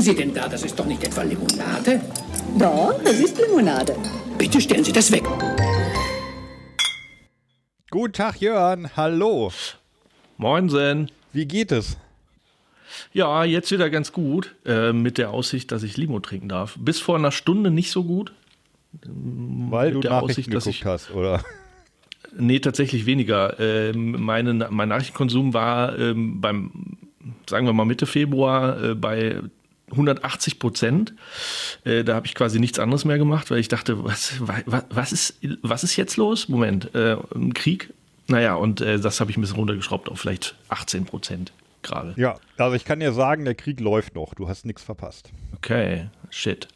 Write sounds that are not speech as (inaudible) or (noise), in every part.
trinken Sie denn da? Das ist doch nicht etwa Limonade? Doch, das ist Limonade. Bitte stellen Sie das weg. Guten Tag, Jörn. Hallo. Moinsen. Wie geht es? Ja, jetzt wieder ganz gut, äh, mit der Aussicht, dass ich Limo trinken darf. Bis vor einer Stunde nicht so gut. Weil du der Nachrichten Aussicht, dass geguckt ich- hast, oder? Nee, tatsächlich weniger. Ähm, meine, mein Nachrichtenkonsum war ähm, beim, sagen wir mal Mitte Februar, äh, bei 180 Prozent. Äh, da habe ich quasi nichts anderes mehr gemacht, weil ich dachte, was, was, was, ist, was ist jetzt los? Moment, äh, Krieg? Naja, und äh, das habe ich ein bisschen runtergeschraubt auf vielleicht 18 Prozent gerade. Ja, also ich kann dir sagen, der Krieg läuft noch. Du hast nichts verpasst. Okay, shit.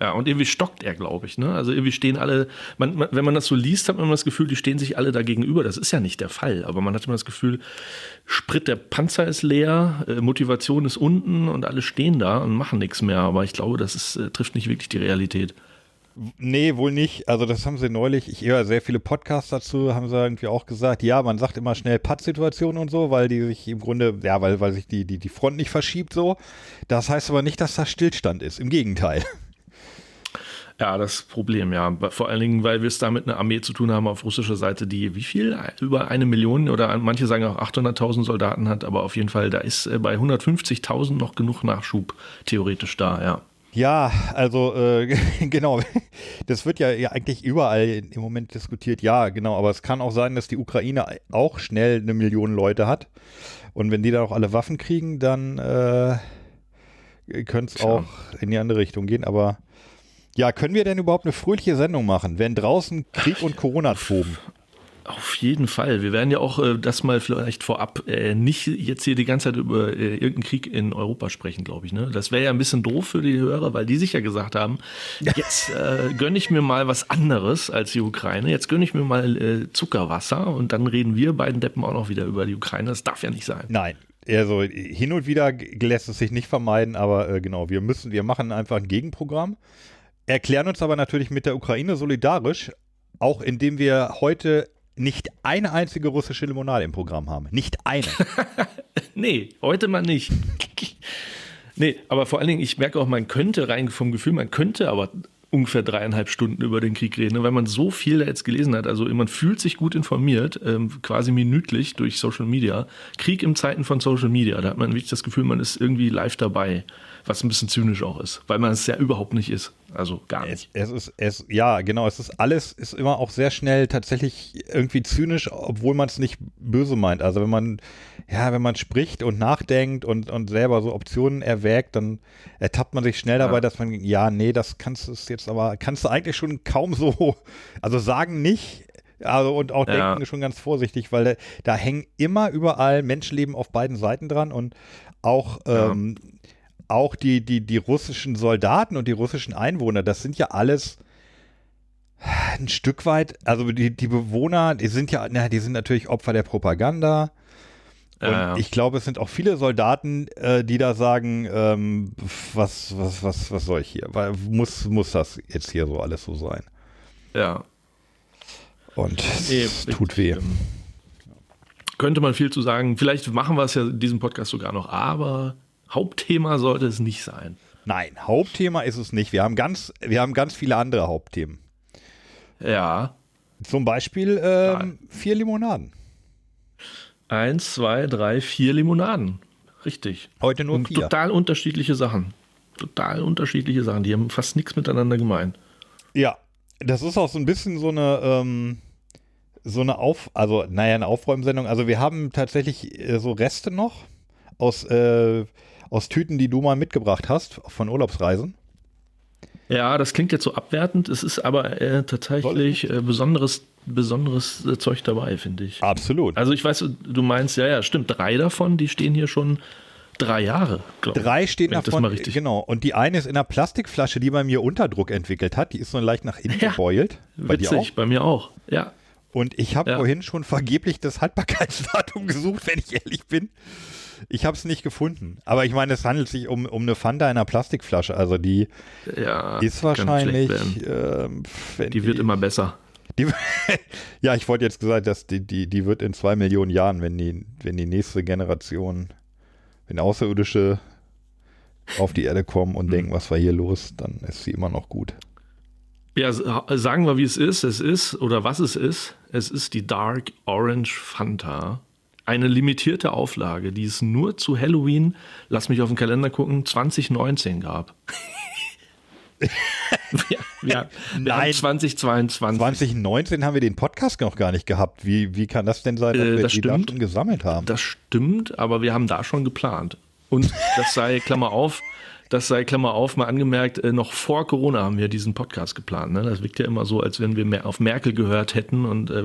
Ja, und irgendwie stockt er, glaube ich. Ne? Also irgendwie stehen alle, man, man, wenn man das so liest, hat man immer das Gefühl, die stehen sich alle da gegenüber. Das ist ja nicht der Fall, aber man hat immer das Gefühl, Sprit der Panzer ist leer, äh, Motivation ist unten und alle stehen da und machen nichts mehr. Aber ich glaube, das ist, äh, trifft nicht wirklich die Realität. Nee, wohl nicht. Also das haben sie neulich, ich höre sehr viele Podcasts dazu, haben sie irgendwie auch gesagt, ja, man sagt immer schnell Pattsituation und so, weil die sich im Grunde, ja, weil, weil sich die, die, die Front nicht verschiebt so. Das heißt aber nicht, dass das Stillstand ist. Im Gegenteil. Ja, das Problem, ja. Vor allen Dingen, weil wir es da mit einer Armee zu tun haben auf russischer Seite, die wie viel? Über eine Million oder manche sagen auch 800.000 Soldaten hat, aber auf jeden Fall, da ist äh, bei 150.000 noch genug Nachschub theoretisch da, ja. Ja, also äh, (laughs) genau. Das wird ja, ja eigentlich überall im Moment diskutiert. Ja, genau. Aber es kann auch sein, dass die Ukraine auch schnell eine Million Leute hat. Und wenn die da auch alle Waffen kriegen, dann äh, könnte es auch in die andere Richtung gehen. Aber ja, können wir denn überhaupt eine fröhliche Sendung machen, wenn draußen Krieg und Corona toben? Auf jeden Fall. Wir werden ja auch äh, das mal vielleicht vorab äh, nicht jetzt hier die ganze Zeit über äh, irgendeinen Krieg in Europa sprechen, glaube ich. Ne? Das wäre ja ein bisschen doof für die Hörer, weil die sich ja gesagt haben, (laughs) jetzt äh, gönne ich mir mal was anderes als die Ukraine. Jetzt gönne ich mir mal äh, Zuckerwasser und dann reden wir beiden Deppen auch noch wieder über die Ukraine. Das darf ja nicht sein. Nein. Also hin und wieder lässt es sich nicht vermeiden, aber äh, genau, wir müssen, wir machen einfach ein Gegenprogramm, erklären uns aber natürlich mit der Ukraine solidarisch, auch indem wir heute nicht eine einzige russische Limonade im Programm haben. Nicht eine. (laughs) Nee, heute mal nicht. (laughs) nee, aber vor allen Dingen, ich merke auch, man könnte rein vom Gefühl, man könnte aber ungefähr dreieinhalb Stunden über den Krieg reden, ne, weil man so viel da jetzt gelesen hat. Also man fühlt sich gut informiert, ähm, quasi minütlich durch Social Media. Krieg im Zeiten von Social Media, da hat man wirklich das Gefühl, man ist irgendwie live dabei, was ein bisschen zynisch auch ist, weil man es ja überhaupt nicht ist. Also gar nicht. Es, es ist, es, ja, genau, es ist alles, ist immer auch sehr schnell tatsächlich irgendwie zynisch, obwohl man es nicht böse meint. Also wenn man, ja, wenn man spricht und nachdenkt und, und selber so Optionen erwägt, dann ertappt man sich schnell dabei, Ja. dass man, ja, nee, das kannst du jetzt aber, kannst du eigentlich schon kaum so, (laughs) also sagen nicht, also und auch Ja. denken schon ganz vorsichtig, weil da, da hängen immer überall Menschenleben auf beiden Seiten dran und auch, Ja. ähm, auch die, die, die russischen Soldaten und die russischen Einwohner, das sind ja alles ein Stück weit, also die, die Bewohner, die sind ja, na, die sind natürlich Opfer der Propaganda. Und Ja, ja. ich glaube, es sind auch viele Soldaten, äh, die da sagen, ähm, was, was, was, was soll ich hier? Weil, muss, muss das jetzt hier so alles so sein? Ja. Und es Nee, tut weh. Könnte man viel zu sagen. Vielleicht machen wir es ja in diesem Podcast sogar noch, aber Hauptthema sollte es nicht sein. Nein, Hauptthema ist es nicht. Wir haben ganz, wir haben ganz viele andere Hauptthemen. Ja. Zum Beispiel ähm, vier Limonaden. Eins, zwei, drei, vier Limonaden. Richtig. Heute nur Und vier. total unterschiedliche Sachen. Total unterschiedliche Sachen. Die haben fast nichts miteinander gemein. Ja, das ist auch so ein bisschen so eine, ähm, so eine Auf, also naja, eine Aufräumsendung. Also wir haben tatsächlich äh, so Reste noch aus, äh, aus Tüten, die du mal mitgebracht hast von Urlaubsreisen. Ja, das klingt jetzt so abwertend. Es ist aber äh, tatsächlich äh, besonderes, besonderes äh, Zeug dabei, finde ich. Absolut. Also ich weiß, du meinst, ja, ja, stimmt. Drei davon, die stehen hier schon drei Jahre, glaube ich. Drei stehen wenn davon, mal richtig. genau. Und die eine ist in einer Plastikflasche, die bei mir Unterdruck entwickelt hat. Die ist so leicht nach innen Ja, gebeult. Bei? Witzig, bei mir auch. Ja. Und ich habe Ja. vorhin schon vergeblich das Haltbarkeitsdatum (laughs) gesucht, wenn ich ehrlich bin. Ich habe es nicht gefunden. Aber ich meine, es handelt sich um, um eine Fanta in einer Plastikflasche. Also die Ja, ist wahrscheinlich. Ähm, wenn Die wird immer besser. Die, (laughs) ja, ich wollte jetzt gesagt, dass die, die, die wird in zwei Millionen Jahren, wenn die, wenn die nächste Generation, wenn Außerirdische auf die Erde kommen und denken, was war hier los, dann ist sie immer noch gut. Ja, sagen wir, wie es ist. Es ist, oder was es ist, es ist die Dark Orange Fanta. Eine limitierte Auflage, die es nur zu Halloween, lass mich auf den Kalender gucken, 2019 gab. (laughs) wir, wir, wir haben 2022. 2019 haben wir den Podcast noch gar nicht gehabt. Wie, wie kann das denn sein, dass Äh, wir das die da stimmt. schon gesammelt haben? Das stimmt, aber wir haben da schon geplant. Und das sei, Klammer auf, das sei, Klammer auf, mal angemerkt, äh, noch vor Corona haben wir diesen Podcast geplant. Ne? Das wirkt ja immer so, als wenn wir mehr auf Merkel gehört hätten und äh,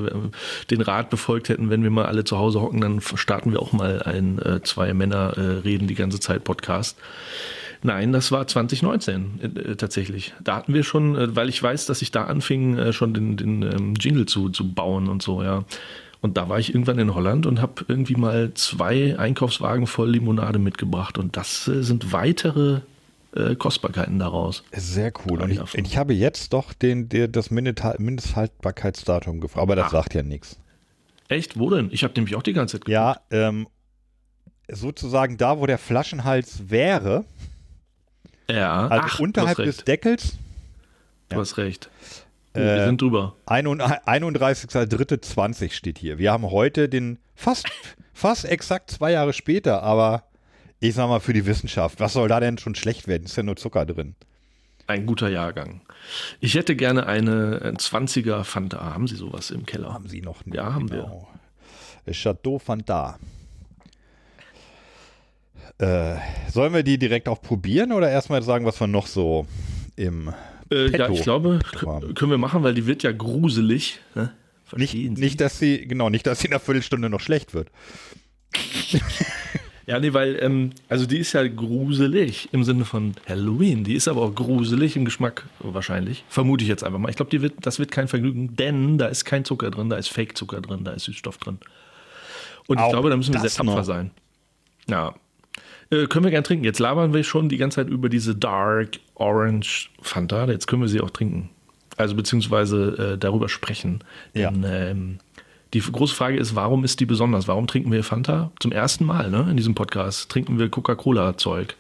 den Rat befolgt hätten, wenn wir mal alle zu Hause hocken, dann starten wir auch mal ein äh, zwei Männer äh, reden die ganze Zeit Podcast. Nein, das war 2019 äh, äh, tatsächlich. Da hatten wir schon, weil ich weiß, dass ich da anfing, schon den, den ähm, Jingle zu, zu bauen und so, ja. Und da war ich irgendwann in Holland und habe irgendwie mal zwei Einkaufswagen voll Limonade mitgebracht. Und das sind weitere äh, Kostbarkeiten daraus. Sehr cool. Und ich, ich habe jetzt doch den, der, das Mindestha- Mindesthaltbarkeitsdatum gefragt, aber das Ah. sagt ja nichts. Echt? Wo denn? Ich habe nämlich auch die ganze Zeit Ja, ähm, sozusagen da, wo der Flaschenhals wäre, Ja, also Ach, unterhalb des. Deckels, Du hast recht. Oh, Äh, wir sind drüber. 31.03.20 steht hier. Wir haben heute den fast, fast exakt zwei Jahre später, aber ich sag mal für die Wissenschaft, was soll da denn schon schlecht werden? Ist ja nur Zucker drin. Ein guter Jahrgang. Ich hätte gerne eine äh, 20er Fanta. Haben Sie sowas im Keller? Haben Sie noch nicht. Ja, haben wir. Chateau Fanta. Äh, sollen wir die direkt auch probieren oder erstmal sagen, was wir noch so im Äh, ja, ich glaube, können wir machen, weil die wird ja gruselig. Ne? nicht, Sie? nicht, dass sie, genau, nicht, dass sie in einer Viertelstunde noch schlecht wird. (laughs) Ja, nee, weil, ähm, also die ist ja gruselig im Sinne von Halloween. Die ist aber auch gruselig im Geschmack wahrscheinlich. Vermute ich jetzt einfach mal. Ich glaube, die wird, das wird kein Vergnügen, denn da ist kein Zucker drin, da ist Fake-Zucker drin, da ist Süßstoff drin. Und ich Auch glaube, da müssen wir sehr tapfer noch. sein. Ja. Äh, können wir gern trinken. Jetzt labern wir schon die ganze Zeit über diese Dark Orange Fanta. Jetzt können wir sie auch trinken. Also beziehungsweise äh, darüber sprechen. Ja. Denn, ähm, die große Frage ist, warum ist die besonders? Warum trinken wir Fanta? Zum ersten Mal ne, in diesem Podcast trinken wir Coca-Cola-Zeug.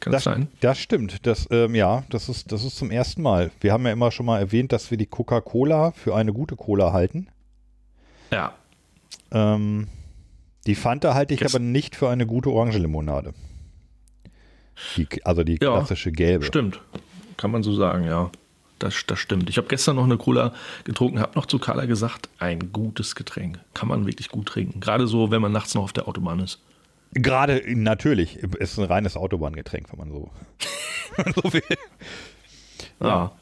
Kann das, Das, sein? das stimmt. Das, ähm, ja, das ist, das ist zum ersten Mal. Wir haben ja immer schon mal erwähnt, dass wir die Coca-Cola für eine gute Cola halten. Ja. Ähm, die Fanta halte ich Gest- aber nicht für eine gute Orangenlimonade. Die, also die Ja, klassische gelbe. Stimmt. Kann man so sagen, ja. Das, das stimmt. Ich habe gestern noch eine Cola getrunken, habe noch zu Carla gesagt, ein gutes Getränk. Kann man wirklich gut trinken. Gerade so, wenn man nachts noch auf der Autobahn ist. Gerade natürlich ist ein reines Autobahngetränk, wenn man so, (laughs) wenn man so will. Ja.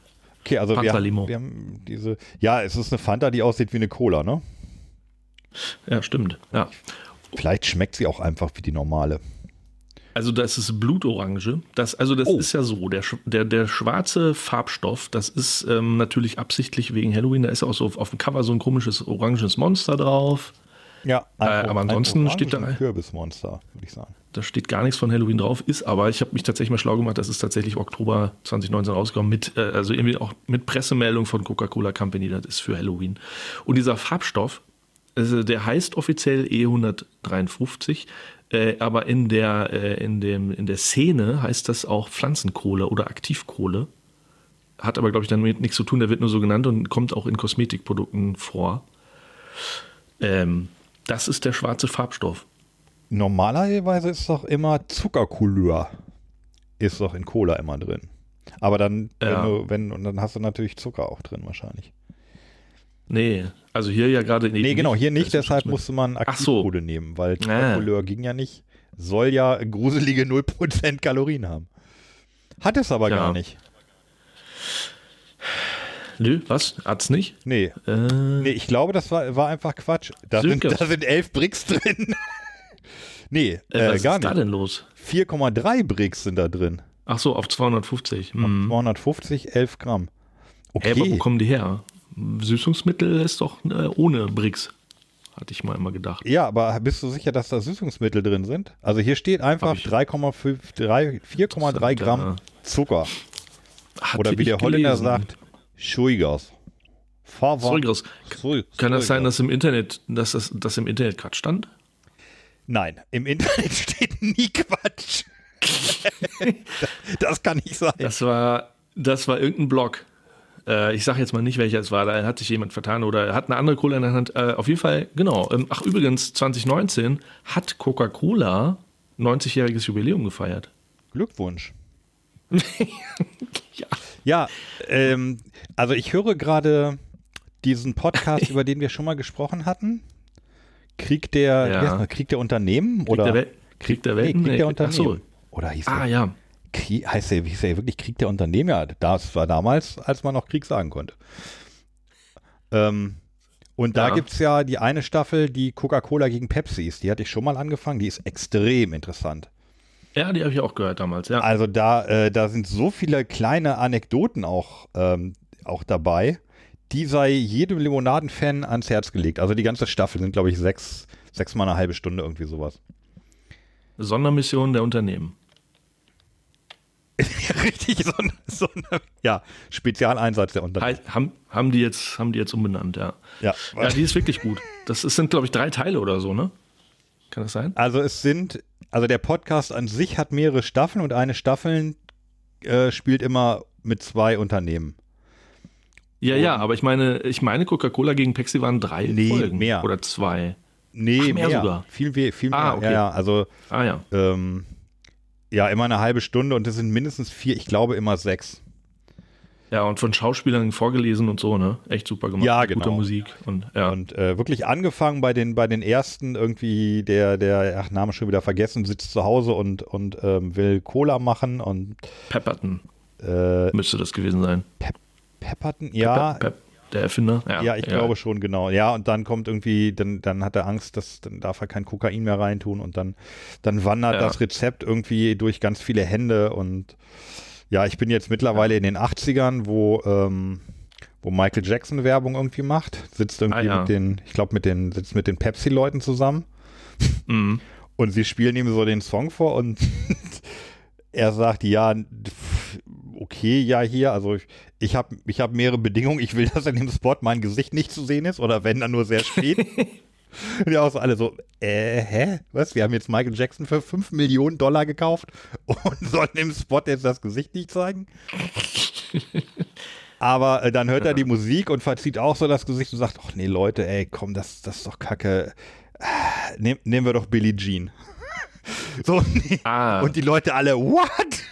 Okay, also wir haben, wir haben diese. Ja, es ist eine Fanta, die aussieht wie eine Cola, ne? Ja, stimmt. Ja. Vielleicht schmeckt sie auch einfach wie die normale. Also das ist Blutorange. Das, also das Oh. ist ja so, der, der, der schwarze Farbstoff, das ist ähm, natürlich absichtlich wegen Halloween, da ist auch so auf, auf dem Cover so ein komisches oranges Monster drauf. Ja, Äh, aber ansonsten steht da- ein Kürbismonster, würde ich sagen. Da steht gar nichts von Halloween drauf, ist aber, ich habe mich tatsächlich mal schlau gemacht, das ist tatsächlich Oktober 2019 rausgekommen, mit, äh, also irgendwie auch mit Pressemeldung von Coca-Cola Company, das ist für Halloween. Und dieser Farbstoff, also der heißt offiziell E153, äh, aber in der, äh, in, dem, in der Szene heißt das auch Pflanzenkohle oder Aktivkohle. Hat aber, glaube ich, damit nichts zu tun, der wird nur so genannt und kommt auch in Kosmetikprodukten vor. Ähm, das ist der schwarze Farbstoff. Normalerweise ist doch immer Zuckercouleur. Ist doch in Cola immer drin. Aber dann, Ja. wenn du, wenn, und dann hast du natürlich Zucker auch drin wahrscheinlich. Nee, also hier ja gerade Nee, genau, hier nicht, deshalb musste man Ach so. Aktivkohle nehmen, weil Ah. Zuckercouleur ging ja nicht. Soll ja gruselige 0% Kalorien haben. Hat es aber Ja. gar nicht. Nö, was? Hat's nicht? Nee. Äh, Nee, ich glaube, das war, war einfach Quatsch. Da sind, da sind elf Bricks drin. (laughs) nee, äh, äh, was gar ist da nicht. denn los? 4,3 Bricks sind da drin. Ach so, auf 250. Hm. 250, 11 Gramm. Ey, aber wo Okay. kommen die her? Süßungsmittel ist doch äh, ohne Brix. Hatte ich mal immer gedacht. Ja, aber bist du sicher, dass da Süßungsmittel drin sind? Also hier steht einfach Hab ich. 3,5, drei- 4,3 Gramm. Zucker. Oder wie der Holländer gelesen. sagt, Schuigers. Schu- Kann das sein, dass im Internet, dass das, das im Internet Quatsch stand? Nein, im Internet (laughs) steht nie Quatsch. (laughs) das kann nicht sein. Das war, das war irgendein Blog. Äh, ich sage jetzt mal nicht, welcher es war. Da hat sich jemand vertan oder hat eine andere Cola in der Hand. Äh, auf jeden Fall, genau. Ähm, ach, übrigens, 2019 hat Coca-Cola 90-jähriges Jubiläum gefeiert. Glückwunsch. (laughs) ja, ja ähm, also ich höre gerade diesen Podcast, (laughs) über den wir schon mal gesprochen hatten. Krieg der, Ja. Krieg der Unternehmen Krieg oder der, Krieg der nee, Welt? Krieg der Nee, Unternehmen? so. Oder hieß Ah der, ja. Krieg, heißt der, hieß der wirklich Krieg der Unternehmen? Ja, das war damals, als man noch Krieg sagen konnte. Ähm, und da Ja. gibt es ja die eine Staffel, die Coca-Cola gegen Pepsi ist. Die hatte ich schon mal angefangen, die ist extrem interessant. Ja, die habe ich auch gehört damals, ja. Also da, äh, da sind so viele kleine Anekdoten auch, ähm, auch dabei, die sei jedem Limonaden-Fan ans Herz gelegt. Also die ganze Staffel sind, glaube ich, sechs, sechs mal eine halbe Stunde irgendwie sowas. Sondermission der Unternehmen. Ja, (laughs) richtig, so, eine- so eine, ja, Spezialeinsatz der Unternehmen. Haben, haben, die jetzt, haben die jetzt umbenannt, ja. Ja, Ja, die ist wirklich gut. Das ist, sind, glaube ich, drei Teile oder so, ne? Kann das sein? also es sind, also der Podcast an sich hat mehrere Staffeln und eine Staffel äh, spielt immer mit zwei Unternehmen. Ja, ja, aber ich meine, ich meine, Coca-Cola gegen Pepsi waren drei Nee, Folgen. mehr. Oder zwei. Nee, Ach, mehr sogar. Viel, viel mehr. Ah, okay. Ja, ja, also Ah ja. ähm, ja, immer eine halbe Stunde und es sind mindestens vier, ich glaube immer sechs. Ja, und von Schauspielern vorgelesen und so, ne? Echt super gemacht. Ja, genau. Musik. Und ja. Und äh, wirklich angefangen bei den, bei den ersten irgendwie, der, der, ach, Name schon wieder vergessen, sitzt zu Hause und, und ähm, will Cola machen und Pepperton äh, müsste das gewesen sein. Pepperton, ja, Pep, Pep, der Erfinder. Ja, ja, ich glaube schon, genau. Ja, und dann kommt irgendwie, dann, dann hat er Angst, dass dann darf er kein Kokain mehr reintun und dann, dann wandert Ja. das Rezept irgendwie durch ganz viele Hände und ja, ich bin jetzt mittlerweile in den 80ern, wo, ähm, wo Michael Jackson Werbung irgendwie macht, sitzt irgendwie Ah, ja. mit den, ich glaube, mit den, sitzt mit den Pepsi-Leuten zusammen Mhm. und sie spielen ihm so den Song vor und (laughs) er sagt, ja, okay, ja, hier, also ich, ich habe ich hab mehrere Bedingungen. Ich will, dass in dem Spot mein Gesicht nicht zu sehen ist oder wenn, dann nur sehr spät. und (laughs) ja, auch so alle so, äh, hä? Was? Wir haben jetzt Michael Jackson für 5 Millionen Dollar gekauft (laughs) und sollen im Spot jetzt das Gesicht nicht zeigen? Aber äh, dann hört er die Musik und verzieht auch so das Gesicht und sagt, ach nee, Leute, ey, komm, das, das ist doch kacke. Nehm, nehmen wir doch Billie Jean. (laughs) so, nee. Ah. Und die Leute alle, what?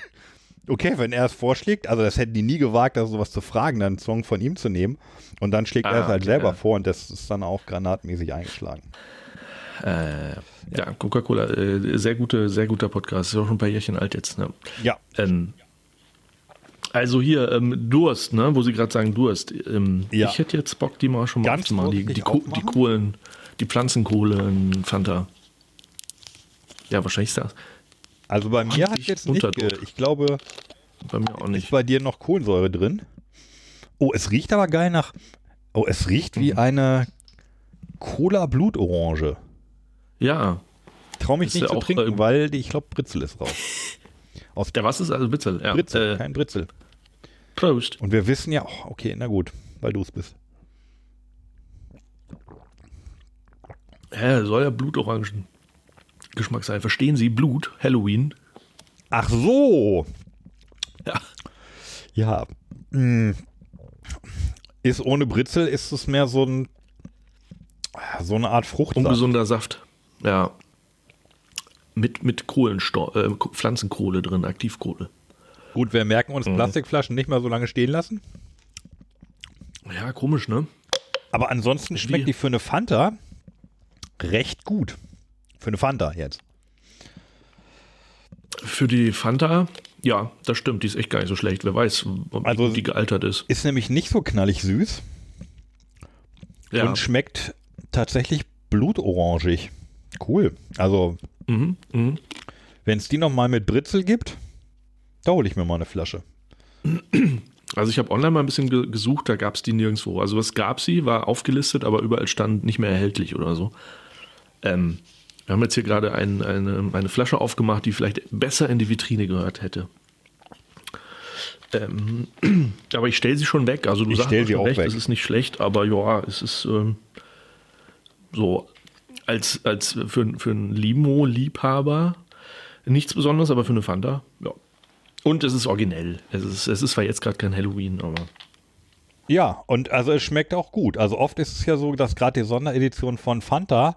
Okay, wenn er es vorschlägt, also das hätten die nie gewagt, also sowas zu fragen, dann einen Song von ihm zu nehmen. Und dann schlägt er Ah, es halt okay, selber ja. vor und das ist dann auch granatmäßig eingeschlagen. Äh, ja, Coca-Cola, äh, sehr, gute, sehr guter Podcast. Ist auch schon ein paar Jährchen alt jetzt. Ne? Ja. Ähm, also hier, ähm, Durst, ne? wo Sie gerade sagen Durst. Ähm, Ja. Ich hätte jetzt Bock, die mal schon mal Ganz aufzumachen. Die, die, Ko- die aufmachen? Kohlen, die Pflanzenkohlen, Fanta. Ja, wahrscheinlich ist das. Also bei mir hat jetzt nicht, ich glaube, Bei mir auch ist nicht. bei dir noch Kohlensäure drin. Oh, es riecht aber geil nach, oh, es riecht wie Mhm. eine Cola Blutorange. Ja, Trau mich Ist nicht ja zu trinken, ähm, weil ich glaube, Britzel ist raus. (laughs) Aus der was ist also Bitzel? Ja. Britzel, Äh, kein Britzel. Prost. Und wir wissen ja, oh, okay, na gut, weil du es bist. Hä, soll ja Blutorangen Geschmack sein. Verstehen Sie? Blut, Halloween. Ach so. Ja. Ja. mh. Ist ohne Britzel, ist es mehr so ein so eine Art Fruchtsaft. Ungesunder Saft. Ja. Mit, mit Kohlenstoff, äh, Ko- Pflanzenkohle drin, Aktivkohle. Gut, wir merken uns Mhm. Plastikflaschen nicht mehr so lange stehen lassen. Ja, komisch, ne? Aber ansonsten schmeckt Wie? die für eine Fanta recht gut. Für eine Fanta jetzt. Für die Fanta, ja, das stimmt, die ist echt gar nicht so schlecht. Wer weiß, ob Also- die gealtert ist. Ist nämlich nicht so knallig süß Ja. und schmeckt tatsächlich blutorangig. Cool. Also, Mhm, mhm. wenn es die nochmal mit Britzel gibt, da hole ich mir mal eine Flasche. Also ich habe online mal ein bisschen ge gesucht, da gab es die nirgendwo. Also es gab sie, war aufgelistet, aber überall stand nicht mehr erhältlich oder so. Ähm, wir haben jetzt hier gerade ein, eine, eine Flasche aufgemacht, die vielleicht besser in die Vitrine gehört hätte. Ähm, (clears throat) aber ich stelle sie schon weg. Also du Ich sagst sie auch recht, weg. es ist nicht schlecht, aber ja, es ist ähm, so als, als für, für einen Limo-Liebhaber Nichts Besonderes, aber für eine Fanta, ja. Und es ist originell. Es ist, es ist zwar jetzt gerade kein Halloween, aber. Ja, und also es schmeckt auch gut. Also oft ist es ja so, dass gerade die Sondereditionen von Fanta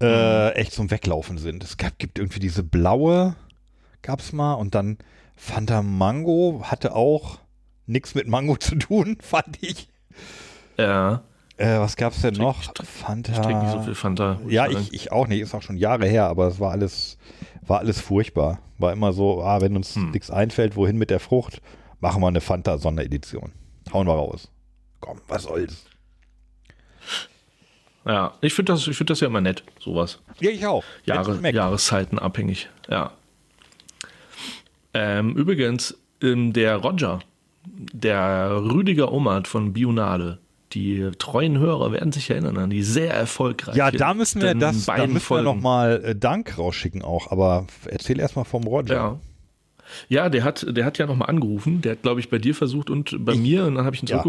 äh, echt zum Weglaufen sind. Es gab, gibt irgendwie diese blaue, gab's mal, und dann Fanta Mango hatte auch nichts mit Mango zu tun, (laughs) fand ich. Ja. Äh, was gab's denn Ich noch? trink- Fanta. Ich trinke nicht so viel Fanta. Ja, ich, ich auch nicht. Ist auch schon Jahre her, aber es war alles, war alles furchtbar. War immer so, ah, wenn uns Hm. nichts einfällt, wohin mit der Frucht, machen wir eine Fanta-Sonderedition. Hauen wir raus. Komm, was soll's. Ja, ich finde das, ich find das ja immer nett, sowas. Ja, ich auch. Jahre. Jahreszeiten abhängig. Ja. Ähm, übrigens, ähm, der Roger, der Rüdiger Ommert von Bionade, die treuen Hörer werden sich erinnern an die sehr erfolgreiche. Ja, da müssen wir das, da beiden müssen wir Folgen. nochmal äh, Dank rausschicken auch, aber erzähl erstmal vom Roger. Ja. Ja, der hat, der hat ja nochmal angerufen. Der hat, glaube ich, bei dir versucht und bei mir und dann habe ich ihn Ja.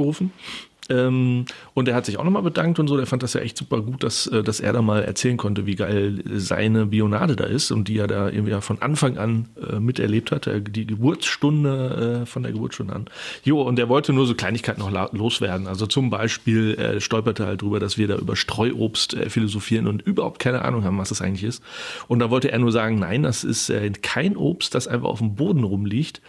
Ähm, und er hat sich auch nochmal bedankt und so. Der fand das ja echt super gut, dass, äh, dass er da mal erzählen konnte, wie geil seine Bionade da ist und die er da irgendwie von Anfang an äh, miterlebt hat. äh, Die Geburtsstunde äh, von der Geburtsstunde an. Jo, und der wollte nur so Kleinigkeiten noch loswerden. Also zum Beispiel äh, stolperte halt drüber, dass wir da über Streuobst äh, philosophieren und überhaupt keine Ahnung haben, was das eigentlich ist. Und da wollte er nur sagen, nein, das ist äh, kein Obst, das einfach auf dem Boden rumliegt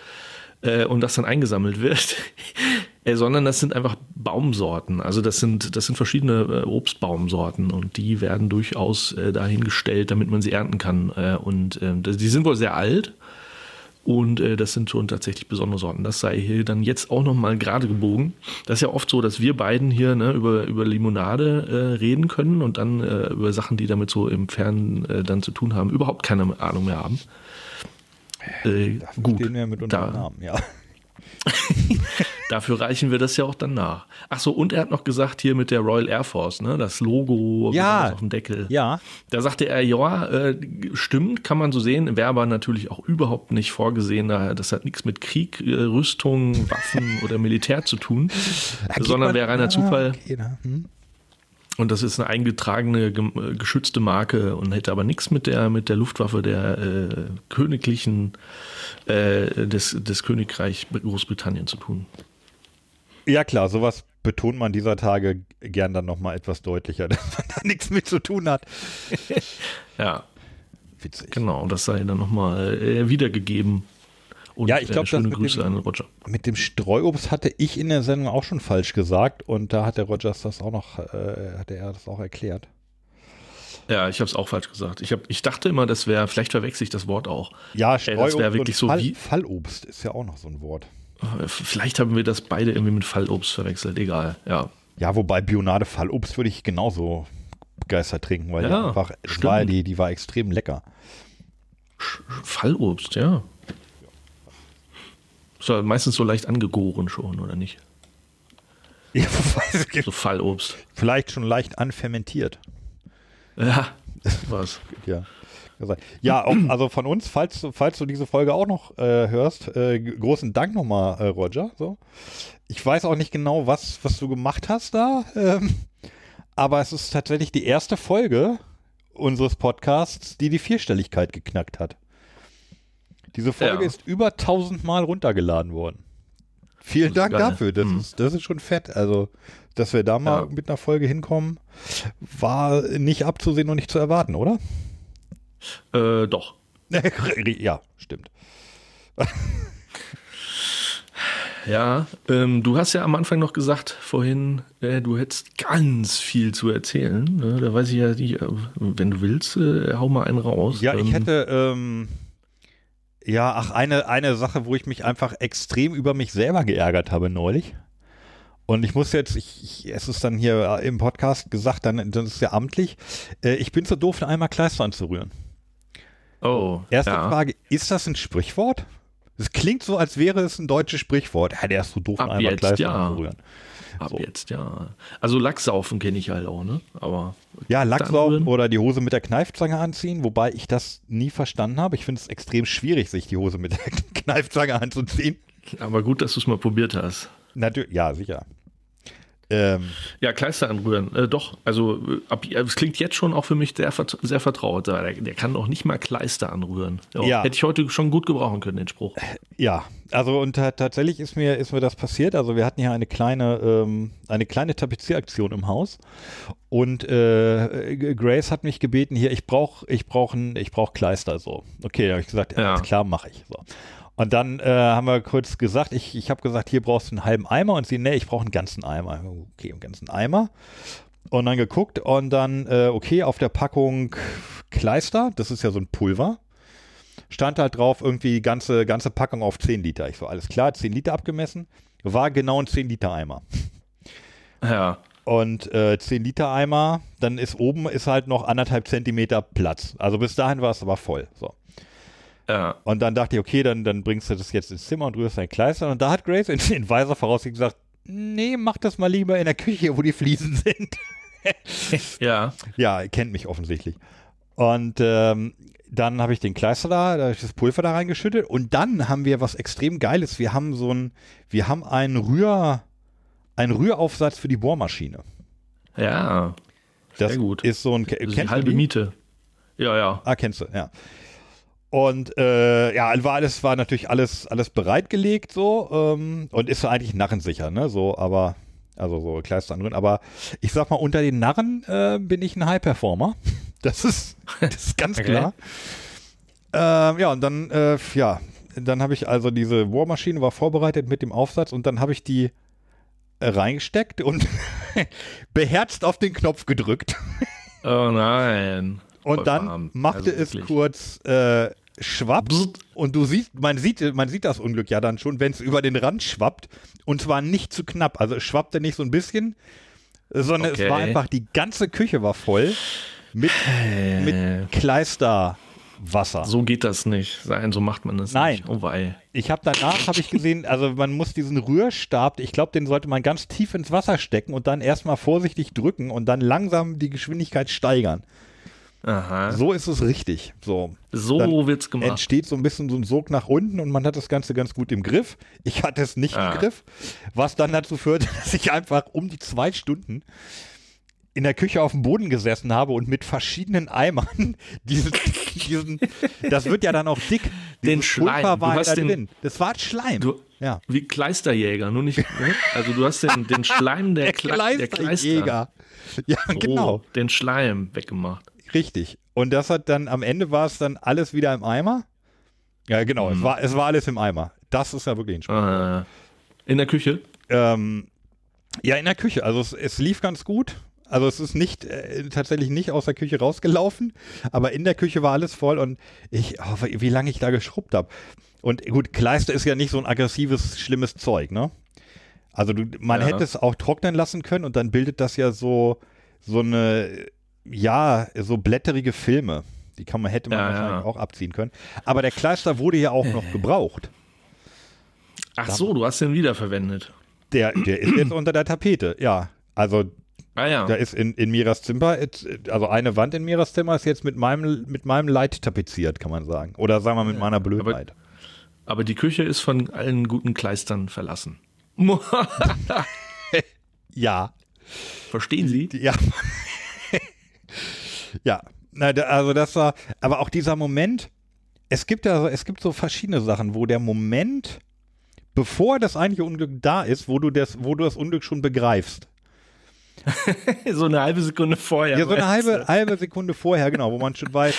und das dann eingesammelt wird, (laughs) äh, sondern das sind einfach Baumsorten. Also das sind, das sind verschiedene äh, Obstbaumsorten und die werden durchaus äh, dahingestellt, damit man sie ernten kann. Äh, und äh, die sind wohl sehr alt. Und äh, das sind schon tatsächlich besondere Sorten. Das sei hier dann jetzt auch nochmal gerade gebogen. Das ist ja oft so, dass wir beiden hier ne, über, über Limonade äh, reden können und dann äh, über Sachen, die damit so im Fernen äh, dann zu tun haben, überhaupt keine Ahnung mehr haben. Äh, Dafür gut, stehen wir mit unserem da, Namen, ja. (laughs) dafür reichen wir das ja auch dann nach. Ach so, und er hat noch gesagt hier mit der Royal Air Force, ne, das Logo Ja. auf dem Deckel. Ja, Da sagte er, ja, äh, stimmt, kann man so sehen, wäre aber natürlich auch überhaupt nicht vorgesehen. da- Das hat nichts mit Krieg, äh, Rüstung, Waffen (laughs) oder Militär zu tun, sondern wäre reiner Ja, Zufall. okay, hm. Und das ist eine eingetragene, äh, geschützte Marke und hätte aber nichts mit der, mit der Luftwaffe der äh, königlichen, äh, des, des Königreich Großbritannien zu tun. Ja klar, sowas betont man dieser Tage gern dann nochmal etwas deutlicher, (laughs) dass man da nichts mit zu tun hat. (laughs) Ja, Witzig. genau. Und das sei dann nochmal äh, wiedergegeben. Und Ja, ich äh, glaub, das schöne mit Grüße dem- an Roger. Mit dem Streuobst hatte ich in der Sendung auch schon falsch gesagt und da hat der Rogers das auch noch, äh, hat er das auch erklärt. Ja, ich habe es auch falsch gesagt. Ich, hab, ich dachte immer, das wäre, vielleicht verwechsel ich das Wort auch. Ja, das wär Streuobst wirklich und so Fall, wie- Fallobst ist ja auch noch so ein Wort. Vielleicht haben wir das beide irgendwie mit Fallobst verwechselt. Egal, ja. Ja, wobei Bionade Fallobst würde ich genauso begeistert trinken, weil die Ja, einfach, stimmt. war, die, die war extrem lecker. Fallobst, ja. Ist ja meistens so leicht angegoren schon, oder nicht? (laughs) Ja, weiß ich, So Fallobst. vielleicht schon leicht anfermentiert. Ja, (laughs) was. Ja. Ja, auch, (clears throat) also von uns, falls, du- falls du diese Folge auch noch äh, hörst, äh, großen Dank nochmal, äh, Roger. So. Ich weiß auch nicht genau, was, was du gemacht hast da, ähm, aber es ist tatsächlich die erste Folge unseres Podcasts, die die Vierstelligkeit geknackt hat. Diese Folge Ja. ist über 1000 Mal runtergeladen worden. Vielen Dank dafür. Das, Mhm. ist, das ist schon fett. Also, dass wir da mal Ja. mit einer Folge hinkommen, war nicht abzusehen und nicht zu erwarten, oder? Äh, doch. (laughs) ja, stimmt. Ja, ähm, du hast ja am Anfang noch gesagt vorhin, äh, du hättest ganz viel zu erzählen. Ne? Da weiß ich ja nicht, äh, wenn du willst, äh, hau mal einen raus. Ja, ich Ähm, hätte, ähm, ja, ach, eine, eine Sache, wo ich mich einfach extrem über mich selber geärgert habe neulich. Und ich muss jetzt, ich, ich, es ist dann hier im Podcast gesagt, dann, dann ist es ja amtlich. Äh, ich bin zu doof, Eimer Kleister anzurühren. Oh, Erste ja. Frage, ist das ein Sprichwort? Es klingt so, als wäre es ein deutsches Sprichwort. Ja, der ist so doof, Ab jetzt, Kleister ja. anzurühren. Ab So. jetzt, ja. Also Lachsaufen kenne ich halt auch, ne? Aber Ja, Lachsaufen oder die Hose mit der Kneifzange anziehen, wobei ich das nie verstanden habe. Ich finde es extrem schwierig, sich die Hose mit der (laughs) Kneifzange anzuziehen. Aber gut, dass du es mal probiert hast. Natürlich, ja, sicher. Ähm, Ja, Kleister anrühren. Äh, doch, also äh, ab, äh, es klingt jetzt schon auch für mich sehr, sehr vertraut. Der, der kann auch nicht mal Kleister anrühren. Ja, Ja. Hätte ich heute schon gut gebrauchen können, den Spruch. Ja, also und ta- tatsächlich ist mir, ist mir das passiert. Also wir hatten hier eine kleine, ähm, eine kleine Tapezieraktion im Haus und äh, Grace hat mich gebeten, hier, ich brauche ich brauch ein, ich brauch Kleister so. Okay, da habe ich gesagt, ja. Ja. klar, mache ich. So. Und dann äh, haben wir kurz gesagt, ich, ich habe gesagt, hier brauchst du einen halben Eimer und sie, nee, ich brauche einen ganzen Eimer. Okay, einen ganzen Eimer. Und dann geguckt und dann, äh, okay, auf der Packung Kleister, das ist ja so ein Pulver stand halt drauf, irgendwie ganze, ganze Packung auf 10 Liter. Ich so, alles klar, 10 Liter abgemessen. War genau ein 10 Liter Eimer. Ja. Und äh, 10 Liter Eimer, dann ist oben ist halt noch anderthalb Zentimeter Platz. Also bis dahin war es aber voll. So. Ja. Und dann dachte ich, okay, dann, dann bringst du das jetzt ins Zimmer und rührst dein Kleister. Und da hat Grace in, in weiser Voraussicht gesagt, nee, mach das mal lieber in der Küche, wo die Fliesen sind. (laughs) Ja. Ja, kennt mich offensichtlich. Und ähm, dann habe ich den Kleister da, da hab ich das Pulver da reingeschüttet und dann haben wir was extrem Geiles. Wir haben so ein, wir haben einen Rühr, einen Rühraufsatz für die Bohrmaschine. Ja. Sehr Das gut. ist so ein, Das ist die halbe die? Miete. Ja, ja. Ah, kennst du, ja. Und äh, ja, war alles, war natürlich alles, alles bereitgelegt so ähm, und ist so eigentlich narrensicher, ne? So, aber, also so Kleister anrühren. Aber ich sag mal, unter den Narren äh, bin ich ein High-Performer. (laughs) Das ist, das ist ganz Okay. klar. Ähm, ja, und dann, äh, ja, dann habe ich also diese Bohrmaschine war vorbereitet mit dem Aufsatz und dann habe ich die äh, reingesteckt und (laughs) beherzt auf den Knopf gedrückt. Oh nein. Und dann machte Also es kurz äh, schwapp Bzzzt. und du siehst, man sieht, man sieht das Unglück ja dann schon, wenn es über den Rand schwappt und zwar nicht zu knapp. Also es schwappte nicht so ein bisschen, sondern Okay. es war einfach, die ganze Küche war voll mit, mit Kleisterwasser. So geht das nicht. Sein, so macht man das Nein. nicht. Oh wei. Ich habe danach habe ich gesehen, also man muss diesen Rührstab, ich glaube, den sollte man ganz tief ins Wasser stecken und dann erstmal vorsichtig drücken und dann langsam die Geschwindigkeit steigern. Aha. So ist es richtig. So. So Dann wird's gemacht. entsteht so ein bisschen so ein Sog nach unten und man hat das Ganze ganz gut im Griff. Ich hatte es nicht Ah. im Griff, was dann dazu führte, (laughs) dass ich einfach um die zwei Stunden in der Küche auf dem Boden gesessen habe und mit verschiedenen Eimern (laughs) diesen, diesen das wird ja dann auch dick. Den Dieses Schleim. Pulver Du war hast da den- drin. Das war Schleim. Du- ja. Wie Kleisterjäger, nur nicht. Ne? Also du hast den, den Schleim der, (laughs) Der Kle der Kleister. Kleisterjäger. Ja, genau. Oh, den Schleim weggemacht. Richtig. Und das hat dann, am Ende war es dann alles wieder im Eimer. Ja, genau, Mhm. es, war, es war alles im Eimer. Das ist ja wirklich ein Spaß. Äh, in der Küche. Ähm, ja, in der Küche. Also es, es lief ganz gut. Also es ist nicht äh, tatsächlich nicht aus der Küche rausgelaufen, aber in der Küche war alles voll und ich, oh, wie, wie lange ich da geschrubbt habe. Und gut, Kleister ist ja nicht so ein aggressives, schlimmes Zeug, ne? Also du, man Ja. hätte es auch trocknen lassen können und dann bildet das ja so so eine ja so blätterige Filme. Die kann man hätte man Ja, wahrscheinlich ja. auch abziehen können. Aber der Kleister wurde ja auch noch gebraucht. Ach so, du hast den wiederverwendet. Der, der ist jetzt unter der Tapete. Ja, also Ah ja. Da ist in, in Miras Zimmer, also eine Wand in Miras Zimmer ist jetzt mit meinem, mit meinem Leid tapeziert, kann man sagen. Oder sagen wir mit meiner Blödheit. Aber die Küche ist von allen guten Kleistern verlassen. (laughs) (laughs) Ja, Verstehen Sie? ja. Ja, also das war, aber auch dieser Moment, es gibt ja, so- es gibt so verschiedene Sachen, wo der Moment, bevor das eigentliche Unglück da ist, wo du das, wo du das Unglück schon begreifst. (laughs) So eine halbe Sekunde vorher. Ja, so eine halbe, halbe Sekunde vorher, genau, wo man schon weiß,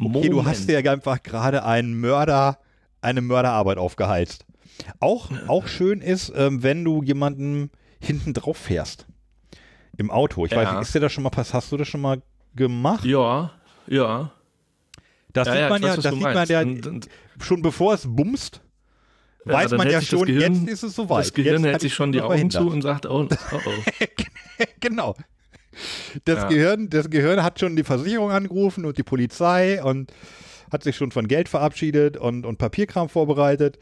okay, du hast dir einfach gerade einen Mörder, eine Mörderarbeit aufgeheizt. Auch, auch schön ist, ähm, wenn du jemanden hinten drauf fährst. Im Auto. Ich weiß Ja. nicht, ist dir das schon mal passiert? Hast du das schon mal gemacht? Ja, ja. Das ja, sieht ja, man ja, das sieht man meinst. ja Und- schon bevor es bumst, Ja, weiß man ja schon, Gehirn- jetzt ist es soweit. Das Gehirn jetzt hält sich ich schon die Augen zu verhindert. und sagt, oh, oh, oh. (laughs) genau. Das, Ja. Gehirn, das Gehirn hat schon die Versicherung angerufen und die Polizei und hat sich schon von Geld verabschiedet und, und Papierkram vorbereitet.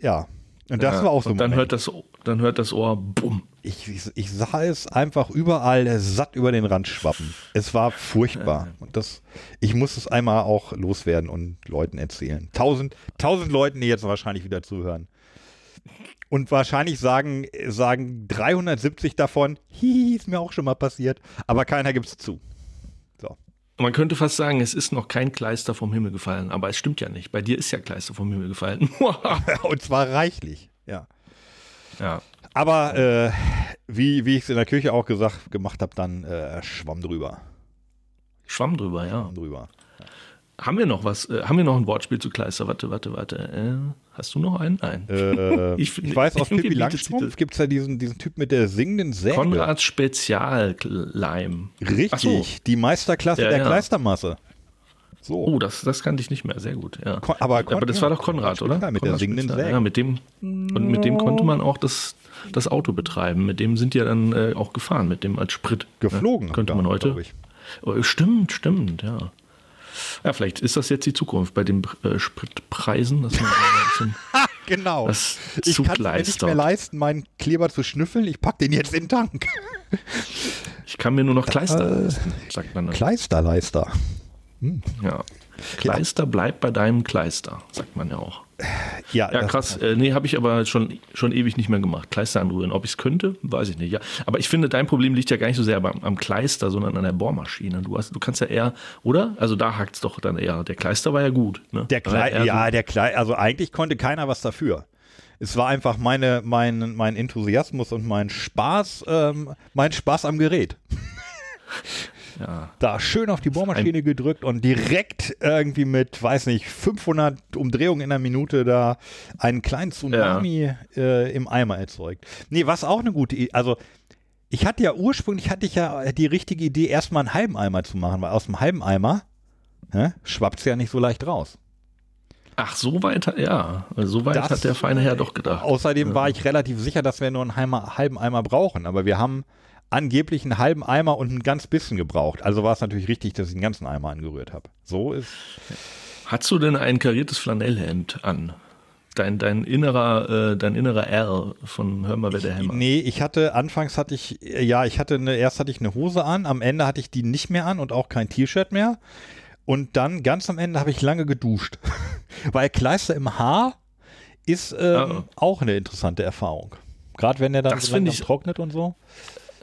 Ja. Und das Ja, war auch so Und dann Moment. hört, das, dann hört das Ohr bumm. Ich, ich, ich sah es einfach überall satt über den Rand schwappen. Es war furchtbar. Und das, ich muss es einmal auch loswerden und Leuten erzählen. Tausend, tausend Leuten, die jetzt wahrscheinlich wieder zuhören. Und wahrscheinlich sagen, sagen 370 davon, hihi, ist mir auch schon mal passiert, aber keiner gibt es zu. Man könnte fast sagen, es ist noch kein Kleister vom Himmel gefallen, aber es stimmt ja nicht. Bei dir ist ja Kleister vom Himmel gefallen. (laughs) Und zwar reichlich, ja. ja. Aber äh, wie, wie ich es in der Küche auch gesagt, gemacht habe, dann äh, Schwamm drüber. Schwamm drüber, ja. Schwamm drüber. Haben wir noch was? Äh, haben wir noch ein Wortspiel zu Kleister? Warte, warte, warte. Äh, hast du noch einen? Nein. Äh, (laughs) ich, Ich- weiß, aus Pippi Langstrumpf gibt es ja diesen, diesen Typ mit der singenden Säge. Konrads Spezialleim. Richtig, so. die Meisterklasse Ja, der ja. Kleistermasse. So. Oh, das, das kannte ich nicht mehr. Sehr gut, ja. Kon- aber Kon- aber das ja, war doch Konrad, Konrad oder? Mit der Konrad singenden Spezial. Säge. Ja, mit dem, und mit dem konnte man auch das, das Auto betreiben. Mit dem sind die ja dann äh, auch gefahren, mit dem als Sprit. Geflogen. Ja, könnte man heute. Oh, stimmt, stimmt, ja. Ja, vielleicht ist das jetzt die Zukunft bei den äh, Spritpreisen, dass man bisschen (laughs) Genau. das ich kann es mir nicht mehr leisten, meinen Kleber zu schnüffeln. Ich pack den jetzt in den Tank. (laughs) Ich kann mir nur noch Kleister Äh, leisten, sagt man dann. Kleisterleister. Ja. Kleister bleibt bei deinem Kleister, sagt man ja auch. Ja, Ja, krass. Äh, nee, habe ich aber schon, schon ewig nicht mehr gemacht. Kleister anrühren. Ob ich es könnte, weiß ich nicht. Ja. Aber ich finde, dein Problem liegt ja gar nicht so sehr am, am Kleister, sondern an der Bohrmaschine. Du, hast, du kannst ja eher, oder? Also da hakt es doch dann eher. Der Kleister war ja gut. Ne? Der Klei ja, so- der Klei also eigentlich konnte keiner was dafür. Es war einfach meine, mein, mein Enthusiasmus und mein Spaß, ähm, mein Spaß am Gerät. (laughs) ja. Da schön auf die Bohrmaschine gedrückt und direkt irgendwie mit, weiß nicht, 500 Umdrehungen in der Minute da einen kleinen Tsunami äh, im Eimer erzeugt. Nee, was auch eine gute Idee, also ich hatte ja ursprünglich, hatte ich ja die richtige Idee, erstmal einen halben Eimer zu machen, weil aus dem halben Eimer schwappt es ja nicht so leicht raus. Ach, so weit, hat- ja. So weit Das- hat der feine Herr doch gedacht. Außerdem war ich relativ sicher, dass wir nur einen halben Eimer brauchen, aber wir haben angeblich einen halben Eimer und ein ganz bisschen gebraucht. Also war es natürlich richtig, dass ich den ganzen Eimer angerührt habe. So ist. Hast du denn ein kariertes Flanellhemd an? Dein, dein innerer, äh, dein innerer R von Hör mal, wer der Hämmer. Nee, ich hatte, anfangs hatte ich, äh, ja, ich hatte eine, erst hatte ich eine Hose an, am Ende hatte ich die nicht mehr an und auch kein T-Shirt mehr. Und dann ganz am Ende habe ich lange geduscht. (laughs) Weil Kleister im Haar ist ähm, Ah. auch eine interessante Erfahrung. Gerade wenn der dann Das so langsam ich- trocknet und so.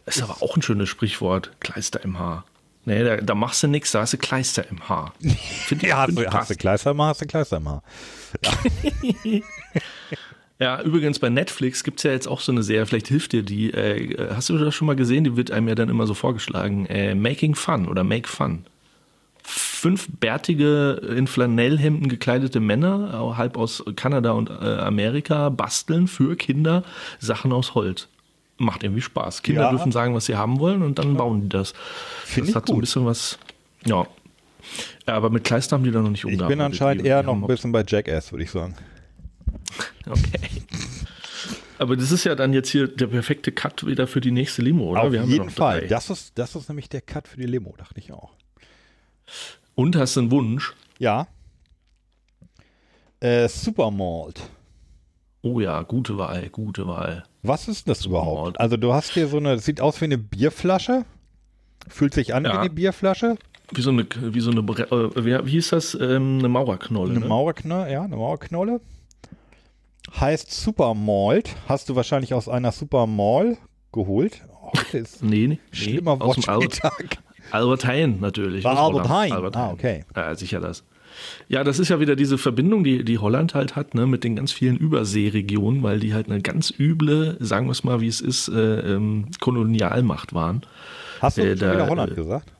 Ist aber auch ein schönes Sprichwort. Kleister im Haar. Nee, da, da machst du nichts, da hast du Kleister im Haar. Find (laughs) Ja, hast hast du. Kleister im Haar, hast du Kleister im Haar. (laughs) Ja, übrigens bei Netflix gibt es ja jetzt auch so eine Serie, vielleicht hilft dir die. Äh, hast du das schon mal gesehen? Die wird einem ja dann immer so vorgeschlagen. Äh, Making Fun oder Make Fun. Fünf bärtige, in Flanellhemden gekleidete Männer, halb aus Kanada und äh, Amerika, basteln für Kinder Sachen aus Holz. Macht irgendwie Spaß. Kinder Ja. dürfen sagen, was sie haben wollen und dann bauen die das. Find das ich hat so ein gut. bisschen was. Ja. Aber mit Kleister haben die da noch nicht Ich umgearbeitet. bin anscheinend eher noch ein bisschen bei Jackass, würde ich sagen. (laughs) Okay. Aber das ist ja dann jetzt hier der perfekte Cut wieder für die nächste Limo, oder? Auf Wir haben ja jeden Fall. drei. Das ist, das ist nämlich der Cut für die Limo, dachte ich auch. Und hast du einen Wunsch? Ja. Äh, Supermalt. Oh ja, gute Wahl, gute Wahl. Was ist das überhaupt? Also du hast hier so eine, das sieht aus wie eine Bierflasche. Fühlt sich an wie Ja. eine Bierflasche. Wie so eine, wie so eine, äh, wie, wie hieß das? Ähm, eine Mauerknolle. Eine ne? Mauerknolle, ja, eine Mauerknolle. Heißt Supermalt. Hast du wahrscheinlich aus einer Supermall geholt. Heute (laughs) ist Nee, nee, nee schlimmer Albert, Wortspieltag. Albert Heijn natürlich. War Albert. Heijn. Albert Ah, Heijn. okay. Ja, sicher das. Ja, das ist ja wieder diese Verbindung, die, die Holland halt hat, ne, mit den ganz vielen Überseeregionen, weil die halt eine ganz üble, sagen wir es mal, wie es ist, äh, ähm, Kolonialmacht waren. Hast du Äh, schon da, wieder Holland äh, gesagt?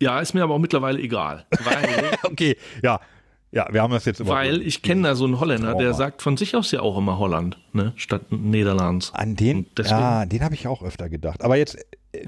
Ja, ist mir aber auch mittlerweile egal. Weil, (laughs) Okay, ja. Ja, wir haben das jetzt weil überholt. ich kenne da so einen Holländer, der sagt von sich aus ja auch immer Holland, ne, statt Niederlands. An den, deswegen- ja, den habe ich auch öfter gedacht. Aber jetzt,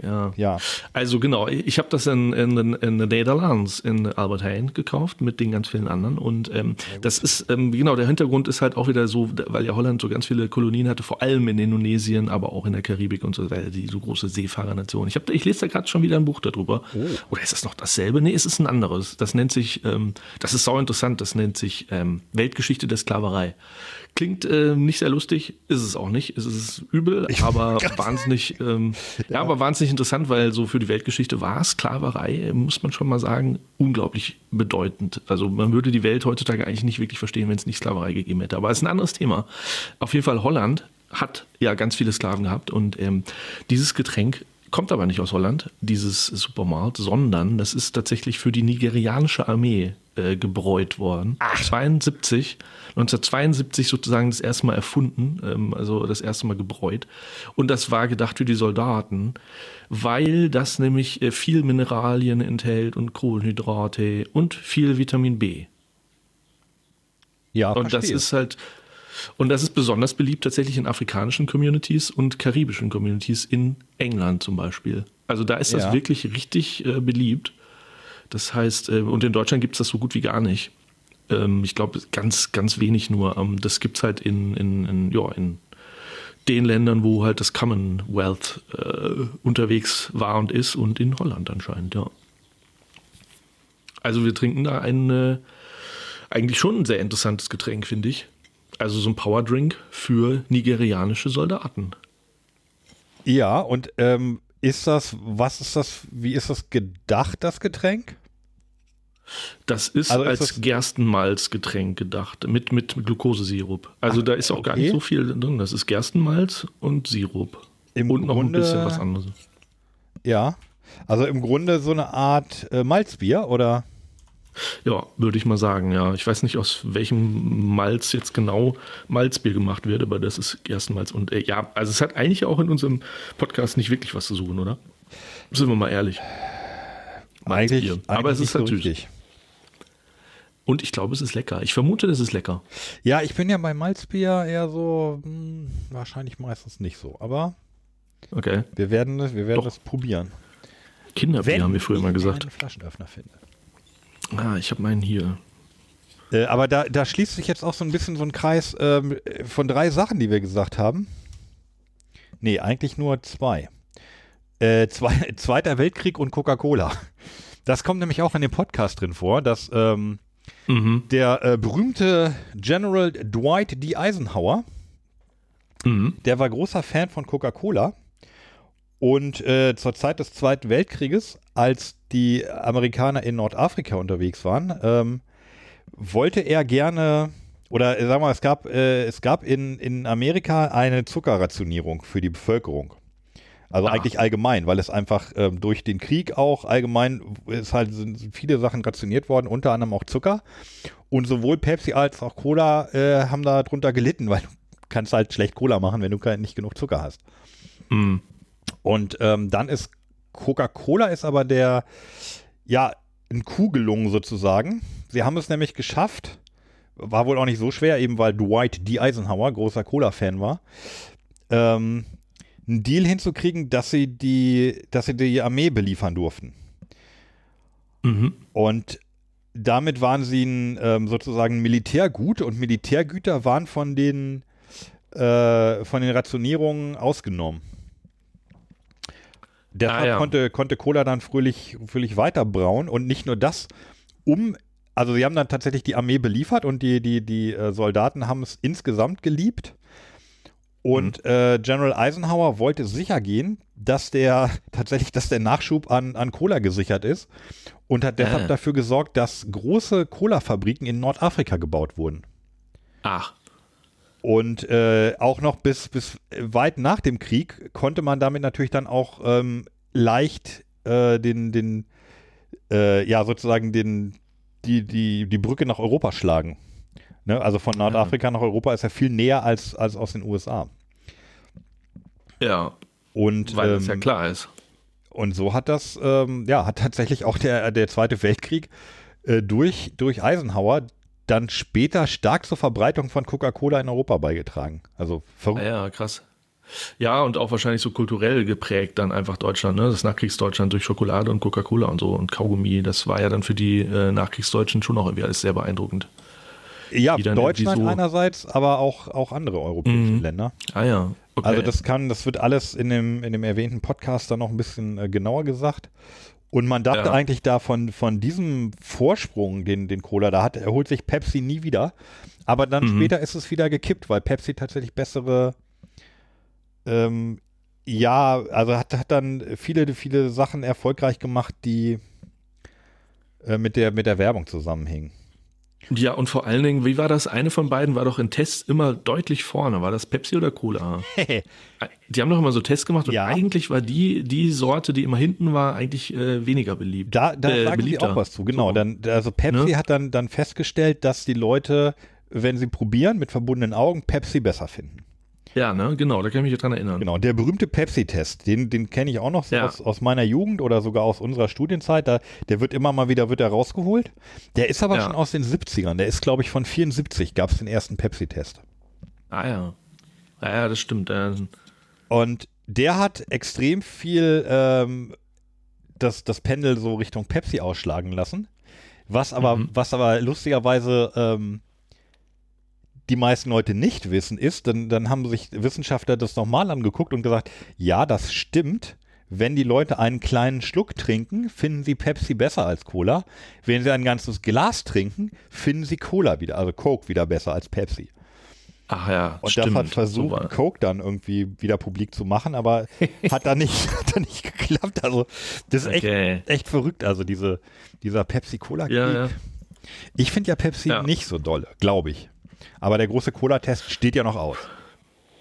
Ja. ja. Also genau, ich habe das in, in, den- in den Netherlands in Albert Heijn gekauft mit den ganz vielen anderen und ähm, das ist, ähm, genau, der Hintergrund ist halt auch wieder so, weil ja Holland so ganz viele Kolonien hatte, vor allem in Indonesien, aber auch in der Karibik und so, weil die so große Seefahrernation. Ich, hab, ich lese da gerade schon wieder ein Buch darüber. Oder ist das noch dasselbe? Nee, es ist ein anderes. Das nennt sich, ähm, das ist sau interessant, das nennt sich ähm, Weltgeschichte der Sklaverei. Klingt äh, nicht sehr lustig, ist es auch nicht. Es ist übel, aber wahnsinnig, ähm, (laughs) ja. ja. aber wahnsinnig interessant, weil so für die Weltgeschichte war Sklaverei, muss man schon mal sagen, unglaublich bedeutend. Also man würde die Welt heutzutage eigentlich nicht wirklich verstehen, wenn es nicht Sklaverei gegeben hätte. Aber es ist ein anderes Thema. Auf jeden Fall Holland hat ja ganz viele Sklaven gehabt und ähm, dieses Getränk kommt aber nicht aus Holland, dieses Supermalt, sondern das ist tatsächlich für die nigerianische Armee äh, gebräut worden. Ach. 72, 1972 sozusagen das erste Mal erfunden, ähm, also das erste Mal gebräut. Und das war gedacht für die Soldaten, weil das nämlich äh, viel Mineralien enthält und Kohlenhydrate und viel Vitamin B. Ja, und verstehe. das ist halt und das ist besonders beliebt tatsächlich in afrikanischen Communities und karibischen Communities in England zum Beispiel. Also da ist das ja. wirklich richtig äh, beliebt. Das heißt, äh, und in Deutschland gibt es das so gut wie gar nicht. Ähm, ich glaube, ganz, ganz wenig nur. Ähm, das gibt es halt in, in, in, ja, in den Ländern, wo halt das Commonwealth äh, unterwegs war und ist und in Holland anscheinend, ja. Also wir trinken da ein äh, eigentlich schon ein sehr interessantes Getränk, finde ich. Also so ein Powerdrink für nigerianische Soldaten. Ja, und ähm, ist das, was ist das, wie ist das gedacht, das Getränk? Das ist also als ist Gerstenmalzgetränk gedacht, mit, mit Glukosesirup. Also Ach, da ist auch okay. gar nicht so viel drin. Das ist Gerstenmalz und Sirup. Im und noch Grunde, ein bisschen was anderes. Ja, also im Grunde so eine Art äh, Malzbier, oder? Ja, würde ich mal sagen, ja. Ich weiß nicht, aus welchem Malz jetzt genau Malzbier gemacht wird, aber das ist Gerstenmalz. Und äh, ja, also es hat eigentlich auch in unserem Podcast nicht wirklich was zu suchen, oder? Sind wir mal ehrlich. Malzbier. Eigentlich, aber eigentlich es ist halt süß. Und ich glaube, es ist lecker. Ich vermute, es ist lecker. Ja, ich bin ja bei Malzbier eher so, mh, hm, wahrscheinlich meistens nicht so, aber okay. wir werden, wir werden das probieren. Kinderbier haben wir früher mal gesagt. Wenn ich einen Flaschenöffner finde. Ah, ich habe meinen hier. Äh, aber da, da schließt sich jetzt auch so ein bisschen so ein Kreis ähm, von drei Sachen, die wir gesagt haben. Nee, eigentlich nur zwei. Äh, zwei (laughs) Zweiter Weltkrieg und Coca-Cola. Das kommt nämlich auch in dem Podcast drin vor, dass ähm, mhm. der äh, berühmte General Dwight D. Eisenhower, mhm. der war großer Fan von Coca-Cola und äh, zur Zeit des Zweiten Weltkrieges, als die Amerikaner in Nordafrika unterwegs waren, ähm, wollte er gerne, oder äh, sagen wir mal, es gab, äh, es gab in, in Amerika eine Zuckerrationierung für die Bevölkerung. Also Ach. eigentlich allgemein, weil es einfach ähm, durch den Krieg auch allgemein ist halt, sind viele Sachen rationiert worden, unter anderem auch Zucker. Und sowohl Pepsi als auch Cola äh, haben da drunter gelitten, (laughs) weil du kannst halt schlecht Cola machen, wenn du nicht genug Zucker hast. Mhm. Und ähm, dann ist Coca-Cola ist aber der, ja, ein Kuh gelungen sozusagen. Sie haben es nämlich geschafft, war wohl auch nicht so schwer, eben weil Dwight D. Eisenhower großer Cola-Fan war, ähm, einen Deal hinzukriegen, dass sie die, dass sie die Armee beliefern durften. Mhm. Und damit waren sie ein, ähm, sozusagen Militärgut und Militärgüter waren von den, äh, von den Rationierungen ausgenommen. Der ah, ja. konnte, konnte Cola dann fröhlich, fröhlich weiter brauen und nicht nur das, um, also sie haben dann tatsächlich die Armee beliefert und die, die, die äh, Soldaten haben es insgesamt geliebt. Und mhm. äh, General Eisenhower wollte sicher gehen, dass der (laughs) tatsächlich, dass der Nachschub an, an Cola gesichert ist und hat deshalb äh. dafür gesorgt, dass große Cola-Fabriken in Nordafrika gebaut wurden. Ach. Und äh, auch noch bis, bis weit nach dem Krieg konnte man damit natürlich dann auch ähm, leicht äh, den, den äh, ja, sozusagen den, die, die, die Brücke nach Europa schlagen. Ne? Also von Nordafrika ja. nach Europa ist ja viel näher als, als aus den USA. Ja. Und, weil ähm, das ja klar ist. Und so hat das, ähm, ja, hat tatsächlich auch der, der Zweite Weltkrieg äh, durch, durch Eisenhower dann später stark zur Verbreitung von Coca-Cola in Europa beigetragen. Also verrückt. Ja, krass. Ja, und auch wahrscheinlich so kulturell geprägt dann einfach Deutschland, ne? Das Nachkriegsdeutschland durch Schokolade und Coca-Cola und so und Kaugummi. Das war ja dann für die äh, Nachkriegsdeutschen schon auch irgendwie alles sehr beeindruckend. Ja, Deutschland so einerseits, aber auch, auch andere europäische mhm. Länder. Ah ja. Okay. Also das kann, das wird alles in dem, in dem erwähnten Podcast dann noch ein bisschen äh, genauer gesagt. Und man dachte Ja. eigentlich da von, von diesem Vorsprung, den, den Cola da hat, erholt sich Pepsi nie wieder. Aber dann Mhm. später ist es wieder gekippt, weil Pepsi tatsächlich bessere, ähm, ja, also hat, hat dann viele, viele Sachen erfolgreich gemacht, die äh, mit, der, mit der Werbung zusammenhingen. Ja, und vor allen Dingen, wie war das? Eine von beiden war doch in Tests immer deutlich vorne. War das Pepsi oder Cola? Die haben doch immer so Tests gemacht und Ja. eigentlich war die, die Sorte, die immer hinten war, eigentlich äh, weniger beliebt. Da, da Äh, sagen sie beliebter. auch was zu, genau. So. Dann, also Pepsi Ne? hat dann, dann festgestellt, dass die Leute, wenn sie probieren, mit verbundenen Augen Pepsi besser finden. Ja, ne, genau, da kann ich mich dran erinnern. Genau, der berühmte Pepsi-Test, den, den kenne ich auch noch Ja. aus, aus meiner Jugend oder sogar aus unserer Studienzeit. Da, der wird immer mal wieder wird er rausgeholt. Der ist aber Ja. schon aus den 70ern. Der ist, glaube ich, von 74 gab es den ersten Pepsi-Test. Ah ja. Ja, ja, das stimmt. Und der hat extrem viel ähm, das, das Pendel so Richtung Pepsi ausschlagen lassen. Was aber, Mhm. was aber lustigerweise ähm, die meisten Leute nicht wissen, ist, dann, dann haben sich Wissenschaftler das nochmal angeguckt und gesagt, ja, das stimmt. Wenn die Leute einen kleinen Schluck trinken, finden sie Pepsi besser als Cola. Wenn sie ein ganzes Glas trinken, finden sie Cola wieder, also Coke wieder besser als Pepsi. ach ja, Und stimmt. das hat versucht, So Coke dann irgendwie wieder publik zu machen, aber (laughs) hat da nicht, (laughs) hat da nicht geklappt. Also, das ist echt, Okay. echt verrückt. Also, diese, dieser Pepsi-Cola-Krieg. Ja, ja. Ich finde ja Pepsi Ja. nicht so dolle, glaube ich. Aber der große Cola-Test steht ja noch aus.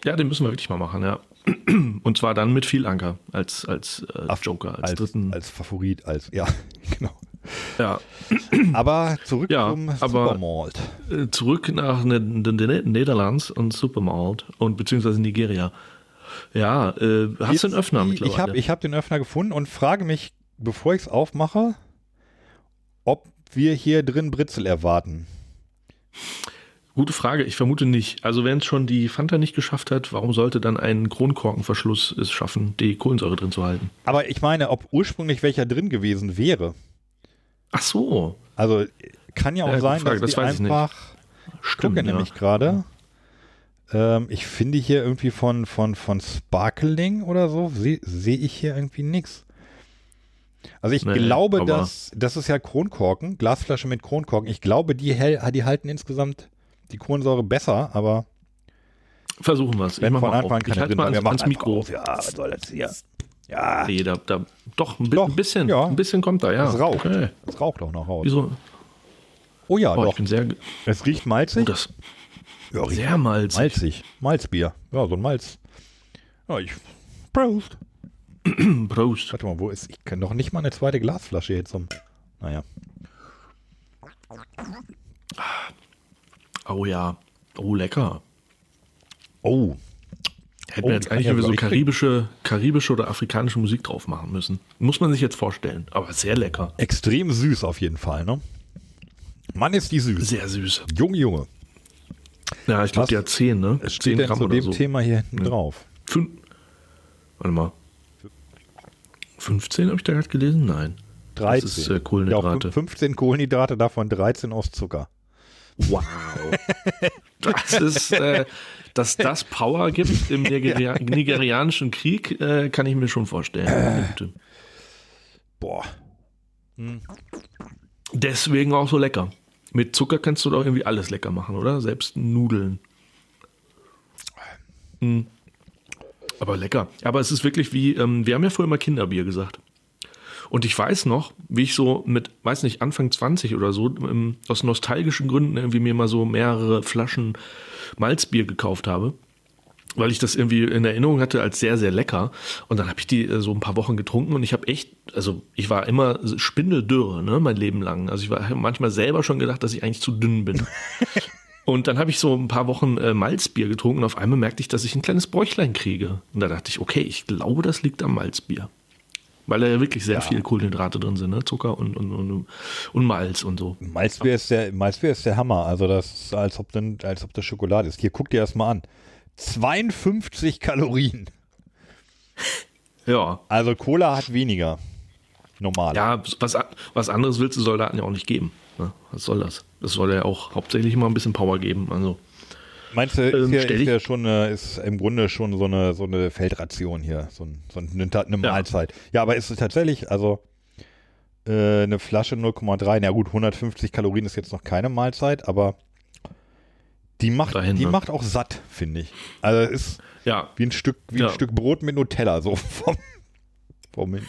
ja, den müssen wir wirklich mal machen, ja. (clears throat) Und zwar dann mit viel Anker als, als äh, Auf- Joker, als, Als, dritten. als Favorit, als, ja, (laughs) genau. ja. (clears throat) Aber zurück Ja, zum aber- Supermalt. Äh, Zurück nach ne, den ne Niederlands und Supermalt und beziehungsweise Nigeria. Ja, äh, hast du einen Öffner Ich mittlerweile? habe ich hab den Öffner gefunden und frage mich, bevor ich es aufmache, ob wir hier drin Britzel erwarten. Gute Frage, ich vermute nicht. Also wenn es schon die Fanta nicht geschafft hat, warum sollte dann ein Kronkorkenverschluss es schaffen, die Kohlensäure drin zu halten? Aber ich meine, ob ursprünglich welcher drin gewesen wäre. Ach so, Also kann ja auch Ja, sein, Frage, dass das die einfach. Ich stimmt. gucke ja. nämlich gerade. Ähm, ich finde hier irgendwie von, von, von Sparkling oder so, sehe seh ich hier irgendwie nichts. Also ich Nee, glaube, dass das ist ja Kronkorken, Glasflasche mit Kronkorken. Ich glaube, die, hell, die halten insgesamt die Kohlensäure besser, aber Versuchen wir es. Ich von mal Anfang an Ich keine drin mal waren, wir ans, ans Mikro. auf. Ja, was soll das hier? Ja, Nee, da, da, doch, ein, Doch, bisschen. ja. Ein bisschen kommt da, ja. es raucht. Okay. Es raucht auch noch raus. Wieso? Oh ja, Oh, ich doch. bin sehr, Es riecht malzig. oh, das, ja, riecht sehr malzig. Malzig. Malzbier. Ja, so ein Malz. Ja, ich. Prost. (clears throat) Prost. Warte mal, wo ist. Ich kann doch nicht mal eine zweite Glasflasche hier zum. Naja. Oh ja. Oh, lecker. Oh. Hätten Oh, wir jetzt eigentlich ja irgendwie so karibische, karibische oder afrikanische Musik drauf machen müssen. Muss man sich jetzt vorstellen. Aber sehr lecker. Extrem süß auf jeden Fall, ne? Mann, ist die süß. Sehr süß. Junge, Junge. Ja, ich glaube, die hat 10, ne? Es steht 10 denn Gramm zu oder dem so. Thema hier hinten Ja. drauf. Fün Warte mal. 15 habe ich da gerade gelesen? Nein. 13. Das ist äh, Kohlenhydrate. Ja, 15 Kohlenhydrate, davon 13 aus Zucker. Wow. Das ist, äh, dass das Power gibt im Nigeria nigerianischen Krieg, äh, kann ich mir schon vorstellen. Boah. Deswegen auch so lecker. Mit Zucker kannst du doch irgendwie alles lecker machen, oder? Selbst Nudeln. Hm. Aber lecker. Aber es ist wirklich wie, ähm, wir haben ja vorher mal Kinderbier gesagt. Und ich weiß noch, wie ich so mit, weiß nicht, Anfang 20 oder so, ähm, aus nostalgischen Gründen irgendwie mir mal so mehrere Flaschen Malzbier gekauft habe. Weil ich das irgendwie in Erinnerung hatte als sehr, sehr lecker. Und dann habe ich die äh, so ein paar Wochen getrunken und ich habe echt, also ich war immer spindeldürre, ne, mein Leben lang. Also ich war manchmal selber schon gedacht, dass ich eigentlich zu dünn bin. (laughs) Und dann habe ich so ein paar Wochen äh, Malzbier getrunken und auf einmal merkte ich, dass ich ein kleines Bäuchlein kriege. Und da dachte ich, okay, ich glaube, das liegt am Malzbier. Weil da ja wirklich sehr viel Kohlenhydrate drin sind, ne? Zucker und, und, und, und Malz und so. Malzbier ist, der, Malzbier ist der Hammer. Also das ist, als ob, denn, als ob das Schokolade ist. Hier, guck dir das mal an. 52 Kalorien. Ja. Also Cola hat weniger. Normal. Ja, was, was anderes willst du Soldaten ja auch nicht geben. Ne? Was soll das? Das soll ja auch hauptsächlich mal ein bisschen Power geben. Also, Meinst du, ist, Ähm, ja, stell ist ja schon eine, ist im Grunde schon so eine, so eine Feldration hier, so, ein, so ein, eine, eine Mahlzeit. Ja. aber ist es tatsächlich, also äh, eine Flasche 0,3. Na gut, 150 Kalorien ist jetzt noch keine Mahlzeit, aber die macht, Dahin, die ne? macht auch satt, finde ich. Also ist Ja, wie ein Stück, wie Ja. ein Stück Brot mit Nutella, so (laughs) vom, vom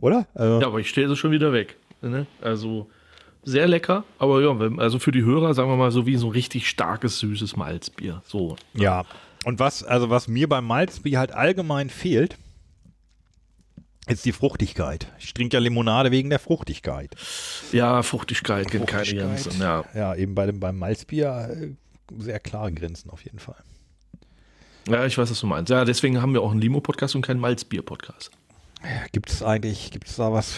oder? Also, ja, aber ich stelle sie schon wieder weg. Ne? Also sehr lecker, aber ja, also für die Hörer sagen wir mal so wie so ein richtig starkes, süßes Malzbier. So. Ja. Und was, also was mir beim Malzbier halt allgemein fehlt, ist die Fruchtigkeit. Ich trinke ja Limonade wegen der Fruchtigkeit. Ja, Fruchtigkeit kennt keine. Grenzen. Ja. Ja, eben bei dem, beim Malzbier äh, sehr klare Grenzen auf jeden Fall. ja, ich weiß, was du meinst. Ja, deswegen haben wir auch einen Limo-Podcast und keinen Malzbier-Podcast. Gibt es eigentlich, gibt es da was?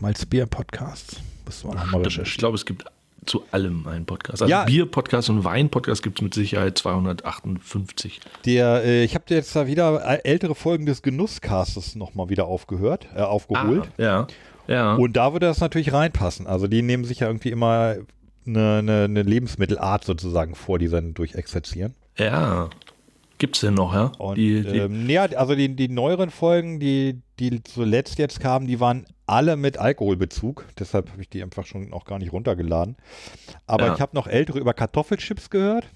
Malzbier-Podcasts? Müssen wir nochmal Ich recherchieren. glaube, es gibt zu allem einen Podcast. Also Ja. Bier-Podcast und Wein-Podcast gibt es mit Sicherheit 258. Der, äh, ich habe jetzt da wieder äh, ältere Folgen des Genusscastes nochmal wieder aufgehört, äh, aufgeholt. Ah, ja. Ja. Und da würde das natürlich reinpassen. Also die nehmen sich ja irgendwie immer eine, eine, eine Lebensmittelart sozusagen vor, die sie dann durchexerzieren. ja. Gibt's denn noch, ja? Und die, die, ähm, ja, also die, die neueren Folgen, die, die zuletzt jetzt kamen, die waren alle mit Alkoholbezug. Deshalb habe ich die einfach schon auch gar nicht runtergeladen. Aber Ja. ich habe noch ältere über Kartoffelchips gehört.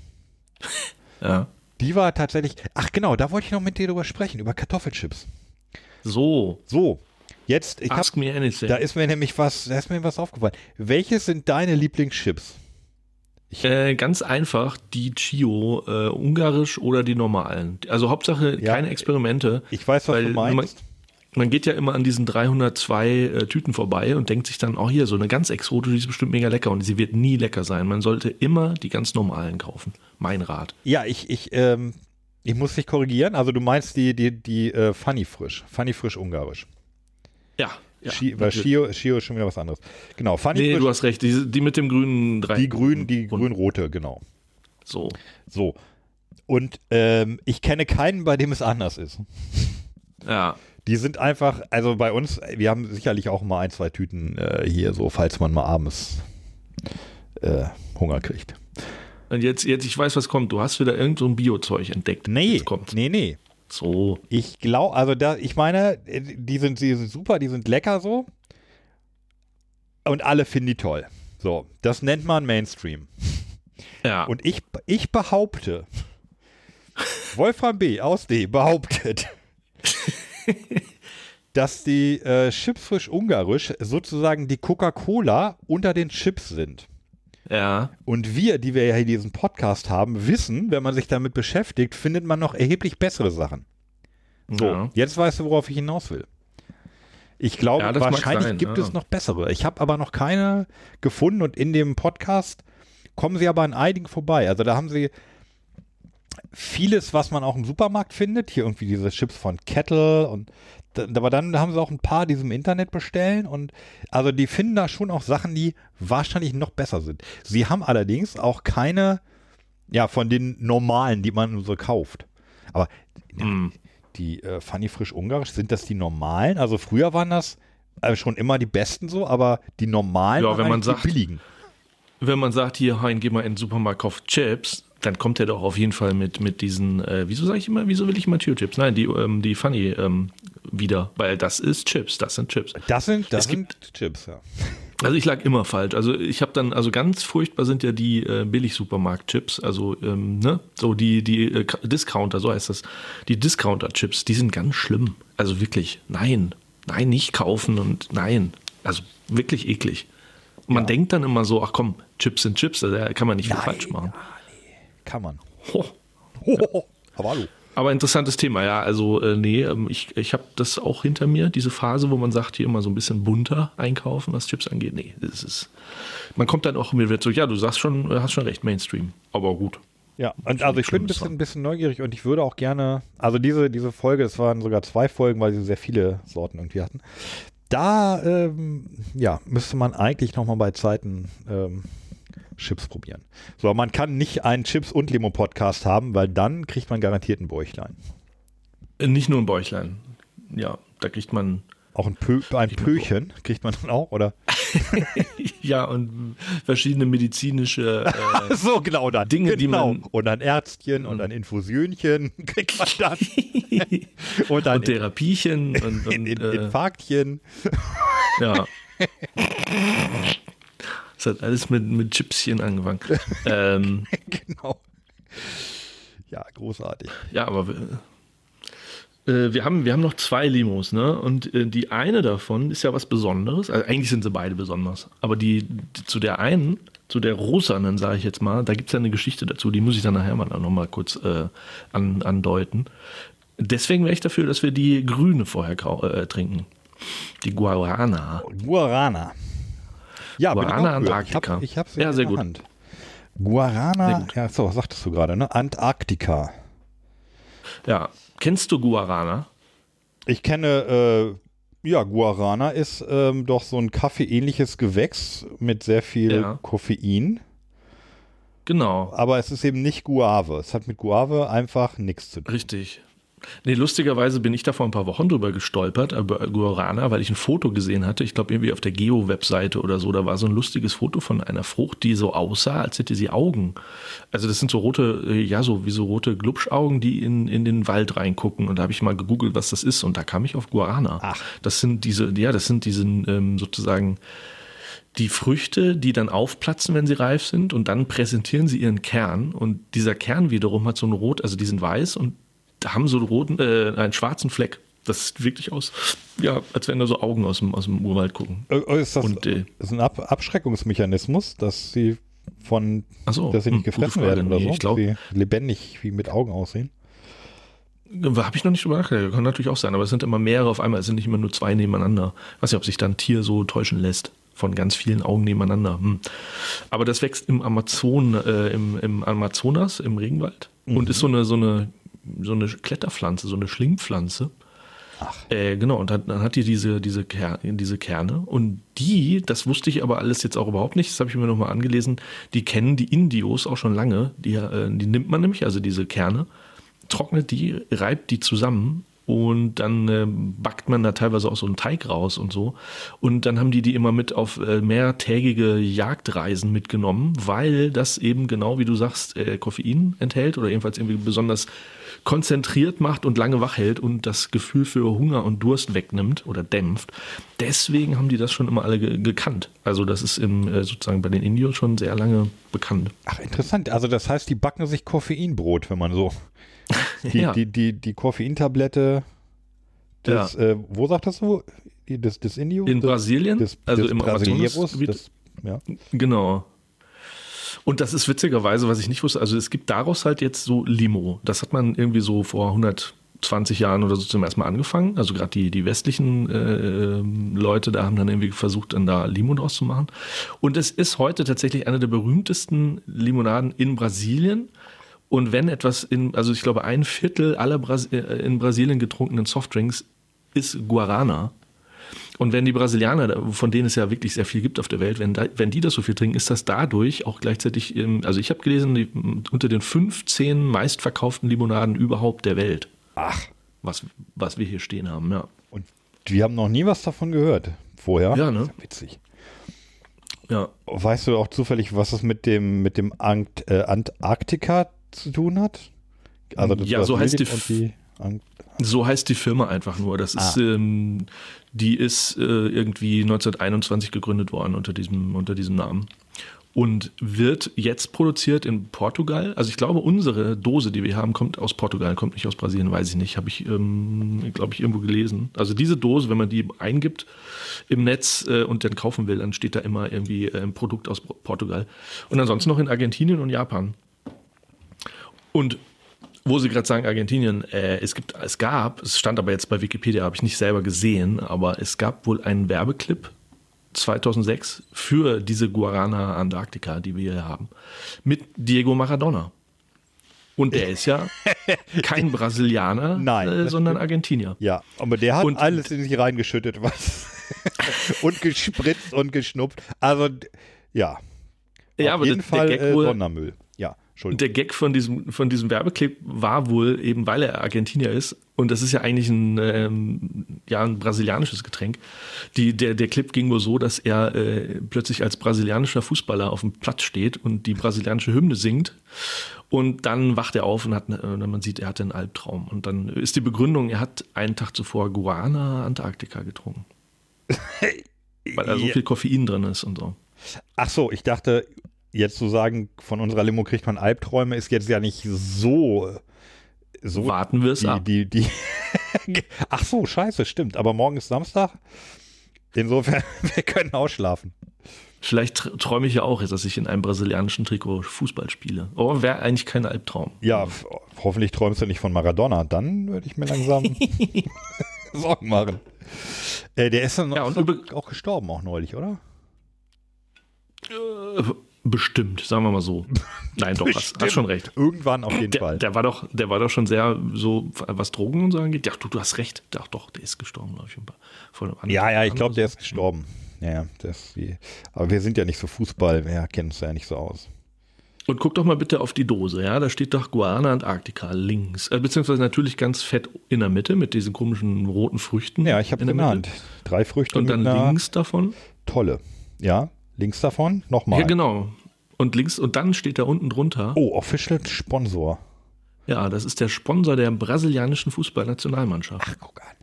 (laughs) ja. Die war tatsächlich. Ach genau, da wollte ich noch mit dir drüber sprechen, über Kartoffelchips. So, So, jetzt, ich hab, ask me anything. da ist mir nämlich was, da ist mir was aufgefallen. Welches sind deine Lieblingschips? Äh, ganz einfach die Chio, äh, ungarisch oder die normalen. Also Hauptsache Ja, keine Experimente. Ich weiß, was weil du man, meinst. man geht ja immer an diesen 302 äh, Tüten vorbei und denkt sich dann, oh hier, so eine ganz exotische, die ist bestimmt mega lecker und sie wird nie lecker sein. Man sollte immer die ganz normalen kaufen. Mein Rat. Ja, ich, ich, ähm, ich muss dich korrigieren. Also du meinst die, die, die äh, Funny Frisch. Funny Frisch ungarisch. Ja. Ja weil. Chio, Chio ist schon wieder was anderes. Genau, Funny Nee, Frisch, du hast recht. Die, die mit dem grünen drei. die grün, die grün-rote, genau. So. So. Und ähm, ich kenne keinen, bei dem es anders ist. Ja. Die sind einfach, also bei uns, wir haben sicherlich auch mal ein, zwei Tüten äh, hier, so falls man mal abends äh, Hunger kriegt. Und jetzt, jetzt, ich weiß, was kommt. Du hast wieder irgend so ein Biozeug entdeckt. Nee, nee, nee. So. Ich glaube, also da, ich meine, die sind, die sind super, die sind lecker so. Und alle finden die toll. So, das nennt man Mainstream. Ja. Und ich, ich behaupte, Wolfram B. aus D. behauptet, (laughs) dass die äh, Chips frisch ungarisch sozusagen die Coca-Cola unter den Chips sind. Ja. Und wir, die wir ja hier diesen Podcast haben, wissen, wenn man sich damit beschäftigt, findet man noch erheblich bessere Sachen. So, Ja. jetzt weißt du, worauf ich hinaus will. Ich glaube, Ja, wahrscheinlich sein, gibt ja. es noch bessere. Ich habe aber noch keine gefunden und in dem Podcast kommen sie aber an einigen vorbei. Also da haben sie vieles, was man auch im Supermarkt findet. Hier irgendwie diese Chips von Kettle und aber dann haben sie auch ein paar, die sie im Internet bestellen und also die finden da schon auch Sachen, die wahrscheinlich noch besser sind. Sie haben allerdings auch keine, ja, von den normalen, die man so kauft. Aber Hm. die äh, Funny Frisch Ungarisch, sind das die normalen? Also früher waren das äh, schon immer die besten so, aber die normalen Ja, wenn man eigentlich die sagt- billigen. Wenn man sagt, hier, Hein, geh mal in den Supermarkt, kauf Chips, dann kommt er doch auf jeden Fall mit, mit diesen, äh, wieso sage ich immer, wieso will ich immer Tür-Chips? Nein, die, ähm, die Funny ähm, wieder, weil das ist Chips, das sind Chips. Das sind, das Es gibt- sind Chips, ja. Also ich lag immer falsch. Also ich habe dann, also ganz furchtbar sind ja die äh, Billig-Supermarkt-Chips, also ähm, ne, so die, die äh, Discounter, so heißt das. Die Discounter-Chips, die sind ganz schlimm. Also wirklich, nein, nein, nicht kaufen und nein. Also wirklich eklig. Und man denkt dann immer so, ach komm, Chips sind Chips, also da kann man nicht viel Nein, falsch machen. Kann man. Ho. Aber hallo. Aber interessantes Thema, ja. Also, äh, nee, ähm, ich, ich habe das auch hinter mir, diese Phase, wo man sagt, hier immer so ein bisschen bunter einkaufen, was Chips angeht. Nee, das ist. Man kommt dann auch mir wird so, ja, du sagst schon, äh, hast schon recht, Mainstream. Aber gut. Ja, und also ich bin ein bisschen, ein bisschen neugierig und ich würde auch gerne, also diese, diese Folge, es waren sogar zwei Folgen, weil sie sehr viele Sorten irgendwie hatten. Da, ähm, ja, müsste man eigentlich nochmal bei Zeiten ähm, Chips probieren. So, man kann nicht einen Chips- und Limo-Podcast haben, weil dann kriegt man garantiert ein Bäuchlein. Äh, Nicht nur ein Bäuchlein. Ja, da kriegt man. Auch ein, Pö ein Pöchen kriegt man dann auch, oder? (laughs) Ja, und verschiedene medizinische. Äh, (laughs) So, genau dann. Dinge, die genau. man- Und ein Ärztchen und ein Infusionchen (laughs) kriegt man dann. und ein und Therapiechen und, und in, in, äh, Infarktchen. ja. Das hat alles mit, mit Chipschen angefangen. (laughs) ähm, genau. Ja, großartig. ja, aber wir, äh, wir, haben, wir haben noch zwei Limos, ne? Und äh, die eine davon ist ja was Besonderes. Also eigentlich sind sie beide besonders. Aber die, die zu der einen, zu der rosanen, sage ich jetzt mal, da gibt es ja eine Geschichte dazu, die muss ich dann nachher mal noch mal kurz äh, an, andeuten. Deswegen wäre ich dafür, dass wir die grüne vorher äh, trinken. Die Guarana. Guarana. Ja, Guarana. Antarktika. Ich habe ich hab's Ja, in sehr der gut. Hand. Sehr Guarana, gut. ja, so, was sagtest du gerade, ne? Antarktika. Ja, kennst du Guarana? Ich kenne, äh, ja, Guarana ist ähm, doch so ein kaffeeähnliches Gewächs mit sehr viel Ja. Koffein. Genau, Aber es ist eben nicht Guave. Es hat mit Guave einfach nichts zu tun. richtig. Nee, lustigerweise bin ich da vor ein paar Wochen drüber gestolpert, über Guarana, weil ich ein Foto gesehen hatte. Ich glaube, irgendwie auf der Geo-Webseite oder so. Da war so ein lustiges Foto von einer Frucht, die so aussah, als hätte sie Augen. Also, das sind so rote, äh, ja, so wie so rote Glubschaugen, die in, in den Wald reingucken. Und da habe ich mal gegoogelt, was das ist. Und da kam ich auf Guarana. Ach. Das sind diese, ja, das sind diese ähm, sozusagen die Früchte, die dann aufplatzen, wenn sie reif sind, und dann präsentieren sie ihren Kern. Und dieser Kern wiederum hat so ein Rot, also die sind weiß und haben so einen roten, äh, einen schwarzen Fleck. Das sieht wirklich aus, ja, als wenn da so Augen aus dem, aus dem Urwald gucken. Äh, Ist das Und, äh, ist ein Ab Abschreckungsmechanismus, dass sie von, so, dass sie nicht hm, gefressen werden oder Nee, so, ich glaub- dass sie lebendig wie mit Augen aussehen? Habe ich noch nicht drüber nachgedacht. Kann natürlich auch sein, aber es sind immer mehrere auf einmal. Es sind nicht immer nur zwei nebeneinander. weiß nicht, ob sich da ein Tier so täuschen lässt. Von ganz vielen Augen nebeneinander. Hm. Aber das wächst im Amazon, äh, im, im Amazonas, im Regenwald. Und ist so eine, so eine, so eine Kletterpflanze, so eine Schlingpflanze. Äh, genau, und dann, dann hat die diese, diese, Ker diese Kerne. Und die, das wusste ich aber alles jetzt auch überhaupt nicht, das habe ich mir nochmal angelesen, die kennen die Indios auch schon lange. Die, äh, die nimmt man nämlich, also diese Kerne, trocknet die, reibt die zusammen und dann ähm, backt man da teilweise auch so einen Teig raus und so. Und dann haben die die immer mit auf äh, mehrtägige Jagdreisen mitgenommen, weil das eben genau wie du sagst, äh, Koffein enthält oder jedenfalls irgendwie besonders konzentriert macht und lange wach hält und das Gefühl für Hunger und Durst wegnimmt oder dämpft. Deswegen haben die das schon immer alle ge gekannt. Also das ist im, äh, sozusagen bei den Indios schon sehr lange bekannt. Ach, interessant. Also das heißt, die backen sich Koffeinbrot, wenn man so (laughs) die, Ja. die, die, die Koffeintablette des, äh, wo sagtest du? Die- Des, des Indio? In Brasilien, des, also des im Brasileiros? Des, ja. Genau. Und das ist witzigerweise, was ich nicht wusste, also es gibt daraus halt jetzt so Limo. Das hat man irgendwie so vor 120 Jahren oder so zum ersten Mal angefangen. Also gerade die, die westlichen äh, Leute da haben dann irgendwie versucht, dann da Limo draus zu machen. Und es ist heute tatsächlich eine der berühmtesten Limonaden in Brasilien. Und wenn etwas in, also ich glaube, ein Viertel aller Bras äh, in Brasilien getrunkenen Softdrinks ist Guarana. Und wenn die Brasilianer, von denen es ja wirklich sehr viel gibt auf der Welt, wenn, da, wenn die das so viel trinken, ist das dadurch auch gleichzeitig, ähm, also ich habe gelesen, die, unter den 15 meistverkauften Limonaden überhaupt der Welt, Ach, was, was wir hier stehen haben, ja. und wir haben noch nie was davon gehört vorher. Ja, ne? Ist witzig. Ja, Weißt du auch zufällig, was es mit dem, mit dem Ant, äh, Antarktika zu tun hat? Also das Ja, so heißt die so heißt die Firma einfach nur. Das ist, ähm, die ist äh, irgendwie 1921 gegründet worden unter diesem, unter diesem Namen. Und wird jetzt produziert in Portugal. Also ich glaube, unsere Dose, die wir haben, kommt aus Portugal, kommt nicht aus Brasilien, weiß ich nicht. Habe ich, ähm, glaube ich, irgendwo gelesen. Also diese Dose, wenn man die eingibt im Netz äh, und dann kaufen will, dann steht da immer irgendwie äh, ein Produkt aus Portugal. Und ansonsten noch in Argentinien und Japan. Und wo Sie gerade sagen, Argentinien, äh, es gibt, es gab, es stand aber jetzt bei Wikipedia, habe ich nicht selber gesehen, aber es gab wohl einen Werbeclip 2006 für diese Guarana Antarktika, die wir hier haben, mit Diego Maradona. Und der ist ja (laughs) kein Brasilianer, Nein, äh, sondern. Argentinier. Ja, aber der hat Und- alles in sich reingeschüttet, was. (laughs) und gespritzt und geschnuppt. Also, ja. Ja, Auf aber jeden der, Fall der Gag äh, Sondermüll. Der Gag von diesem, von diesem Werbeclip war wohl eben, weil er Argentinier ist. Und das ist ja eigentlich ein, ähm, ja, ein brasilianisches Getränk. Die, der, der Clip ging wohl so, dass er äh, plötzlich als brasilianischer Fußballer auf dem Platz steht und die brasilianische Hymne singt. Und dann wacht er auf und hat, äh, man sieht, er hatte einen Albtraum. Und dann ist die Begründung, er hat einen Tag zuvor Guarana Antarktika getrunken. (laughs) weil da so viel Koffein drin ist und so. Ach so, ich dachte, jetzt zu sagen, von unserer Limo kriegt man Albträume, ist jetzt ja nicht so. so Warten wir es ab. die, die (laughs) Ach so, scheiße, stimmt. Aber morgen ist Samstag. Insofern, (laughs) wir können ausschlafen. Vielleicht tr- träume ich ja auch, dass ich in einem brasilianischen Trikot Fußball spiele. Aber wäre eigentlich kein Albtraum. Ja, hoffentlich träumst du nicht von Maradona. Dann würde ich mir langsam (laughs) Sorgen machen. Äh, der ist dann Ja, auch, auch gestorben, auch neulich, oder? Äh, Bestimmt, sagen wir mal so. (laughs) Nein, doch, hast, hast schon recht. Irgendwann auf jeden Der, Fall. der, war doch, der war doch schon sehr so, was Drogen und so angeht. Ja, du, du hast recht. Ach doch, der ist gestorben, glaube ich. Vor einem ja, ja, ich glaube, der ist gestorben. Ja, das, aber wir sind ja nicht so Fußball, wir kennen uns ja nicht so aus. Und guck doch mal bitte auf die Dose, ja, da steht doch Guarana Antarctica links, äh, beziehungsweise natürlich ganz fett in der Mitte mit diesen komischen roten Früchten. Ja, ich habe genannt. Mitte. Drei Früchte Und dann links davon. Tolle. Ja, links davon nochmal. Ja, genau. Und links und dann steht da unten drunter. Oh, Official Sponsor. Ja, das ist der Sponsor der brasilianischen Fußballnationalmannschaft. Ach, guck an.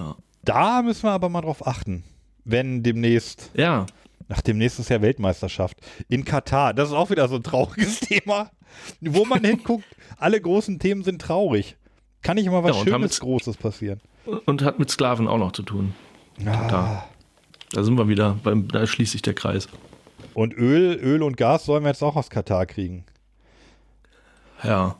Ja. Da müssen wir aber mal drauf achten, wenn demnächst, Ja, ach, demnächst ist ja Weltmeisterschaft in Katar. Das ist auch wieder so ein trauriges (laughs) Thema. Wo man hinguckt, alle großen Themen sind traurig. Kann nicht immer was Ja, Schönes, jetzt- Großes passieren. und hat mit Sklaven auch noch zu tun. Ah. Da. Da sind wir wieder, beim, da schließt sich der Kreis. Und Öl, Öl und Gas sollen wir jetzt auch aus Katar kriegen. Ja,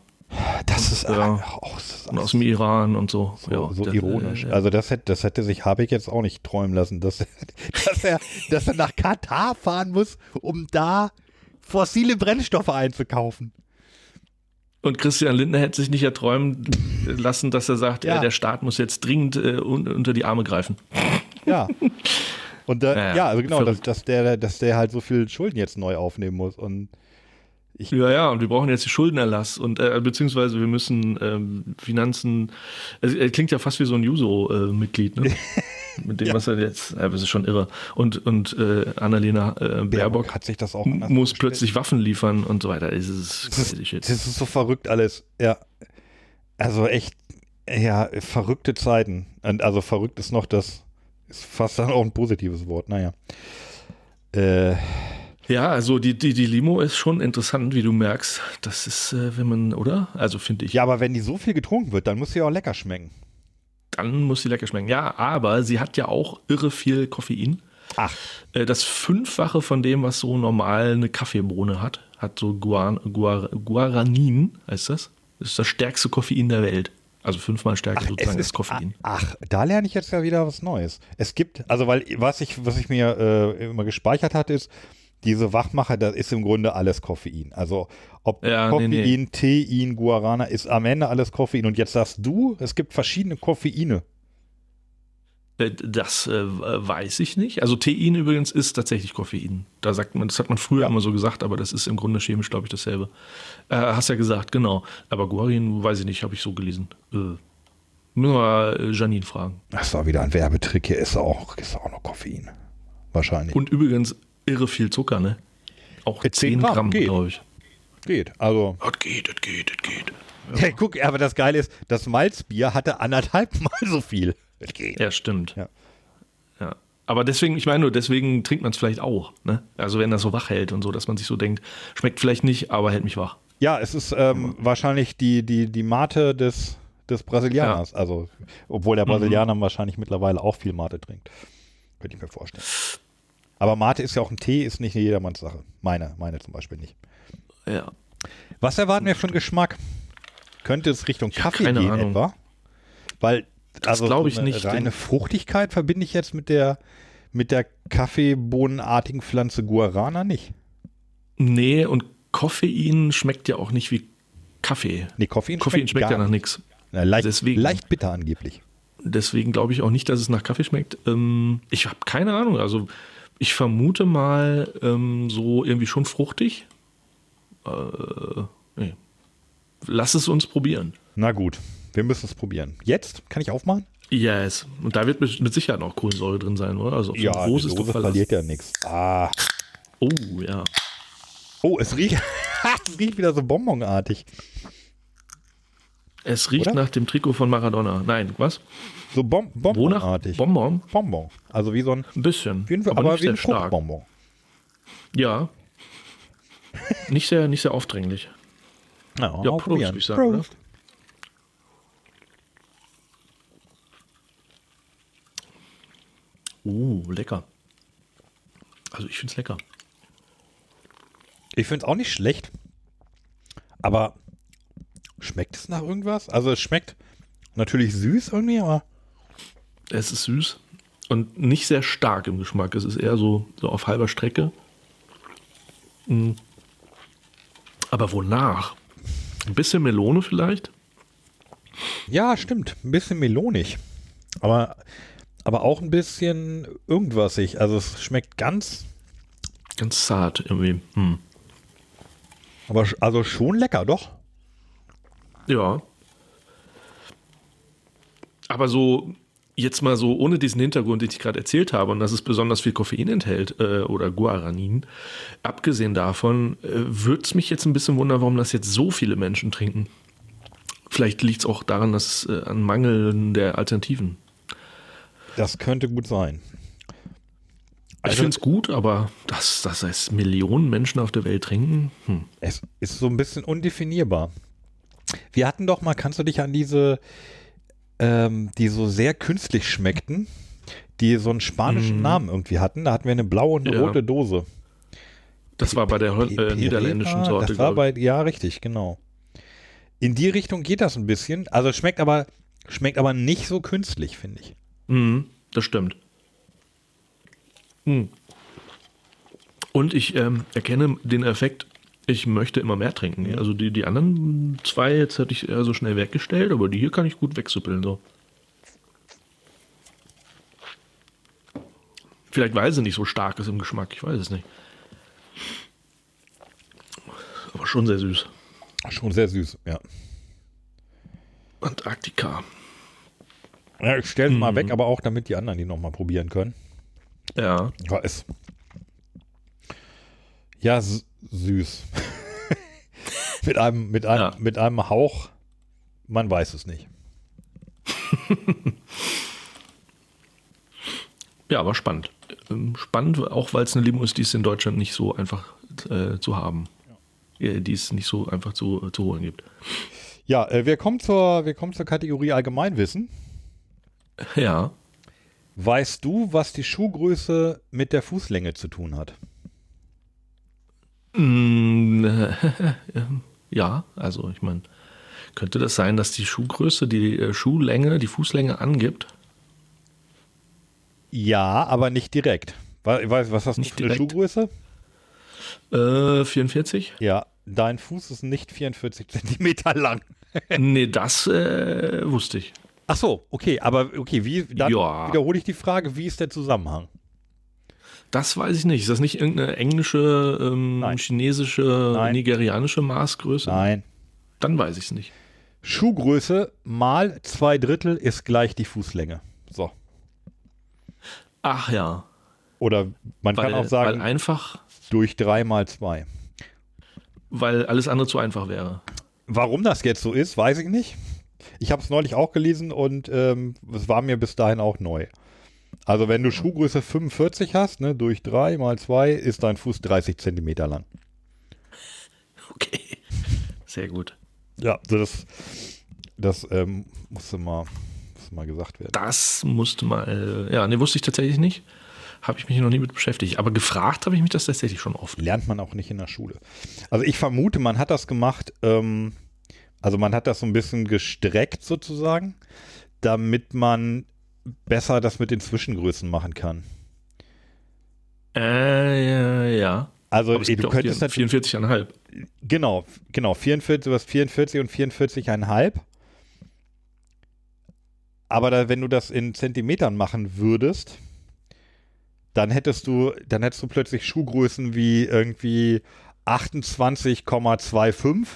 Das ist Ja. ach, auch das ist aus dem Iran und so. so, ja, so das, ironisch. ja. Also das hätte, das hätte sich Habeck jetzt auch nicht träumen lassen, dass, (laughs) dass, er, dass er nach Katar fahren muss, um da fossile Brennstoffe einzukaufen. Und Christian Lindner hätte sich nicht erträumen lassen, dass er sagt, Ja. äh, der Staat muss jetzt dringend äh, un unter die Arme greifen. Ja. (laughs) Und da, Ja, ja, ja, also genau, dass, dass, der, dass der halt so viel Schulden jetzt neu aufnehmen muss. Und Ja, ja, und wir brauchen jetzt die Schuldenerlass und äh, beziehungsweise wir müssen ähm, Finanzen. Also, er klingt ja fast wie so ein Juso-Mitglied, ne? (laughs) Mit dem, was er jetzt. Ja, das ist schon irre. Und, und äh, Annalena äh, Baerbock hat sich das auch muss plötzlich Waffen liefern und so weiter. Es ist Das ist, das ist so verrückt alles. Ja. Also echt, ja, verrückte Zeiten. Und also verrückt ist noch das, ist fast dann auch ein positives Wort. Naja. Äh, Ja, also die, die, die Limo ist schon interessant, wie du merkst. Das ist, äh, wenn man, oder? Also finde ich. ja, aber wenn die so viel getrunken wird, dann muss sie auch lecker schmecken. Dann muss sie lecker schmecken. Ja, aber sie hat ja auch irre viel Koffein. Ach, Äh, Das Fünffache von dem, was so normal eine Kaffeebohne hat, hat so Guar Guar Guaranin, heißt das? Das ist das stärkste Koffein der Welt. Also fünfmal stärker sozusagen als Koffein. Ach, da lerne ich jetzt ja wieder was Neues. Es gibt, also weil was ich, was ich mir äh, immer gespeichert hatte, ist, diese Wachmacher, das ist im Grunde alles Koffein. Also ob Ja, nee, Koffein, nee. Tein, Guarana, ist am Ende alles Koffein. Und jetzt sagst du, es gibt verschiedene Koffeine. Äh, Das äh, weiß ich nicht. Also Tein übrigens ist tatsächlich Koffein. Da sagt man, das hat man früher Ja. immer so gesagt, aber das ist im Grunde chemisch, glaube ich, dasselbe. Äh, hast ja gesagt, genau. Aber Guarin, weiß ich nicht, habe ich so gelesen. Äh, müssen wir äh, Janine fragen. Das war wieder ein Werbetrick. Hier ist auch, ist auch noch Koffein. Wahrscheinlich. Und übrigens irre viel Zucker, ne? Auch Äh, 10 10 Gramm, Gramm, geht. glaube ich. geht. Also. Das geht, das geht, das geht. (laughs) Ja, guck, aber das Geile ist, das Malzbier hatte anderthalb Mal so viel. Das geht. Ja, stimmt. Ja. Ja. Aber deswegen, ich meine nur, deswegen trinkt man es vielleicht auch. Ne? Also wenn das so wach hält und so, dass man sich so denkt, schmeckt vielleicht nicht, aber hält mich wach. Ja, es ist ähm, wahrscheinlich die, die, die Mate des, des Brasilianers. Also, obwohl der Brasilianer wahrscheinlich mittlerweile auch viel Mate trinkt. Könnte ich mir vorstellen. Aber Mate ist ja auch ein Tee, ist nicht jedermanns Sache. Meine, meine zum Beispiel nicht. Ja. Was erwarten wir für einen Geschmack? Könnte es Richtung Kaffee gehen Ahnung. etwa? Weil, also glaub ich so eine nicht. reine Fruchtigkeit verbinde ich jetzt mit der, mit der Kaffeebohnenartigen Pflanze Guarana nicht. Nee, und Koffein schmeckt ja auch nicht wie Kaffee. Nee, Koffein, Koffein schmeckt gar ja nach nicht. nichts. Leicht, Deswegen. leicht bitter angeblich. Deswegen glaube ich auch nicht, dass es nach Kaffee schmeckt. Ähm, ich habe keine Ahnung. Also ich vermute mal ähm, so irgendwie schon fruchtig. Äh, nee. Lass es uns probieren. Na gut, wir müssen es probieren. Jetzt? Kann ich aufmachen? Yes. Und da wird mit mit Sicherheit noch Kohlensäure drin sein, oder? Also ein die Dose verliert ja nichts. Ah. Oh, ja. Oh, es riecht, (laughs) es riecht wieder so bonbonartig. Es riecht Oder? nach dem Trikot von Maradona. Nein, was? So Wonach? Bonbonartig. Bonbon? Bonbon. Also wie so ein, Ein bisschen. jeden Fall, aber, aber, nicht wie ein. Fruchtbonbon. Ja. nicht, sehr, nicht sehr aufdringlich. Ja, Ja, auch Prost, würde ich sagen? Prost. Uh, lecker. Also ich finde es lecker. Ich finde es auch nicht schlecht. Aber schmeckt es nach irgendwas? Also es schmeckt natürlich süß irgendwie, aber Es ist süß und nicht sehr stark im Geschmack. Es ist eher so, so auf halber Strecke. Mm. Aber wonach? Ein bisschen Melone vielleicht? ja, stimmt. Ein bisschen melonig. Aber, aber auch ein bisschen irgendwasig. Also es schmeckt ganz, Ganz zart irgendwie. Hm. Aber also schon lecker, doch. Ja. Aber so, jetzt mal so ohne diesen Hintergrund, den ich gerade erzählt habe, und dass es besonders viel Koffein enthält äh, oder Guaranin, abgesehen davon, äh, würde es mich jetzt ein bisschen wundern, warum das jetzt so viele Menschen trinken. Vielleicht liegt es auch daran, dass äh, an Mangeln der Alternativen. Das könnte gut sein. Ich Also- finde es gut, aber dass, dass es Millionen Menschen auf der Welt trinken, hm. Es ist so ein bisschen undefinierbar. Wir hatten doch mal, kannst du dich an diese, ähm, die so sehr künstlich schmeckten, die so einen spanischen Namen irgendwie hatten? Da hatten wir eine blaue und eine Ja. rote Dose. das war bei der Hol- äh, niederländischen? Sorte. Das war ich. bei, ja, richtig, genau. In die Richtung geht das ein bisschen. Also es schmeckt aber, schmeckt aber nicht so künstlich, finde ich. Mhm, das stimmt. Mhm. Und ich ähm, erkenne den Effekt, ich möchte immer mehr trinken. Also die, die anderen zwei jetzt hätte ich eher so schnell weggestellt, aber die hier kann ich gut wegsuppeln. So. Vielleicht weil sie nicht so stark ist im Geschmack, ich weiß es nicht. Aber schon sehr süß. Schon sehr süß, ja. Antarktika. ja ich stelle es mal weg, aber auch damit die anderen die nochmal probieren können. Ja. Ja, ist. Ja, süß. (laughs) mit, einem, mit, einem, Ja. mit einem Hauch, man weiß es nicht. (laughs) Ja, aber spannend. Ähm, Spannend, auch weil es eine Limo ist, die es in Deutschland nicht so einfach äh, zu haben. Äh, Die es nicht so einfach zu, zu holen gibt. Ja, äh, wir, kommen zur, wir kommen zur Kategorie Allgemeinwissen. Ja. Weißt du, was die Schuhgröße mit der Fußlänge zu tun hat? Mm, (laughs) ja, also ich meine, könnte das sein, dass die Schuhgröße die äh, Schuhlänge, die Fußlänge angibt? Ja, aber nicht direkt. Was, was hast Nicht du für eine direkt. Schuhgröße? Äh, 44? Ja, dein Fuß ist nicht 44 Zentimeter lang. (laughs) nee, das äh, wusste ich. Ach so, okay, aber okay, wie, dann Ja. wiederhole ich die Frage, wie ist der Zusammenhang? Das weiß ich nicht. Ist das nicht irgendeine englische, ähm, Nein. chinesische, Nein. nigerianische Maßgröße? Nein. Dann weiß ich es nicht. Schuhgröße mal zwei Drittel ist gleich die Fußlänge. So. Ach ja. Oder man Weil, kann auch sagen, einfach, durch drei mal zwei. weil alles andere zu einfach wäre. Warum das jetzt so ist, weiß ich nicht. Ich habe es neulich auch gelesen und ähm, es war mir bis dahin auch neu. Also wenn du Schuhgröße 45 hast, ne, durch 3 mal 2 ist dein Fuß 30 Zentimeter lang. Okay. Sehr gut. Ja, das, das ähm, musste, mal, musste mal gesagt werden. Das musste mal, äh, ja, ne, wusste ich tatsächlich nicht. Habe ich mich noch nie mit beschäftigt. Aber gefragt habe ich mich das tatsächlich schon oft. Lernt man auch nicht in der Schule. Also ich vermute, man hat das gemacht, ähm, also man hat das so ein bisschen gestreckt sozusagen, damit man besser das mit den Zwischengrößen machen kann. Äh, ja, ja. Also ey, du könntest natürlich 44,5. Genau, genau. 44, du hast 44 und 44,5. Aber da, wenn du das in Zentimetern machen würdest, dann hättest du, dann hättest du plötzlich Schuhgrößen wie irgendwie 28,25,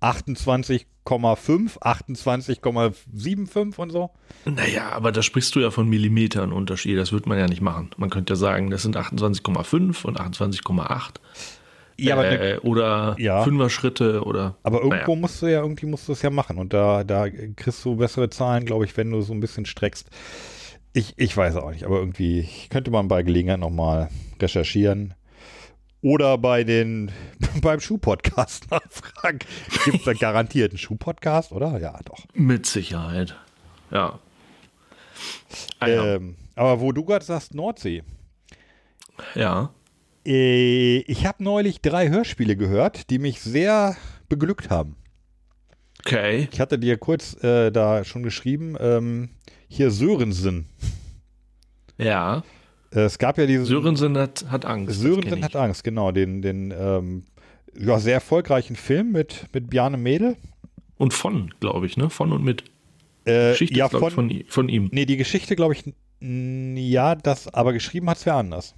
28,5, 28,75 und so. Naja, aber da sprichst du ja von Millimetern Unterschied. Das wird man ja nicht machen. Man könnte ja sagen, das sind 28,5 und 28,8. Ja, aber äh, ne- oder Ja. Fünfer-Schritte oder. Aber irgendwo Naja. musst du ja, irgendwie musst du es ja machen. Und da, da kriegst du bessere Zahlen, glaube ich, wenn du so ein bisschen streckst. Ich, ich weiß auch nicht, aber irgendwie könnte man bei Gelegenheit nochmal recherchieren. Oder bei den, (laughs) beim Schuh-Podcast nachfragen. Gibt es da garantiert einen Schuh-Podcast, oder? Ja, doch. Mit Sicherheit. Ja. Ah, ja. Ähm, aber wo du gerade sagst, Nordsee. ja. Äh, ich habe neulich drei Hörspiele gehört, die mich sehr beglückt haben. Okay. Ich hatte dir kurz äh, da schon geschrieben, ähm, hier Sörensen. Ja. Äh, es gab ja diesen. Sörensen hat, hat Angst. Sörensen hat Angst, genau. Den, den ähm, ja, sehr erfolgreichen Film mit, mit Bjarne Mädel. Und von, glaube ich, ne? Von und mit. Äh, Geschichte ja, ist, von, ich, von, von ihm. Nee, die Geschichte, glaube ich, ja, das, aber geschrieben hat es wer anders.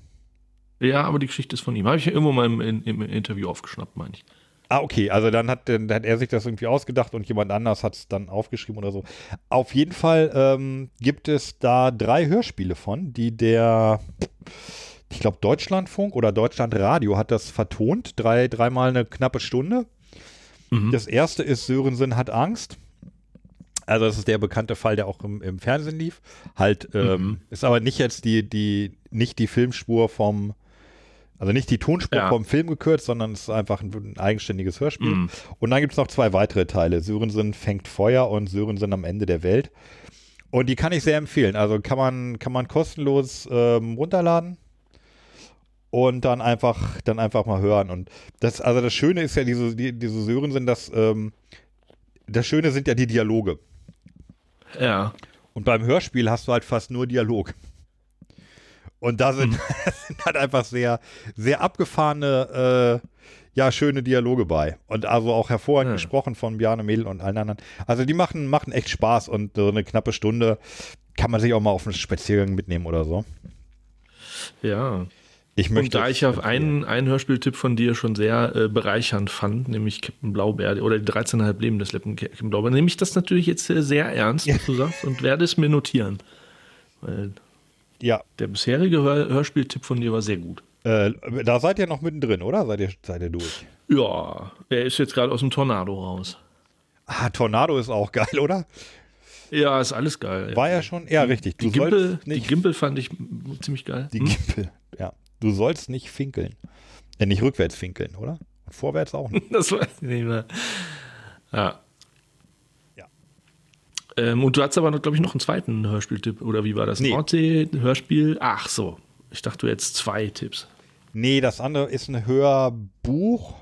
Ja, aber die Geschichte ist von ihm. Habe ich ja irgendwo mal im, im, im Interview aufgeschnappt, meine ich. Ah, okay, also dann hat, dann hat er sich das irgendwie ausgedacht und jemand anders hat es dann aufgeschrieben oder so. Auf jeden Fall ähm, gibt es da drei Hörspiele von, die der, ich glaube, Deutschlandfunk oder Deutschlandradio hat das vertont, drei, dreimal eine knappe Stunde. Mhm. Das erste ist Sörensen hat Angst. Also das ist der bekannte Fall, der auch im, im Fernsehen lief. Halt, ähm, Mhm. ist aber nicht jetzt die, die, nicht die Filmspur vom, also nicht die Tonspur Ja. vom Film gekürzt, sondern es ist einfach ein, ein eigenständiges Hörspiel. Mhm. Und dann gibt es noch zwei weitere Teile. Sörensen fängt Feuer und Sörensen am Ende der Welt. Und die kann ich sehr empfehlen. Also kann man, kann man kostenlos ähm, runterladen und dann einfach, dann einfach mal hören. Und das, also das Schöne ist ja, diese, die, diese Sörensen, das, ähm, das Schöne sind ja die Dialoge. Ja. Und beim Hörspiel hast du halt fast nur Dialog. Und da sind, (laughs) sind halt einfach sehr, sehr abgefahrene, äh, ja, schöne Dialoge bei. Und also auch hervorragend Ja. gesprochen von Bjarne Mädel und allen anderen. Also die machen, machen echt Spaß und so eine knappe Stunde kann man sich auch mal auf einen Spaziergang mitnehmen oder so. Ja. Ich Und möchte. da ich auf einen, einen Hörspieltipp von dir schon sehr äh, bereichernd fand, nämlich Captain Blaubeer oder die 13,5 Leben des Captain Blaubeer, nehme ich das natürlich jetzt äh, sehr ernst, was du sagst, und werde es mir notieren. Weil ja, der bisherige Hör Hörspieltipp von dir war sehr gut. äh, da seid ihr noch mittendrin, oder? Seid ihr, seid ihr durch? Ja, er ist jetzt gerade aus dem Tornado raus. Ah, Tornado ist auch geil, oder? Ja, ist alles geil. War ja schon, ja, richtig. die, Gimpel, die Gimpel fand ich ziemlich geil. Die Hm? Gimpel, ja. Du sollst nicht finkeln. Ja, nicht rückwärts finkeln, oder? Und vorwärts auch nicht. (laughs) Das weiß ich nicht mehr. Ja. Ähm, und du hattest aber, glaube ich, noch einen zweiten Hörspieltipp. Oder wie war das? Nee. Nordsee-Hörspiel? Ach so. Ich dachte, du hättest zwei Tipps. Nee, das andere ist ein Hörbuch.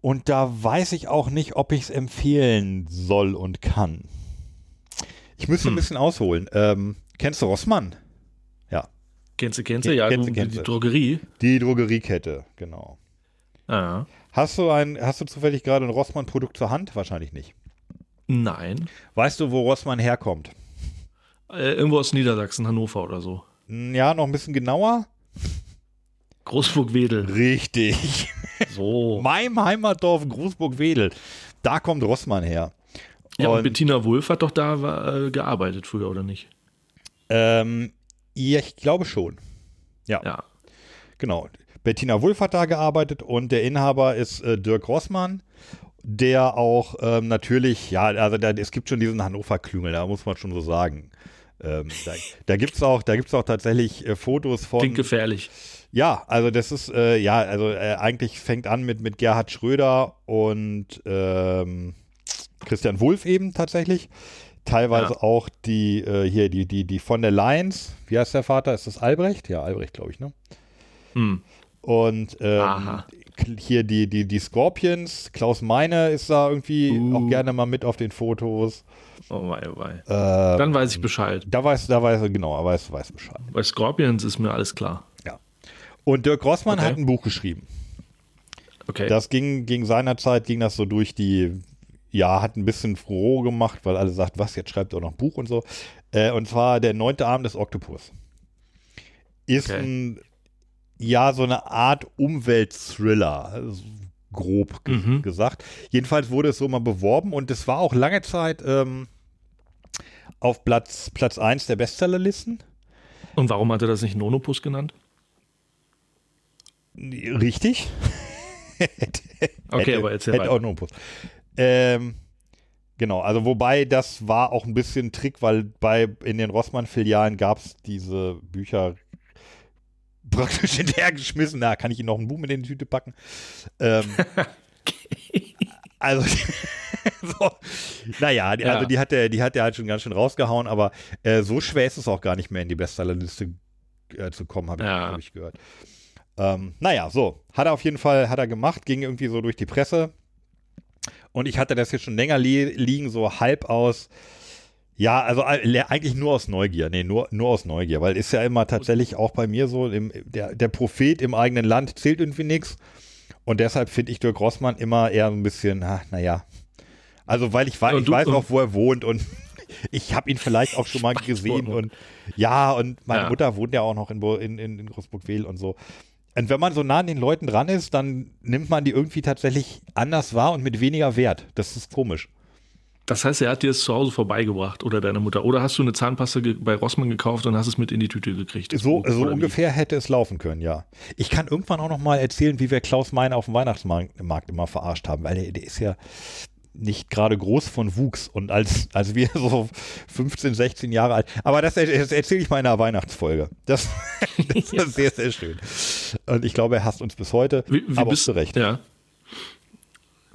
Und da weiß ich auch nicht, ob ich es empfehlen soll und kann. Ich müsste ein bisschen ausholen. Ähm, kennst du Rossmann? Ja. Kennst du, kennst du? Ja, kennst du, kennst die du. Drogerie. Die Drogeriekette, genau. Ah, Hast du ein, hast du zufällig gerade ein Rossmann-Produkt zur Hand? Wahrscheinlich nicht. Nein. Weißt du, wo Rossmann herkommt? Äh, irgendwo aus Niedersachsen, Hannover oder so. Hm, Ja, noch ein bisschen genauer. Großburg-Wedel. Richtig. So. (laughs) meinem Heimatdorf Großburg-Wedel. Da kommt Rossmann her. Ja, und Und- Bettina Wulff hat doch da äh, gearbeitet früher, oder nicht? Ähm, ja, ich glaube schon. Ja. Genau. Bettina Wulff hat da gearbeitet und der Inhaber ist äh, Dirk Rossmann, der auch ähm, natürlich, ja, also da, es gibt schon diesen Hannover-Klüngel, da muss man schon so sagen. Ähm, da da gibt es auch, da gibt's auch tatsächlich äh, Fotos von. Klingt gefährlich. Ja, also das ist, äh, ja, also äh, eigentlich fängt an mit, mit Gerhard Schröder und ähm, Christian Wulff eben tatsächlich. Teilweise Ja. auch die, äh, hier, die, die, die von der Lions, wie heißt der Vater? Ist das Albrecht? Ja, Albrecht, glaube ich, ne? Hm. Und ähm, hier die, die, die Scorpions, Klaus Meine ist da irgendwie Uh. auch gerne mal mit auf den Fotos. Oh wei, oh wei. Äh, Dann weiß ich Bescheid. da weiß, da weiß genau, weiß, weiß Bescheid. Bei Scorpions ist mir alles klar. Ja. Und Dirk Rossmann Okay. hat ein Buch geschrieben. Okay. Das ging, ging seinerzeit, ging das so durch die, ja, hat ein bisschen froh gemacht, weil alle sagt, was, jetzt schreibt er auch noch ein Buch und so. Äh, und zwar der neunte Arm des Oktopus. Ist Okay. ein, ja, so eine Art Umweltthriller, grob ge Mhm. gesagt. Jedenfalls wurde es so mal beworben und es war auch lange Zeit ähm, auf Platz, Platz 1 der Bestsellerlisten. Und warum hat er das nicht Nonopus genannt? Richtig. (laughs) Okay, hätte, aber erzähl hätte auch Puss. Ähm, genau, also wobei das war auch ein bisschen Trick, weil bei in den Rossmann-Filialen gab es diese Bücher praktisch (laughs) hinterhergeschmissen. Da kann ich Ihnen noch ein Buch mit in die Tüte packen. Ähm, (laughs) Also, (laughs) so, naja, die, Ja. also die hat er, die hat er halt schon ganz schön rausgehauen, aber äh, so schwer ist es auch gar nicht mehr in die Bestsellerliste äh, zu kommen, habe ich, Ja. hab ich gehört. Ähm, naja, so, hat er auf jeden Fall, hat er gemacht, ging irgendwie so durch die Presse und ich hatte das jetzt schon länger li liegen, so halb aus, ja, also äh, eigentlich nur aus Neugier, nee, nur, nur aus Neugier, weil ist ja immer tatsächlich auch bei mir so, im, der, der Prophet im eigenen Land zählt irgendwie nichts. Und deshalb finde ich Dirk Rossmann immer eher ein bisschen, naja. Also, weil ich, wei Und ich du- weiß auch, wo er wohnt und (laughs) ich habe ihn vielleicht auch schon mal gesehen Dortmund. und ja, und meine Ja. Mutter wohnt ja auch noch in, in, in Großburg-Wehl und so. Und wenn man so nah an den Leuten dran ist, dann nimmt man die irgendwie tatsächlich anders wahr und mit weniger Wert. Das ist komisch. Das heißt, er hat dir es zu Hause vorbeigebracht oder deine Mutter. Oder hast du eine Zahnpasta bei Rossmann gekauft und hast es mit in die Tüte gekriegt? So, so ungefähr hätte es laufen können, ja. Ich kann irgendwann auch noch mal erzählen, wie wir Klaus Meine auf dem Weihnachtsmarkt Markt immer verarscht haben, weil der, der ist ja nicht gerade groß von Wuchs und als, als wir so 15, 16 Jahre alt, aber das, das erzähle ich mal in einer Weihnachtsfolge. Das, (laughs) das ist sehr, sehr schön. Und ich glaube, er hasst uns bis heute, Wie, wie aber bist zu Recht. Ja.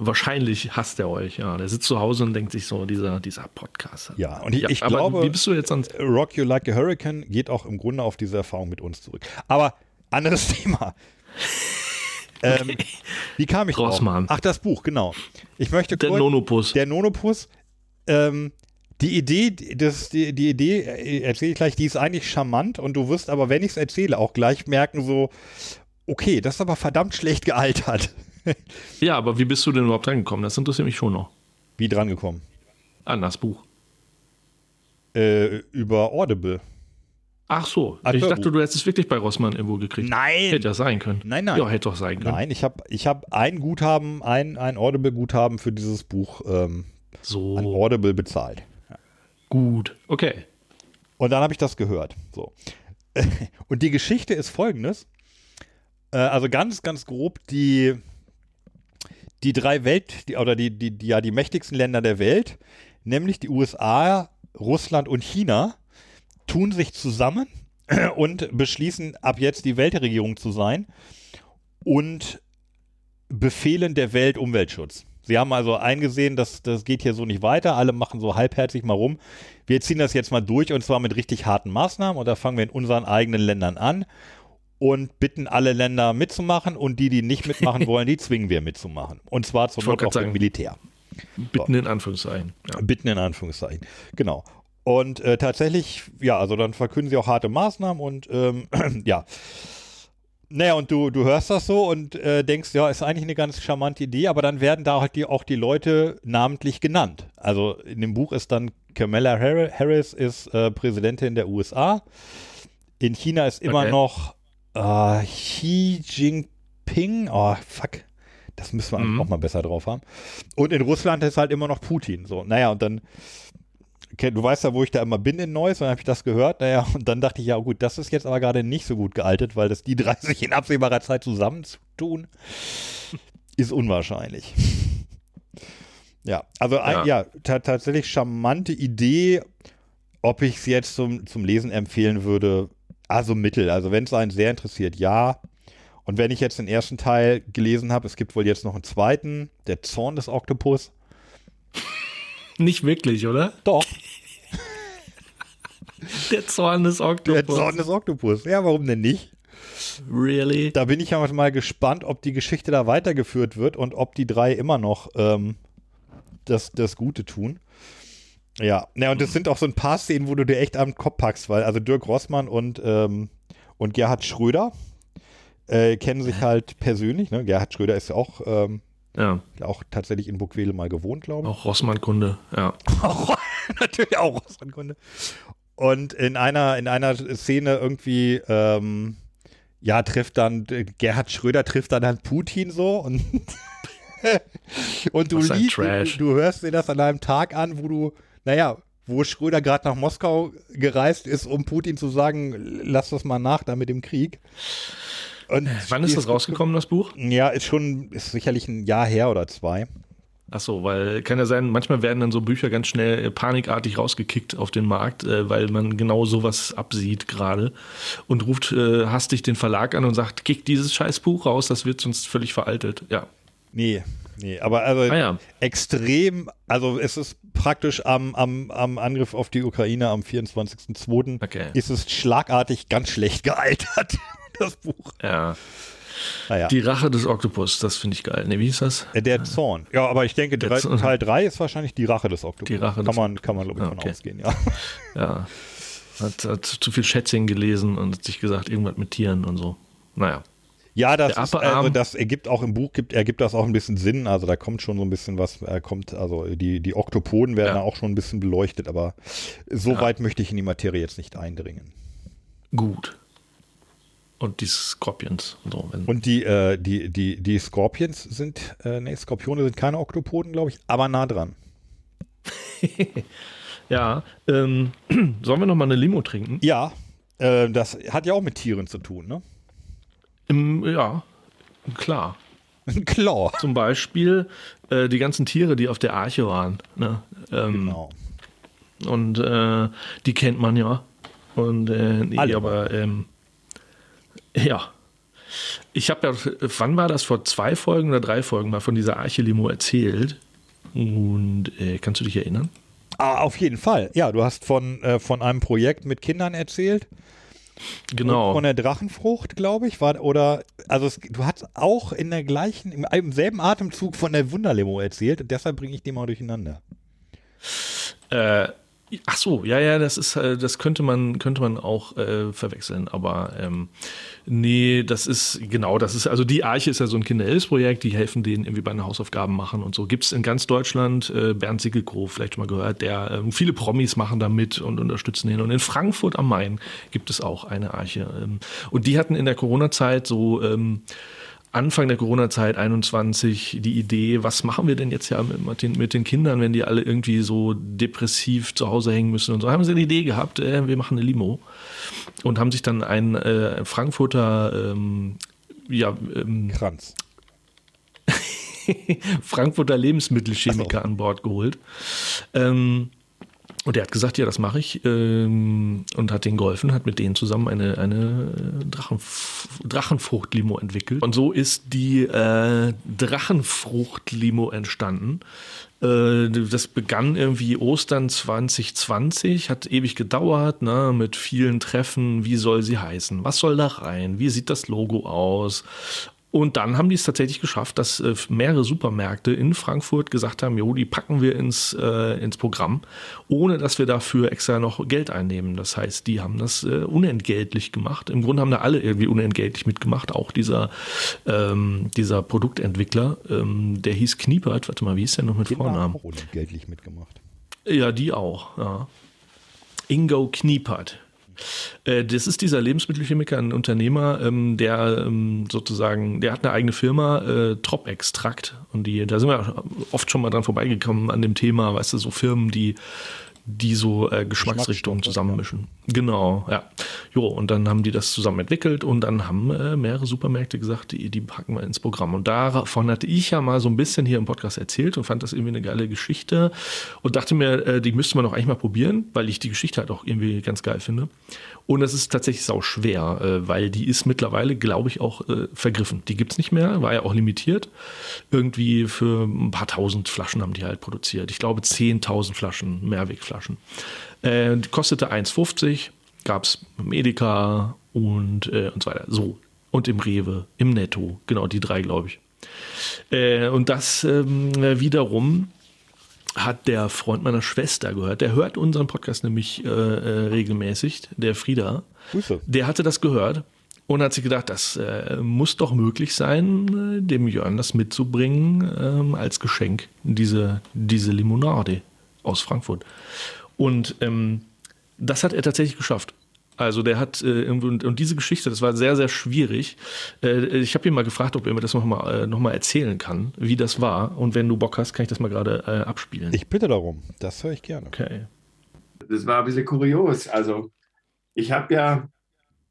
Wahrscheinlich hasst er euch, ja. Der sitzt zu Hause und denkt sich so, dieser, dieser Podcast. Ja, und ich, ich aber glaube, Wie bist du jetzt ans. Rock You Like a Hurricane geht auch im Grunde auf diese Erfahrung mit uns zurück. Aber anderes (laughs) Thema. (laughs) Ähm, wie kam ich drauf? Ach, das Buch, genau. Ich möchte Der kurz, Nonopus. Der Nonopus. Ähm, die Idee, das, die, die Idee, äh, erzähle ich gleich, die ist eigentlich charmant und du wirst aber, wenn ich es erzähle, auch gleich merken, so, okay, das ist aber verdammt schlecht gealtert. (laughs) Ja, aber wie bist du denn überhaupt rangekommen? Das interessiert mich schon noch. Wie dran gekommen? An das Buch. Äh, über Audible. Ach so. Ach, ich dachte, du hättest es wirklich bei Rossmann irgendwo gekriegt. Nein! Hätte ja sein können. Nein, nein. Ja, hätte doch sein können. Nein, ich habe ich hab ein Guthaben, ein, ein Audible-Guthaben für dieses Buch ähm, an So, Audible bezahlt. gut. Okay. Und dann habe ich das gehört. So. (laughs) Und die Geschichte ist folgendes. Äh, also ganz, ganz grob, die, die drei Welt, die, oder die, die, die, ja, die mächtigsten Länder der Welt, nämlich die USA, Russland und China, tun sich zusammen (clears throat) und beschließen, ab jetzt die Weltregierung zu sein und befehlen der Welt Umweltschutz. Sie haben also eingesehen, dass das geht hier so nicht weiter. Alle machen so halbherzig mal rum. Wir ziehen das jetzt mal durch und zwar mit richtig harten Maßnahmen. Und da fangen wir in unseren eigenen Ländern an und bitten alle Länder mitzumachen. Und die, die nicht mitmachen (laughs) wollen, die zwingen wir mitzumachen. Und zwar Ich Not auch sagen. Militär. Bitten in Anführungszeichen. Ja. Bitten in Anführungszeichen. Genau. Und äh, tatsächlich, ja, also dann verkünden sie auch harte Maßnahmen und ähm, (clears throat) ja. Naja, und du, du hörst das so und äh, denkst, ja, ist eigentlich eine ganz charmante Idee, aber dann werden da halt die, auch die Leute namentlich genannt. Also in dem Buch ist dann Kamala Har- Harris ist äh, Präsidentin der USA. In China ist immer Okay. noch äh, Xi Jinping. Oh, fuck. Das müssen wir Mhm. auch mal besser drauf haben. Und in Russland ist halt immer noch Putin. So, naja, und dann, okay, du weißt ja, wo ich da immer bin in Neuss, und dann habe ich das gehört. Naja, und dann dachte ich, ja gut, das ist jetzt aber gerade nicht so gut gealtet, weil das die drei sich in absehbarer Zeit zusammenzutun, ist unwahrscheinlich. (laughs) Ja, also ein, ja, ta tatsächlich charmante Idee. Ob ich es jetzt zum, zum Lesen empfehlen würde, also mittel. Also wenn es einen sehr interessiert, ja. Und wenn ich jetzt den ersten Teil gelesen habe, es gibt wohl jetzt noch einen zweiten, der Zorn des Oktopus. Nicht wirklich, oder? Doch, (laughs) Der Zorn des der Oktopus. Zorn des Oktopus. Ja, warum denn nicht? Really? Da bin ich ja mal gespannt, ob die Geschichte da weitergeführt wird und ob die drei immer noch ähm, das, das Gute tun. Ja, ja, und es sind auch so ein paar Szenen, wo du dir echt am Kopf packst, weil also Dirk Rossmann und, ähm, und Gerhard Schröder äh, kennen sich halt persönlich. Ne? Gerhard Schröder ist ja auch, ähm, Ja, auch tatsächlich in Burgwedel mal gewohnt, glaube ich. auch Rossmann-Kunde. Ja. Auch, (laughs) natürlich auch Russlandkunde. Und in einer, in einer Szene irgendwie, ähm, ja, trifft dann, Gerhard Schröder trifft dann, dann Putin so und, (laughs) und du liest, du, du hörst dir das an einem Tag an, wo du, naja, wo Schröder gerade nach Moskau gereist ist, um Putin zu sagen, lass das mal nach da mit dem Krieg. Und Wann ist das rausgekommen, das Buch? Ja, ist schon, ist sicherlich ein Jahr her oder zwei. Ach so, weil kann ja sein, manchmal werden dann so Bücher ganz schnell äh, panikartig rausgekickt auf den Markt, äh, weil man genau sowas absieht gerade und ruft äh, hastig den Verlag an und sagt, kick dieses scheiß Buch raus, das wird sonst völlig veraltet. Ja. Nee, nee, aber also Ah ja. extrem, also es ist praktisch am, am, am Angriff auf die Ukraine am 24.02. Okay. ist es schlagartig ganz schlecht gealtert, (laughs) das Buch. Ja. Naja. Die Rache des Oktopus, das finde ich geil. Ne, wie hieß das? Äh, Der Zorn. Ja, aber ich denke, drei. Teil 3 ist wahrscheinlich die Rache des Oktopus. Die Rache kann des man, kann man, glaube ich, Ah, von okay. ausgehen, ja. (laughs) Ja. Hat, hat zu viel Schätzing gelesen und hat sich gesagt, irgendwas mit Tieren und so. Naja. Ja, das, ist, also das ergibt auch im Buch, gibt, ergibt das auch ein bisschen Sinn. Also da kommt schon so ein bisschen was, äh, kommt, also die, die Oktopoden werden Ja. da auch schon ein bisschen beleuchtet, aber so weit möchte ich in die Materie jetzt nicht eindringen. Gut. Und die Scorpions. und So, Und die, äh, die, die, die Scorpions sind, äh, nee, Skorpione sind keine Oktopoden, glaube ich, aber nah dran. (laughs) ja. Ähm, (clears throat) sollen wir noch mal eine Limo trinken? Ja, äh, das hat ja auch mit Tieren zu tun, ne? Im, ja, klar. Claw. Zum Beispiel äh, die ganzen Tiere, die auf der Arche waren. Ne? Ähm, Genau. Und äh, die kennt man ja. Und äh, nee, Alle. aber ähm, ja. Ich habe ja, wann war das? Vor zwei Folgen oder drei Folgen mal von dieser Arche-Limo erzählt. Und äh, kannst du dich erinnern? Ah, auf jeden Fall. Ja, du hast von, äh, von einem Projekt mit Kindern erzählt. Genau. Von der Drachenfrucht, glaube ich, war oder also es, du hast auch in der gleichen im, im selben Atemzug von der Wunderlimo erzählt und deshalb bringe ich die mal durcheinander. Äh, ach so, ja, ja, das ist, äh, das könnte man, könnte man auch äh, verwechseln, aber ähm, nee, das ist, genau, das ist, also die Arche ist ja so ein Kinderhilfsprojekt, die helfen denen irgendwie bei den Hausaufgaben machen und so. Gibt es in ganz Deutschland, äh, Bernd Sickelkroh, vielleicht schon mal gehört, der, ähm, viele Promis machen da mit und unterstützen ihn. Und in Frankfurt am Main gibt es auch eine Arche. Ähm, und die hatten in der Corona-Zeit so, ähm, Anfang der Corona-Zeit 21 die Idee, was machen wir denn jetzt ja mit den, mit den Kindern, wenn die alle irgendwie so depressiv zu Hause hängen müssen und so, haben sie eine Idee gehabt, äh, wir machen eine Limo und haben sich dann einen äh, Frankfurter ähm, ja, ähm, Kranz. (laughs) Frankfurter Lebensmittelchemiker Ach so. an Bord geholt. Ähm, und der hat gesagt, ja, das mache ich. Ähm, und hat denen geholfen, hat mit denen zusammen eine, eine äh, Drachenf Drachenfrucht-Limo entwickelt. Und so ist die äh, Drachenfrucht-Limo entstanden. Äh, das begann irgendwie Ostern 2020, hat ewig gedauert, ne, mit vielen Treffen. Wie soll sie heißen? Was soll da rein? Wie sieht das Logo aus? Und dann haben die es tatsächlich geschafft, dass äh, mehrere Supermärkte in Frankfurt gesagt haben, jo, die packen wir ins, äh, ins Programm, ohne dass wir dafür extra noch Geld einnehmen. Das heißt, die haben das äh, unentgeltlich gemacht. Im Grunde haben da alle irgendwie unentgeltlich mitgemacht, auch dieser, ähm, dieser Produktentwickler, ähm, der hieß Kniepert, warte mal, wie hieß der noch mit Den Vornamen? haben auch unentgeltlich mitgemacht. Ja, die auch, ja. Ingo Kniepert. Äh, Das ist dieser Lebensmittelchemiker, ein Unternehmer, ähm, der ähm, sozusagen, der hat eine eigene Firma, äh, Trop-Extrakt. Und die, da sind wir oft schon mal dran vorbeigekommen an dem Thema, weißt du, so Firmen, die, die so äh, Geschmacksrichtungen zusammenmischen. Genau, ja. Jo, und dann haben die das zusammen entwickelt und dann haben äh, mehrere Supermärkte gesagt, die, die packen wir ins Programm. Und davon hatte ich ja mal so ein bisschen hier im Podcast erzählt und fand das irgendwie eine geile Geschichte und dachte mir, äh, die müsste man doch eigentlich mal probieren, weil ich die Geschichte halt auch irgendwie ganz geil finde. Und es ist tatsächlich sau schwer, äh, weil die ist mittlerweile, glaube ich, auch äh, vergriffen. Die gibt's nicht mehr, war ja auch limitiert. Irgendwie für ein paar tausend Flaschen haben die halt produziert. Ich glaube 10.000 Flaschen, Mehrwegflaschen. Äh, die kostete 1,50, gab's im Edeka und, äh, und so weiter. So. Und im Rewe, im Netto. Genau, die drei, glaube ich. Äh, und das ähm, wiederum hat der Freund meiner Schwester gehört. Der hört unseren Podcast nämlich äh, äh, regelmäßig, der Frieda. Grüße. Der hatte das gehört und hat sich gedacht, das äh, muss doch möglich sein, äh, dem Jörn das mitzubringen ähm, als Geschenk, diese, diese Limonade aus Frankfurt. Und ähm, das hat er tatsächlich geschafft. Also der hat äh, irgendwo- und, und diese Geschichte, das war sehr, sehr schwierig. Äh, ich habe ihn mal gefragt, ob er mir das nochmal äh, noch mal erzählen kann, wie das war. Und wenn du Bock hast, kann ich das mal gerade äh, abspielen. Ich bitte darum. Das höre ich gerne. okay. Das war ein bisschen kurios. Also, ich habe ja,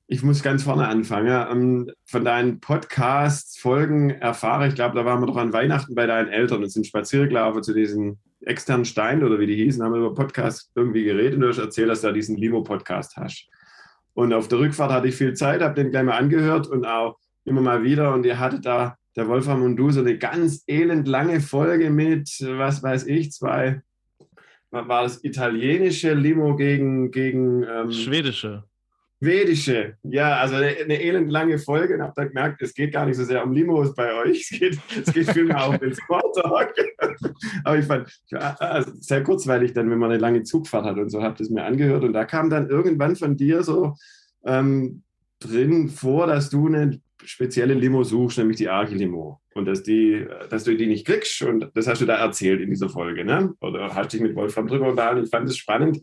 ich muss ganz vorne anfangen. Ähm, von deinen Podcast-Folgen erfahre ich, glaube, da waren wir doch an Weihnachten bei deinen Eltern und sind spazieren gelaufen zu diesen externen Steinen oder wie die hießen, haben wir über Podcast irgendwie geredet und du hast erzählt, dass du da diesen Limo-Podcast hast. Und auf der Rückfahrt hatte ich viel Zeit, habe den gleich mal angehört und auch immer mal wieder. Und ihr hattet da, der Wolfram und du, so eine ganz elend lange Folge mit, was weiß ich, zwei, war das italienische Limo gegen, gegen ähm, Schwedische. Schwedische, ja, also eine, elendlange Folge. Und habe dann gemerkt, es geht gar nicht so sehr um Limos bei euch, es geht, es geht vielmehr um den Smalltalk. Aber ich fand ja, also sehr kurzweilig dann, wenn man eine lange Zugfahrt hat und so, habe das mir angehört. Und da kam dann irgendwann von dir so ähm, drin vor, dass du eine spezielle Limo suchst, nämlich die Arche-Limo und dass, die, dass du die nicht kriegst. Und das hast du da erzählt in dieser Folge, ne? oder hast dich mit Wolfram drüber unterhalten, ich fand es spannend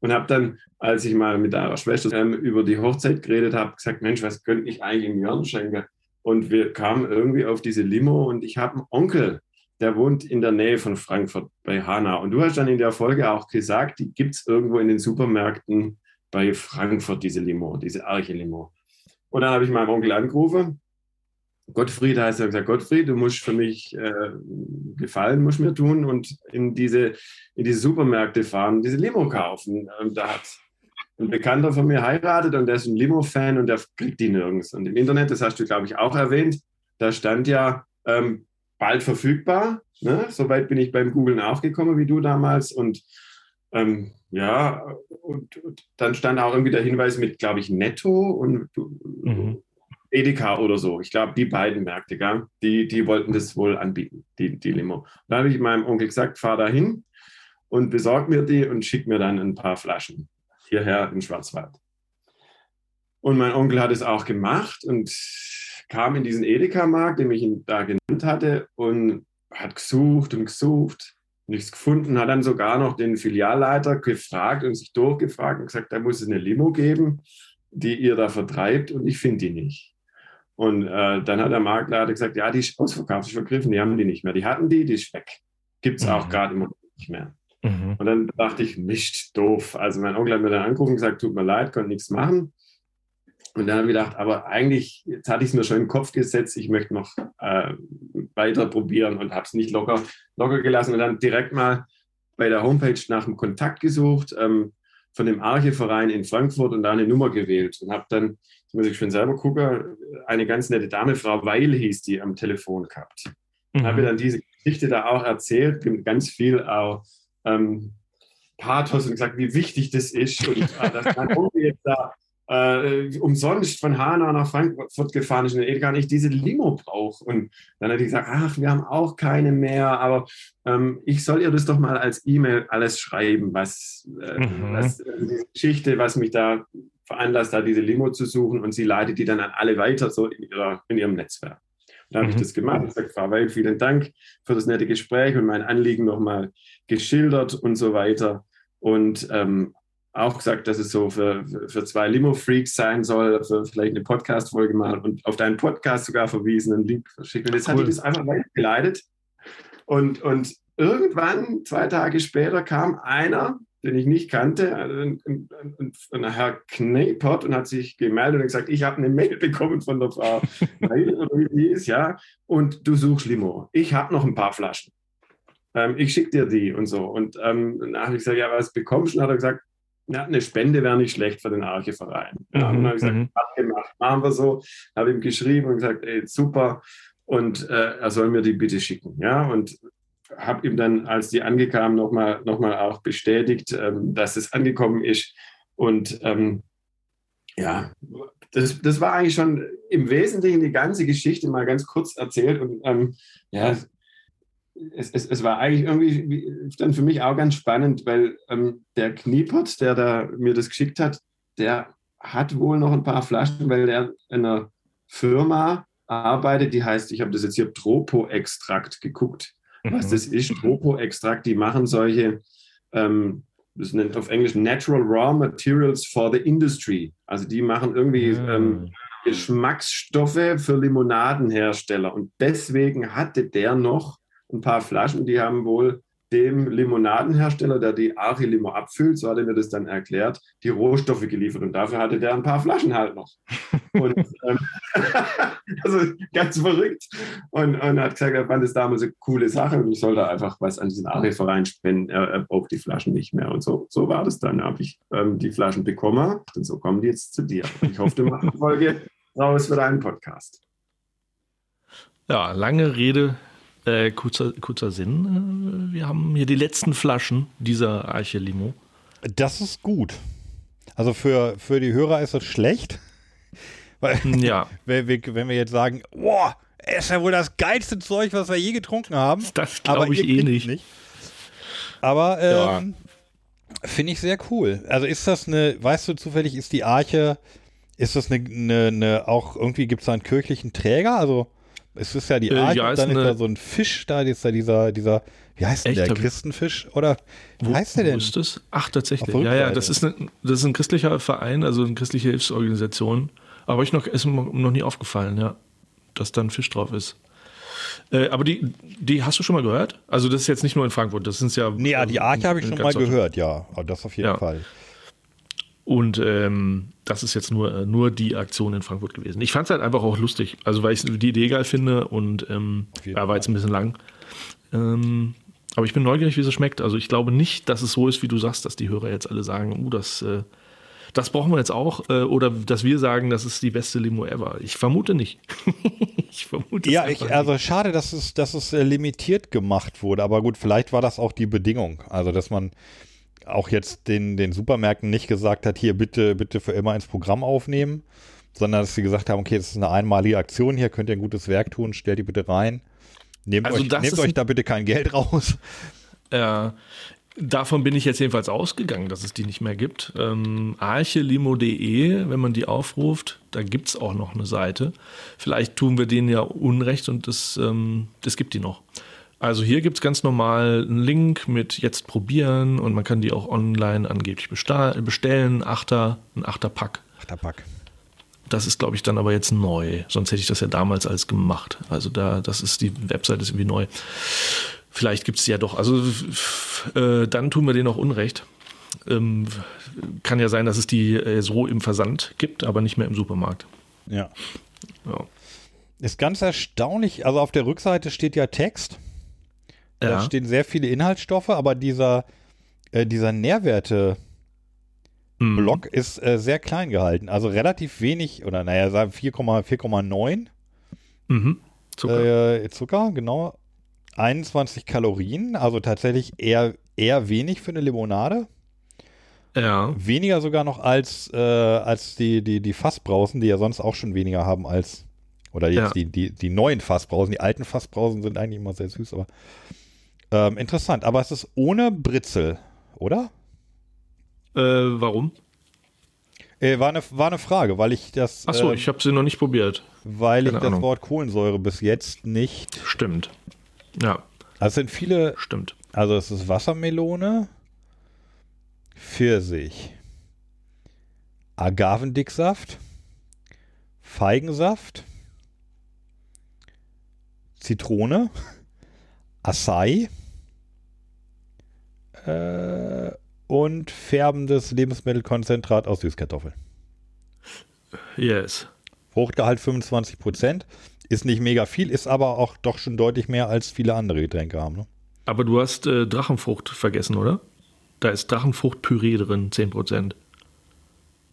und habe dann, als ich mal mit deiner Schwester ähm, über die Hochzeit geredet habe, gesagt, Mensch, was könnte ich eigentlich im Jörn schenken? Und wir kamen irgendwie auf diese Limo und ich habe einen Onkel, der wohnt in der Nähe von Frankfurt bei Hanau. Und du hast dann in der Folge auch gesagt, die gibt es irgendwo in den Supermärkten bei Frankfurt, diese Limo, diese Arche-Limo. Und dann habe ich meinen Onkel angerufen Gottfried heißt er gesagt, Gottfried, du musst für mich äh, gefallen, musst mir tun und in diese, in diese Supermärkte fahren, diese Limo kaufen. Und da hat ein Bekannter von mir heiratet und der ist ein Limo-Fan und der kriegt die nirgends. Und im Internet, das hast du, glaube ich, auch erwähnt, da stand ja ähm, bald verfügbar. Ne? Soweit bin ich beim Googlen auch gekommen, wie du damals. Und ähm, ja, und, und, dann stand auch irgendwie der Hinweis mit, glaube ich, Netto und mhm. Edeka oder so. Ich glaube, die beiden Märkte, gell? Die, die wollten das wohl anbieten, die, die Limo. Da habe ich meinem Onkel gesagt, fahr da hin und besorg mir die und schick mir dann ein paar Flaschen hierher in Schwarzwald. Und mein Onkel hat es auch gemacht und kam in diesen Edeka-Markt, den ich ihn da genannt hatte, und hat gesucht und gesucht, nichts gefunden, hat dann sogar noch den Filialleiter gefragt und sich durchgefragt und gesagt, da muss es eine Limo geben, die ihr da vertreibt und ich finde die nicht. Und äh, dann hat der Makler gesagt, ja, die ist ausverkauft, ist vergriffen, die haben die nicht mehr. Die hatten die, die ist weg. Gibt es mhm. auch gerade immer nicht mehr. Mhm. Und dann dachte ich, nicht doof. Also mein Onkel hat mir dann angerufen und gesagt, tut mir leid, konnte nichts machen. Und dann habe ich gedacht, aber eigentlich, jetzt hatte ich es mir schon im Kopf gesetzt, ich möchte noch äh, weiter probieren und habe es nicht locker, locker gelassen und dann direkt mal bei der Homepage nach einem Kontakt gesucht ähm, von dem Arche-Verein in Frankfurt und da eine Nummer gewählt und habe dann das muss ich schon selber gucken, eine ganz nette Dame, Frau Weil hieß die, am Telefon gehabt. Mhm. Habe dann diese Geschichte da auch erzählt, ganz viel auch ähm, Pathos und gesagt, wie wichtig das ist und äh, dass mein (laughs) Onkel jetzt da äh, umsonst von Hanau nach Frankfurt gefahren ist und Edgar nicht diese Limo braucht. Und dann hat die gesagt, ach, wir haben auch keine mehr, aber ähm, ich soll ihr das doch mal als E-Mail alles schreiben, was, äh, mhm. was äh, die Geschichte, was mich da veranlasst, da diese Limo zu suchen und sie leitet die dann an alle weiter, so in, ihrer, in ihrem Netzwerk. Und dann mhm. habe ich das gemacht und gesagt, Frau Weil, vielen Dank für das nette Gespräch und mein Anliegen nochmal geschildert und so weiter. Und ähm, auch gesagt, dass es so für, für zwei Limo-Freaks sein soll, für vielleicht eine Podcast-Folge mal und auf deinen Podcast sogar verwiesen, einen Link verschickt. Und jetzt cool. hat die das einfach weitergeleitet. Und, und irgendwann, zwei Tage später, kam einer, den ich nicht kannte, ein, ein, ein, ein Herr Knepert und hat sich gemeldet und gesagt, ich habe eine Mail bekommen von der Frau (laughs) Weil, oder wie die ist, ja, und du suchst Limo. Ich habe noch ein paar Flaschen. Ähm, ich schicke dir die und so. Und ähm, dann habe ich gesagt, ja, was bekommst du? Und hat er gesagt, ja, eine Spende wäre nicht schlecht für den Archeverein. Ja, mhm, und dann habe ich gesagt, mhm. gemacht, machen wir so. Habe ihm geschrieben und gesagt, ey, super. Und äh, er soll mir die bitte schicken. Ja, und habe ihm dann, als die angekamen, nochmal noch mal auch bestätigt, ähm, dass es angekommen ist. Und ähm, ja, das, das war eigentlich schon im Wesentlichen die ganze Geschichte mal ganz kurz erzählt. Und ähm, ja, es, es, es, war eigentlich irgendwie dann für mich auch ganz spannend, weil ähm, der Kniepert, der da mir das geschickt hat, der hat wohl noch ein paar Flaschen, weil der in einer Firma arbeitet, die heißt, ich habe das jetzt hier Tropo-Extrakt geguckt was mhm. das ist. Tropo-Extrakt, die machen solche, ähm, das nennt auf Englisch Natural Raw Materials for the Industry. Also die machen irgendwie mhm. ähm, Geschmacksstoffe für Limonadenhersteller. Und deswegen hatte der noch ein paar Flaschen, die haben wohl dem Limonadenhersteller, der die Ari Limo abfüllt, so hat er mir das dann erklärt, die Rohstoffe geliefert und dafür hatte der ein paar Flaschen halt noch. (laughs) Und, ähm, (laughs) also ganz verrückt. Und, und hat gesagt, er fand es damals eine coole Sache und ich sollte einfach was an diesen Ari-Verein spenden. Er, er braucht die Flaschen nicht mehr. Und so, so war das dann. Da habe ich ähm, die Flaschen bekommen und so kommen die jetzt zu dir. Ich hoffe, du machst eine Folge raus für deinen Podcast. Ja, lange Rede, äh, kurzer, kurzer Sinn. Äh, wir haben hier die letzten Flaschen dieser Arche Limo. Das ist gut. Also für, für die Hörer ist das schlecht. (laughs) Weil, Ja, (laughs) wenn wir, jetzt sagen, boah, ist ja wohl das geilste Zeug, was wir je getrunken haben. das glaube ich eh trinkt nicht. Aber Ja. ähm, finde ich sehr cool. Also ist das eine, weißt du zufällig, ist die Arche, ist das eine, eine, eine auch irgendwie gibt es da einen kirchlichen Träger? Also es ist ja die Äh, ja, und ist dann ist da so ein Fisch da, ist da dieser, dieser, wie heißt denn Echt? der, Christenfisch? Oder wie Wo, heißt der wo denn? ist das? Ach, tatsächlich. Ja, ja, das ist, ein, das ist ein christlicher Verein, also eine christliche Hilfsorganisation. Aber ich noch, ist mir noch nie aufgefallen, ja, dass da ein Fisch drauf ist. Äh, aber die, die hast du schon mal gehört? Also das ist jetzt nicht nur in Frankfurt, das sind ja. Nee, ah, die Arche habe ich schon mal gehört, ja. Aber das auf jeden Ja. Fall. Und ähm, das ist jetzt nur, äh, nur die Aktion in Frankfurt gewesen. Ich fand es halt einfach auch lustig, also weil ich die Idee geil finde und ähm, ja, war jetzt ein bisschen lang. Ähm, aber ich bin neugierig, wie es schmeckt. Also ich glaube nicht, dass es so ist, wie du sagst, dass die Hörer jetzt alle sagen, uh, das, äh, das brauchen wir jetzt auch. Äh, oder dass wir sagen, das ist die beste Limo ever. Ich vermute nicht. (laughs) ich vermute Ja, ich, also schade, dass es, dass es äh, limitiert gemacht wurde. Aber gut, vielleicht war das auch die Bedingung. Also, dass man auch jetzt den, den Supermärkten nicht gesagt hat, hier bitte, bitte für immer ins Programm aufnehmen, sondern dass sie gesagt haben, okay, das ist eine einmalige Aktion, hier könnt ihr ein gutes Werk tun, stellt die bitte rein. Nehmt, Also euch, das nehmt euch da bitte kein Geld raus. Äh, davon bin ich jetzt jedenfalls ausgegangen, dass es die nicht mehr gibt. Ähm, archelimo.de, wenn man die aufruft, da gibt es auch noch eine Seite. Vielleicht tun wir denen ja Unrecht und das, ähm, das gibt die noch. Also hier gibt es ganz normal einen Link mit jetzt probieren und man kann die auch online angeblich bestellen. Achter, ein Achterpack. Ach, der Pack. Das ist, glaube ich, dann aber jetzt neu. Sonst hätte ich das ja damals alles gemacht. Also da, das ist die Webseite ist irgendwie neu. Vielleicht gibt es ja doch. Also äh, dann tun wir denen auch Unrecht. Ähm, kann ja sein, dass es die äh, so im Versand gibt, aber nicht mehr im Supermarkt. Ja. Ja. Ist ganz erstaunlich. Also auf der Rückseite steht ja Text. Da Ja. stehen sehr viele Inhaltsstoffe, aber dieser, äh, dieser Nährwerte, Mhm. Block ist äh, sehr klein gehalten. Also relativ wenig, oder naja, sagen 4,9 4,9 Mhm. Zucker. äh, Zucker, genau. 21 Kalorien, also tatsächlich eher, eher wenig für eine Limonade. ja. Weniger sogar noch als, äh, als die, die, die Fassbrausen, die ja sonst auch schon weniger haben als, oder jetzt Ja. die, die, die neuen Fassbrausen. Die alten Fassbrausen sind eigentlich immer sehr süß, aber ähm, interessant. Aber es ist ohne Britzel, oder? Äh, warum? Äh, war, eine, war eine Frage, weil ich das, Achso, äh, ich habe sie noch nicht probiert. weil ich keine das Ahnung. Wort Kohlensäure bis jetzt nicht. Stimmt. Ja, Also sind viele, stimmt. also es ist Wassermelone, Pfirsich, Agavendicksaft, Feigensaft, Zitrone, Acai äh, und färbendes Lebensmittelkonzentrat aus Süßkartoffeln. Yes. Fruchtgehalt 25%. Ist nicht mega viel, ist aber auch doch schon deutlich mehr als viele andere Getränke haben. Ne? Aber du hast äh, Drachenfrucht vergessen, oder? Da ist Drachenfruchtpüree drin, 10%.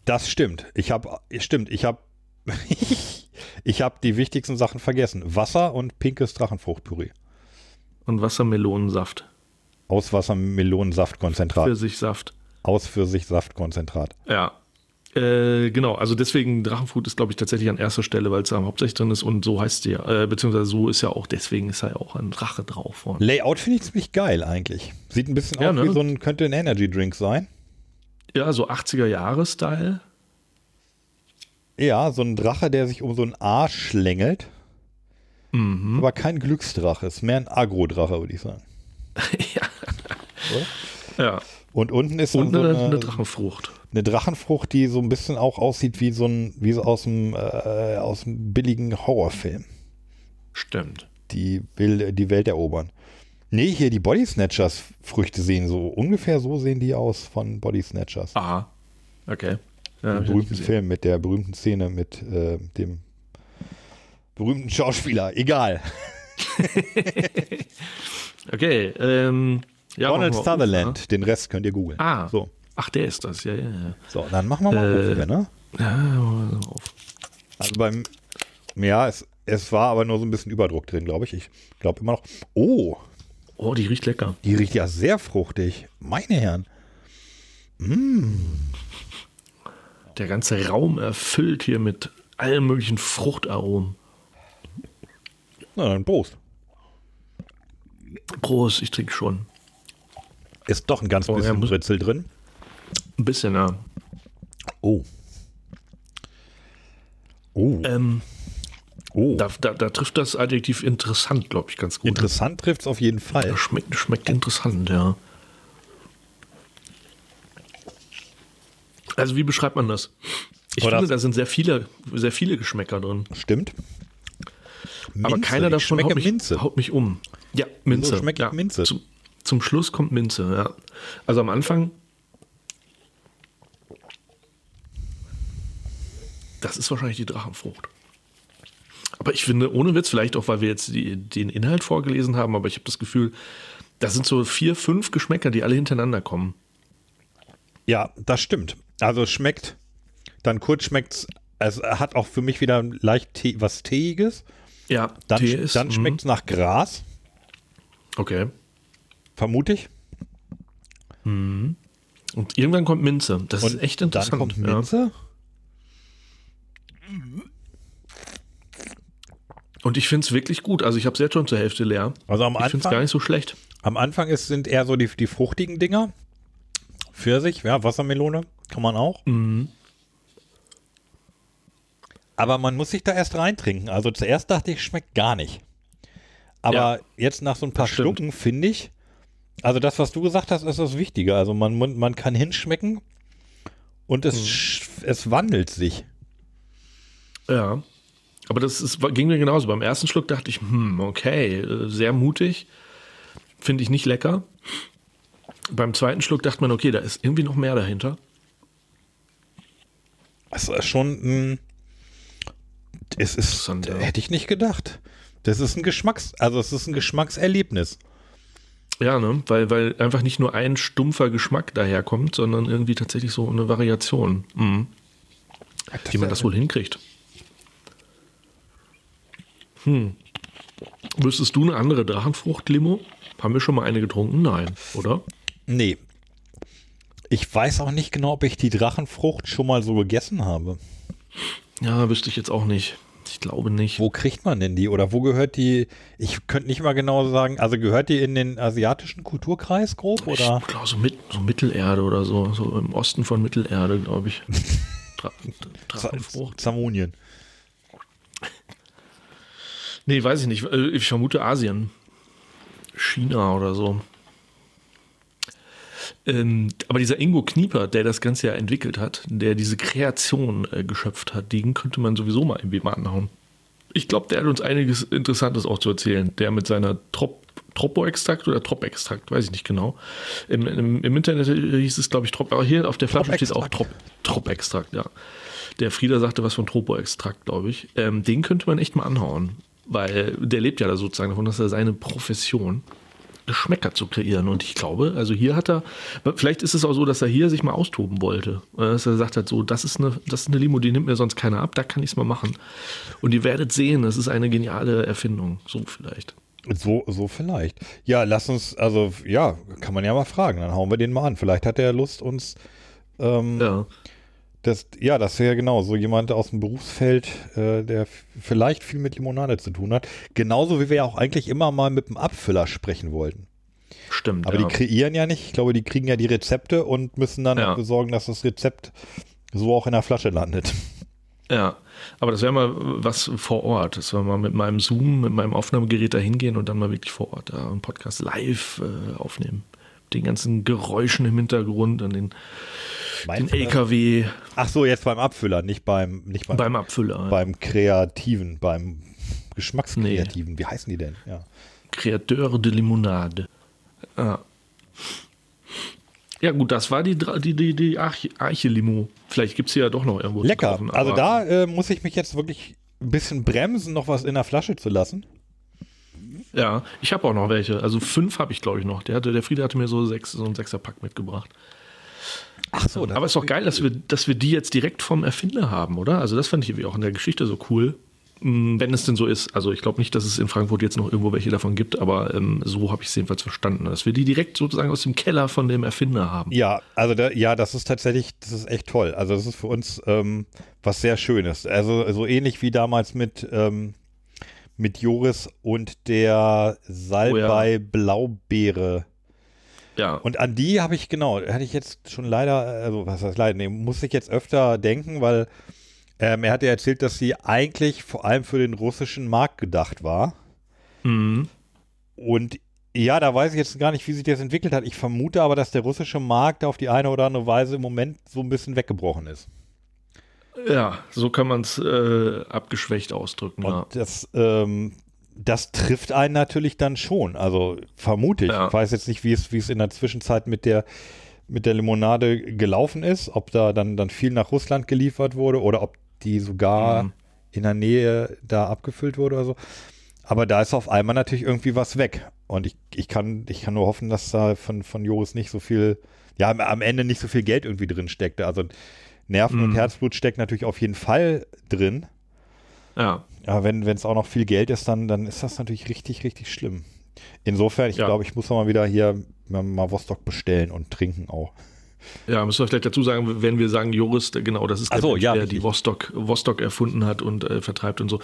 Das stimmt. Ich habe, stimmt, ich habe, (laughs) ich habe die wichtigsten Sachen vergessen. Wasser und pinkes Drachenfruchtpüree. Und Wassermelonensaft. Aus Wassermelonensaftkonzentrat. Pfirsichsaft. Aus Pfirsich-Saftkonzentrat. Ja. Äh, genau, also deswegen Drachenfrucht ist, glaube ich, tatsächlich an erster Stelle, weil es da hauptsächlich drin ist und so heißt sie ja. Äh, beziehungsweise so ist ja auch, deswegen ist ja auch ein Drache drauf. vorne. Layout finde ich ziemlich geil eigentlich. Sieht ein bisschen Ja, aus ne? wie so ein, könnte ein Energy Drink sein. Ja, so 80er-Jahre-Style. Ja, so ein Drache, der sich um so ein A schlängelt. Mhm. Aber kein Glücksdrache, ist mehr ein Agro-Drache, würde ich sagen. (laughs) Ja. Und unten ist Und so eine, eine, Drachenfrucht. eine Drachenfrucht, die so ein bisschen auch aussieht wie so ein, wie so aus dem, äh, aus dem billigen Horrorfilm. Stimmt. Die will die Welt erobern. Nee, hier die Body Snatchers Früchte sehen so ungefähr so sehen die aus von Body Snatchers. Aha. Okay. Ja, ich berühmten. Film mit der berühmten Szene mit äh, dem berühmten Schauspieler. Egal. (laughs) Okay. Ähm, ja, Donald machen wir auf, Sutherland. Den Rest könnt ihr googeln. ne? Ah. So, Ach, der ist das. Ja, ja, ja. so, dann machen wir mal Äh, auf, ne? ja machen wir auf. Also beim, ja, es, es war aber nur so ein bisschen Überdruck drin, glaube ich. Ich glaube immer noch. Oh, Oh, die riecht lecker. die riecht ja sehr fruchtig. Meine Herren. Der ganze Raum erfüllt hier mit allen möglichen Fruchtaromen. Na dann Prost. Prost, ich trinke schon. Ist doch ein ganz Oh, bisschen Britzel drin. Ein bisschen, ja. Oh. Oh, Ähm, oh. da, da, da trifft das Adjektiv interessant, glaube ich, ganz gut. Interessant trifft es auf jeden Fall. Schmeckt, schmeckt interessant, ja. Also wie beschreibt man das? Ich Oder- finde, da sind sehr viele, sehr viele Geschmäcker drin. Stimmt. Aber Minze. keiner Ich davon haut mich, Minze. haut mich um. Ja, Minze. Wieso schmeckt ja. Minze? Zum, zum Schluss kommt Minze, ja. Also am Anfang. Das ist wahrscheinlich die Drachenfrucht. Aber ich finde, ohne Witz, vielleicht auch, weil wir jetzt die, den Inhalt vorgelesen haben, aber ich habe das Gefühl, da sind so vier, fünf Geschmäcker, die alle hintereinander kommen. Ja, das stimmt. Also es schmeckt, dann kurz schmeckt es, es hat auch für mich wieder leicht Tee, was Teeiges. Ja, Dann, Tee ist. dann mhm. schmeckt es nach Gras, Okay. Vermute ich. Und irgendwann kommt Minze. Das Und ist echt interessant. Dann kommt ja. Minze. Und ich finde es wirklich gut. Also ich habe es jetzt schon zur Hälfte leer. Also am Ich finde es Anfang, gar nicht so schlecht. am Anfang ist, sind eher so die, die fruchtigen Dinger. Pfirsich, ja, Wassermelone kann man auch. Mhm. Aber man muss sich da erst reintrinken. Also zuerst dachte ich, schmeckt gar nicht. Aber Ja, jetzt nach so ein paar. Schlucken finde ich, also das, was du gesagt hast, ist das Wichtige. Also man, man kann hinschmecken und es, Mhm. es wandelt sich. Ja. Aber das ist, ging mir genauso. Beim ersten Schluck dachte ich, hm, okay, äh, sehr mutig. Finde ich nicht lecker. Beim zweiten Schluck dachte man, okay, da ist irgendwie noch mehr dahinter. Es ist schon, mh, es ist, hätte ich nicht gedacht. Das ist ein Geschmacks, also es ist ein Geschmackserlebnis. Ja, ne? Weil, weil einfach nicht nur ein stumpfer Geschmack daherkommt, sondern irgendwie tatsächlich so eine Variation. Mhm. Wie man das wohl hinkriegt. Hm. Wüsstest du eine andere Drachenfrucht-Limo? Haben wir schon mal eine getrunken? Nein, oder? Nee. Ich weiß auch nicht genau, ob ich die Drachenfrucht schon mal so gegessen habe. Ja, wüsste ich jetzt auch nicht. Ich glaube nicht. Wo kriegt man denn die? Oder wo gehört die? Ich könnte nicht mal genau sagen, also gehört die in den asiatischen Kulturkreis grob? Oder? Ich glaube, so, mit, so Mittelerde oder so. So im Osten von Mittelerde, glaube ich. (laughs) Dra Drachenfrucht. Zamonien. Nee, weiß ich nicht. Äh, Ich vermute Asien. China oder so. Ähm, aber dieser Ingo Knieper, der das Ganze ja entwickelt hat, der diese Kreation äh, geschöpft hat, den könnte man sowieso mal irgendwie mal anhauen. Ich glaube, der hat uns einiges Interessantes auch zu erzählen. Der mit seiner Trop Tropo-Extrakt oder Trop-Extrakt, weiß ich nicht genau. Im, im, im Internet hieß es, glaube ich, Trop, aber hier auf der Flasche steht auch Trop- Trop-Extrakt, ja. Der Frieder sagte was von Tropo-Extrakt, glaube ich. Ähm, den könnte man echt mal anhauen, weil der lebt ja da sozusagen davon, dass er seine Profession Geschmäcker zu kreieren. Und ich glaube, also hier hat er, vielleicht ist es auch so, dass er hier sich mal austoben wollte. Äh, Dass er gesagt hat, so, das ist eine, das ist eine Limo, die nimmt mir sonst keiner ab, da kann ich es mal machen. Und ihr werdet sehen, das ist eine geniale Erfindung. So vielleicht. So, so vielleicht. Ja, lass uns, also ja, kann man ja mal fragen. Dann hauen wir den mal an. Vielleicht hat er Lust, uns ähm, Ja. Das, ja, das wäre genau so jemand aus dem Berufsfeld, äh, der vielleicht viel mit Limonade zu tun hat. Genauso wie wir ja auch eigentlich immer mal mit dem Abfüller sprechen wollten. Stimmt. Aber ja. die kreieren ja nicht. Ich glaube, die kriegen ja die Rezepte und müssen dann Ja. dafür sorgen, dass das Rezept so auch in der Flasche landet. Ja, aber das wäre mal was vor Ort. Das wäre mal mit meinem Zoom, mit meinem Aufnahmegerät da hingehen und dann mal wirklich vor Ort da einen Podcast live äh, aufnehmen. Den ganzen Geräuschen im Hintergrund, an den, den Meinst? LKW Ach so, jetzt beim Abfüller, nicht beim, nicht beim, beim Abfüller. beim Kreativen, beim Geschmackskreativen. Wie heißen die denn? Ja. Créateur de Limonade. Ja. Ja, gut, das war die, die, die, die Arche, Arche Limo. Vielleicht gibt es sie ja doch noch irgendwo. Lecker. kaufen, Also da äh, muss ich mich jetzt wirklich ein bisschen bremsen, noch was in der Flasche zu lassen. Ja, ich habe auch noch welche. Also fünf habe ich, glaube ich, noch. Der, hatte, der Friede hatte mir so, sechs, so ein Sechserpack mitgebracht. Ach so, Aber es ist doch geil, dass wir, dass wir die jetzt direkt vom Erfinder haben, oder? Also das fand ich irgendwie auch in der Geschichte so cool. Mm, Wenn es denn so ist. Also ich glaube nicht, dass es in Frankfurt jetzt noch irgendwo welche davon gibt, aber ähm, so habe ich es jedenfalls verstanden, dass wir die direkt sozusagen aus dem Keller von dem Erfinder haben. Ja, also da, ja, das ist tatsächlich, das ist echt toll. Also das ist für uns ähm, was sehr Schönes. Also so ähnlich wie damals mit, ähm, mit Joris und der Salbei Blaubeere. Ja, Und an die habe ich, genau, hatte ich jetzt schon leider, also was heißt leider, nee, muss ich jetzt öfter denken, weil ähm, er hat ja erzählt, dass sie eigentlich vor allem für den russischen Markt gedacht war. mhm. Und ja, da weiß ich jetzt gar nicht, wie sich das entwickelt hat. Ich vermute aber, dass der russische Markt auf die eine oder andere Weise im Moment so ein bisschen weggebrochen ist. Ja so kann man es äh, abgeschwächt ausdrücken. Ja. Und das, ähm, das trifft einen natürlich dann schon. Also vermute ich. Ja. Ich weiß jetzt nicht, wie es, wie es in der Zwischenzeit mit der, mit der Limonade gelaufen ist, ob da dann, dann viel nach Russland geliefert wurde oder ob die sogar Mhm. in der Nähe da abgefüllt wurde oder so. Aber da ist auf einmal natürlich irgendwie was weg. Und ich, ich, kann, ich kann nur hoffen, dass da von, von Joris nicht so viel, ja, am- am Ende nicht so viel Geld irgendwie drin steckte. Also Nerven und Mhm. Herzblut steckt natürlich auf jeden Fall drin. ja. Aber wenn es auch noch viel Geld ist, dann, dann ist das natürlich richtig, richtig schlimm. Insofern, ich Ja. glaube, ich muss mal wieder hier mal, mal Vostok bestellen und trinken auch. Ja, müssen wir vielleicht dazu sagen, wenn wir sagen Joris, genau, das ist der Mensch, ja, der die Vostok, Vostok erfunden hat und äh, vertreibt und so.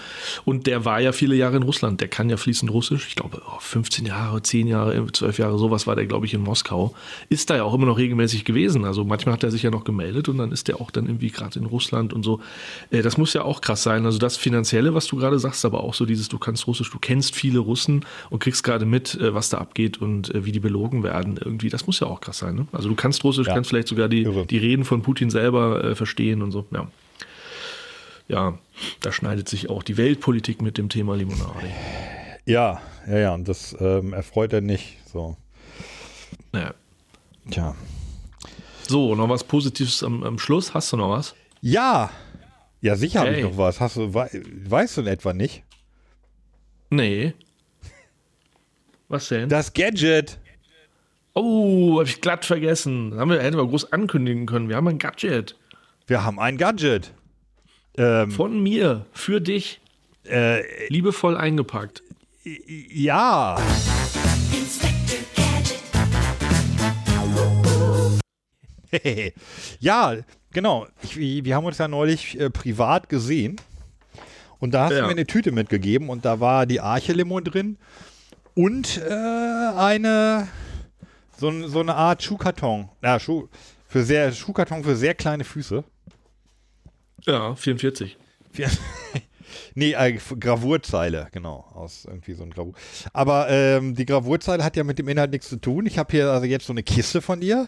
Und der war ja viele Jahre in Russland. Der kann ja fließend Russisch. Ich glaube, oh, 15 Jahre, 10 Jahre, 12 Jahre, sowas war der, glaube ich, in Moskau. Ist da ja auch immer noch regelmäßig gewesen. Also manchmal hat er sich ja noch gemeldet und dann ist der auch dann irgendwie gerade in Russland und so. Äh, das muss ja auch krass sein. Also das Finanzielle, was du gerade sagst, aber auch so dieses, du kannst Russisch, du kennst viele Russen und kriegst gerade mit, äh, was da abgeht und äh, wie die belogen werden. Irgendwie, das muss ja auch krass sein. Ne? Also du kannst Russisch, Ja. kannst vielleicht sogar die, Irre. die Reden von Putin selber äh, verstehen und so. Ja. ja, da schneidet sich auch die Weltpolitik mit dem Thema Limonade. Ja, ja, ja, und das ähm, erfreut er nicht. So, Naja. tja. So, noch was Positives am, am Schluss? Hast du noch was? Ja, ja, sicher habe ich Hey. noch was. Hast du, wei- weißt du in etwa nicht? Nee. Was denn? Das Gadget. Oh, habe ich glatt vergessen. Haben wir, hätten wir groß ankündigen können. Wir haben ein Gadget. Wir haben ein Gadget. Ähm, Von mir, für dich, äh, liebevoll eingepackt. ja. (laughs) Ja, genau. Ich, wir haben uns ja neulich äh, privat gesehen. Und da hast Ja. du mir eine Tüte mitgegeben und da war die Arche-Limo drin und äh, eine so, ein- so eine Art Schuhkarton. Ja, Schuh, für sehr, Schuhkarton für sehr kleine Füße. Ja, 44. Wir- (laughs) nee, äh, Gravurzeile, genau. Aus irgendwie so ein Gravur. Aber ähm, die Gravurzeile hat ja mit dem Inhalt nichts zu tun. Ich habe hier also jetzt so eine Kiste von dir.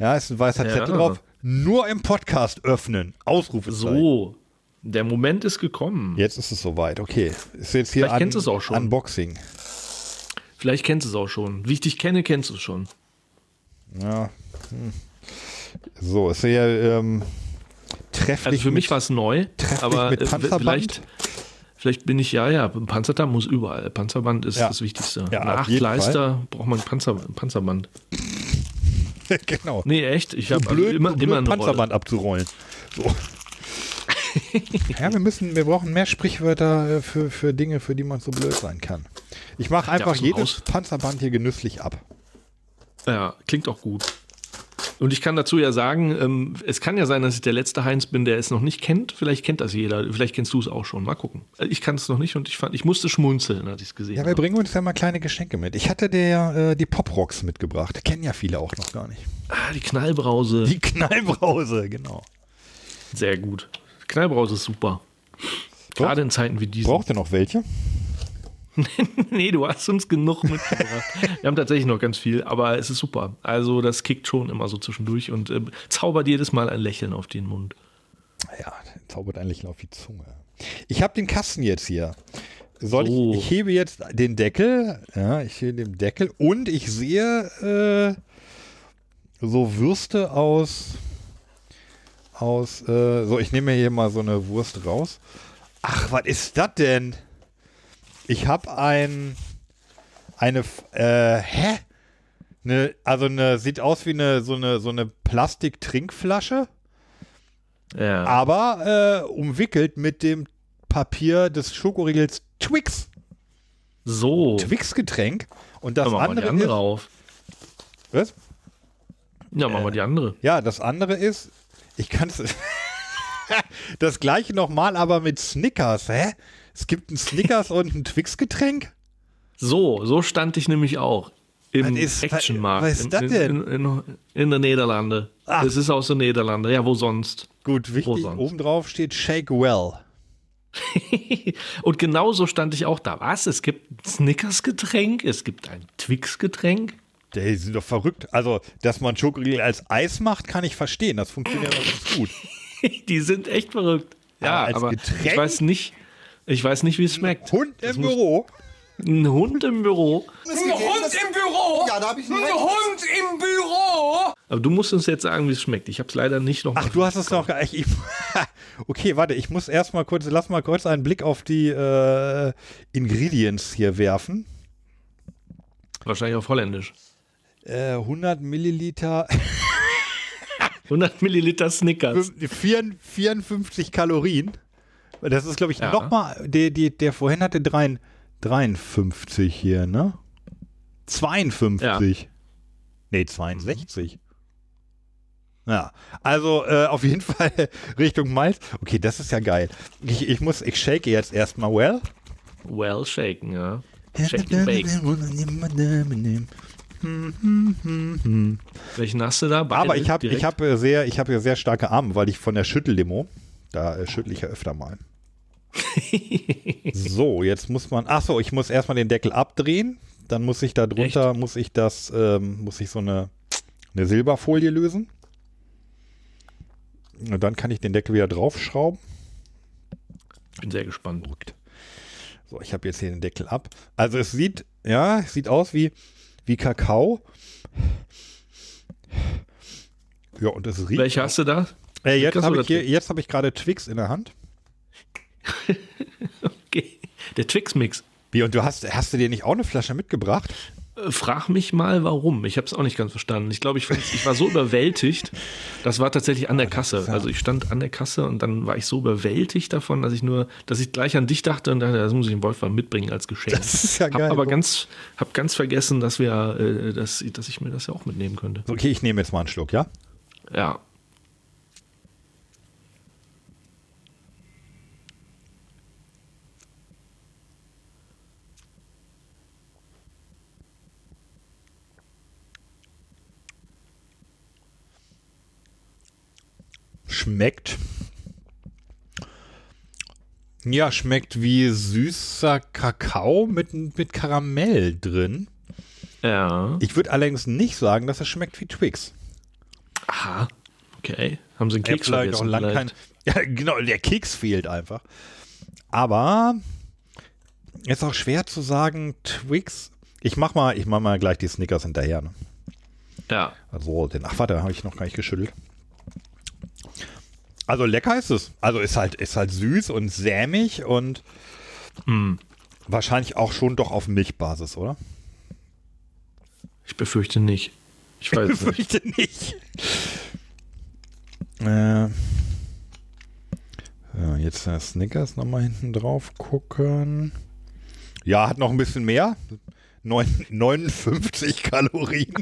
Ja, ist ein weißer Ja. Zettel drauf. Nur im Podcast öffnen. Ausrufezeichen. So, der Moment ist gekommen. Jetzt ist es soweit. Okay. Ist jetzt hier Vielleicht kennst du es auch schon. Unboxing. Vielleicht kennst du es auch schon. Wie ich dich kenne, kennst du es schon. Ja. Hm. So, ist hier ähm, trefflich. Also für mich war es neu, trefflich aber mit äh, Panzerband? vielleicht, vielleicht bin ich, ja, ja, Panzerband muss überall. Panzerband ist Ja. das Wichtigste. Ja, Nach jeden Kleister braucht man Panzer, Panzerband. (laughs) genau. Nee, echt? Ich So habe blöd, immer, so blöd immer Rolle. Panzerband abzurollen. So. (laughs) ja, wir müssen, wir brauchen mehr Sprichwörter äh, für, für Dinge, für die man so blöd sein kann. Ich mache einfach so jedes raus. Panzerband hier genüsslich ab. Ja, klingt auch gut. Und ich kann dazu ja sagen, ähm, es kann ja sein, dass ich der letzte Heinz bin, der es noch nicht kennt. Vielleicht kennt das jeder. Vielleicht kennst du es auch schon. Mal gucken. Äh, Ich kann es noch nicht und ich fand, ich musste schmunzeln, als ich es gesehen Ja, wir habe. bringen uns ja mal kleine Geschenke mit. Ich hatte der äh, die Poprocks mitgebracht. Kennen ja viele auch noch gar nicht. Ah, die Knallbrause. Die Knallbrause, genau. Sehr gut. Knallbrause ist super. Gerade in Zeiten wie diesen. Braucht ihr noch welche? (laughs) Nee, du hast uns genug mitgebracht. (laughs) Wir haben tatsächlich noch ganz viel, aber es ist super. Also das kickt schon immer so zwischendurch und äh, zaubert jedes Mal ein Lächeln auf den Mund. Ja, zaubert ein Lächeln auf die Zunge. Ich habe den Kasten jetzt hier. Soll So. ich, ich hebe jetzt den Deckel, ja, ich hebe den Deckel und ich sehe äh, so Würste aus, aus, äh, so ich nehme mir hier mal so eine Wurst raus. Ach, was ist das denn? Ich habe ein, eine, äh, hä? Ne, also eine, sieht aus wie eine, so eine, so eine Plastik-Trinkflasche Ja. aber äh, umwickelt mit dem Papier des Schokoriegels Twix. so. Twix-Getränk. Und das andere andere ist. auf. Was? Ja, machen wir die andere. Ja, das andere ist. Ich kann es. (laughs) das gleiche nochmal, aber mit Snickers. Hä? Es gibt ein Snickers und ein Twix-Getränk? So, so stand ich nämlich auch. Im ist- Actionmarkt. was ist in, das denn? In, in, in der Niederlande. Ach. Es ist aus der Niederlande. Ja, wo sonst? Gut, wichtig. sonst? Obendrauf steht Shake Well. (laughs) Und genauso stand ich auch da. Was? Es gibt ein Snickers-Getränk, es gibt ein Twix-Getränk. Die sind doch verrückt. Also, dass man Schokoriegel als Eis macht, kann ich verstehen. Das funktioniert doch ganz gut. (laughs) Die sind echt verrückt. Ja, Aber als aber Getränk? ich weiß nicht, ich weiß nicht, wie es schmeckt. Hund im Büro. Ein Hund im Büro. Ein Hund im Büro! Ja, da habe ich einen Hund im Büro! Aber du musst uns jetzt sagen, wie es schmeckt. Ich habe es leider nicht noch. Ach, du hast es noch gar nicht. Ich, (laughs) okay, warte, ich muss erstmal kurz, lass mal kurz einen Blick auf die äh, Ingredients hier werfen. Wahrscheinlich auf Holländisch. Äh, 100 Milliliter, 100 Milliliter Snickers. (laughs) 4, 54 Kalorien. Das ist, glaube ich, Ja. nochmal, der, die, der vorhin hatte 3, 53 hier, ne? 52. Nee, 62. Ja, also äh, auf jeden (laughs) Fall Richtung Malz. Okay, das ist ja geil. Ich, ich muss, ich shake jetzt erstmal well. Well shaken, ja. Bake. Welchen hast du da? Beide Aber ich habe direkt? ich hab äh, sehr, ich habe ja sehr starke Arme, weil ich von der Schüttellimo, da äh, schüttle ich ja öfter mal. (laughs) so, jetzt muss man, ach so, ich muss erstmal den Deckel abdrehen, dann muss ich da drunter, muss ich das, ähm, muss ich so eine, eine Silberfolie lösen. Und dann kann ich den Deckel wieder draufschrauben. Ich bin sehr gespannt. So, ich habe jetzt hier den Deckel ab. Also es sieht, ja, es sieht aus wie, wie Kakao. Ja, und es riecht. Welche hast du da? Äh, jetzt habe ich, jetzt hab ich gerade Twix in der Hand. (laughs) Okay. Der Twix-Mix. Wie, und du hast, hast du dir nicht auch eine Flasche mitgebracht? Äh, Frag mich mal, warum. Ich habe es auch nicht ganz verstanden. Ich glaube, ich, ich war so überwältigt. Das war tatsächlich an der Kasse. Also ich stand an der Kasse und dann war ich so überwältigt davon, dass ich nur, dass ich gleich an dich dachte und dachte, das muss ich dem Wolfgang mitbringen als Geschenk. Das ist ja hab geil. aber ganz, hab ganz vergessen, dass wir, äh, dass, dass ich mir das ja auch mitnehmen könnte. Okay, ich nehme jetzt mal einen Schluck, ja? Ja. Schmeckt. Ja, schmeckt wie süßer Kakao mit, mit Karamell drin. Ja. Ich würde allerdings nicht sagen, dass es schmeckt wie Twix. Aha. Okay. Haben sie einen Keks vielleicht auch lang kein. Ja, (laughs) genau, der Keks fehlt einfach. Aber ist auch schwer zu sagen, Twix. Ich mach mal, ich mach mal gleich die Snickers hinterher. Ne? Ja. Also, den, ach warte, habe ich noch gar nicht geschüttelt. Also lecker ist es. Also ist halt, ist halt süß und sämig und Hm. wahrscheinlich auch schon doch auf Milchbasis, oder? Ich befürchte nicht. Ich weiß nicht. Befürchte nicht. Äh, ja, jetzt der Snickers nochmal hinten drauf gucken. Ja, hat noch ein bisschen mehr. Neun, 59 Kalorien.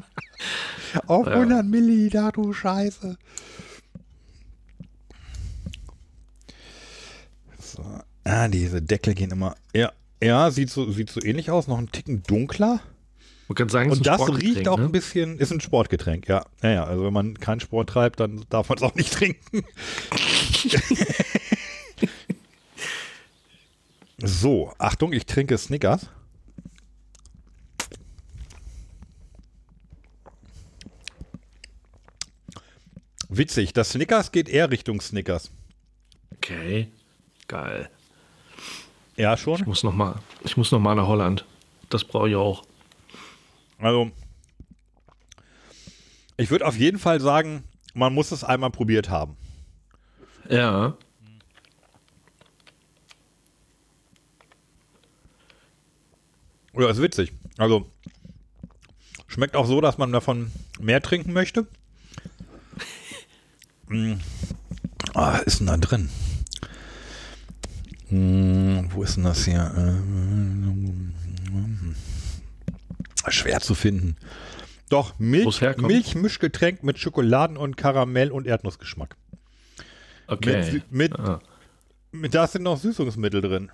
(laughs) Auf Ja. 100 Milliliter, du Scheiße. So. Ah, diese Deckel gehen immer. Ja, ja sieht, so, sieht so ähnlich aus. Noch ein Ticken dunkler. Man kann sagen, Und das riecht auch ne? ein bisschen, ist ein Sportgetränk, ja. ja. Ja, also wenn man keinen Sport treibt, dann darf man es auch nicht trinken. (laughs) so, Achtung, ich trinke Snickers. Witzig, das Snickers geht eher Richtung Snickers. Okay. Geil. Ja, schon. Ich muss noch mal, ich muss noch mal nach Holland. Das brauche ich auch. Also, ich würde auf jeden Fall sagen, man muss es einmal probiert haben. Ja. Ja, ist witzig. Also, schmeckt auch so, dass man davon mehr trinken möchte. Mm. (laughs) Ah, ist denn da drin? Mm, wo ist denn das hier? Ähm, Schwer zu finden. Doch, Milch? Milchmischgetränk mit Schokoladen- und Karamell- und Erdnussgeschmack. Okay. Mit, mit, Ah. mit, da sind noch Süßungsmittel drin.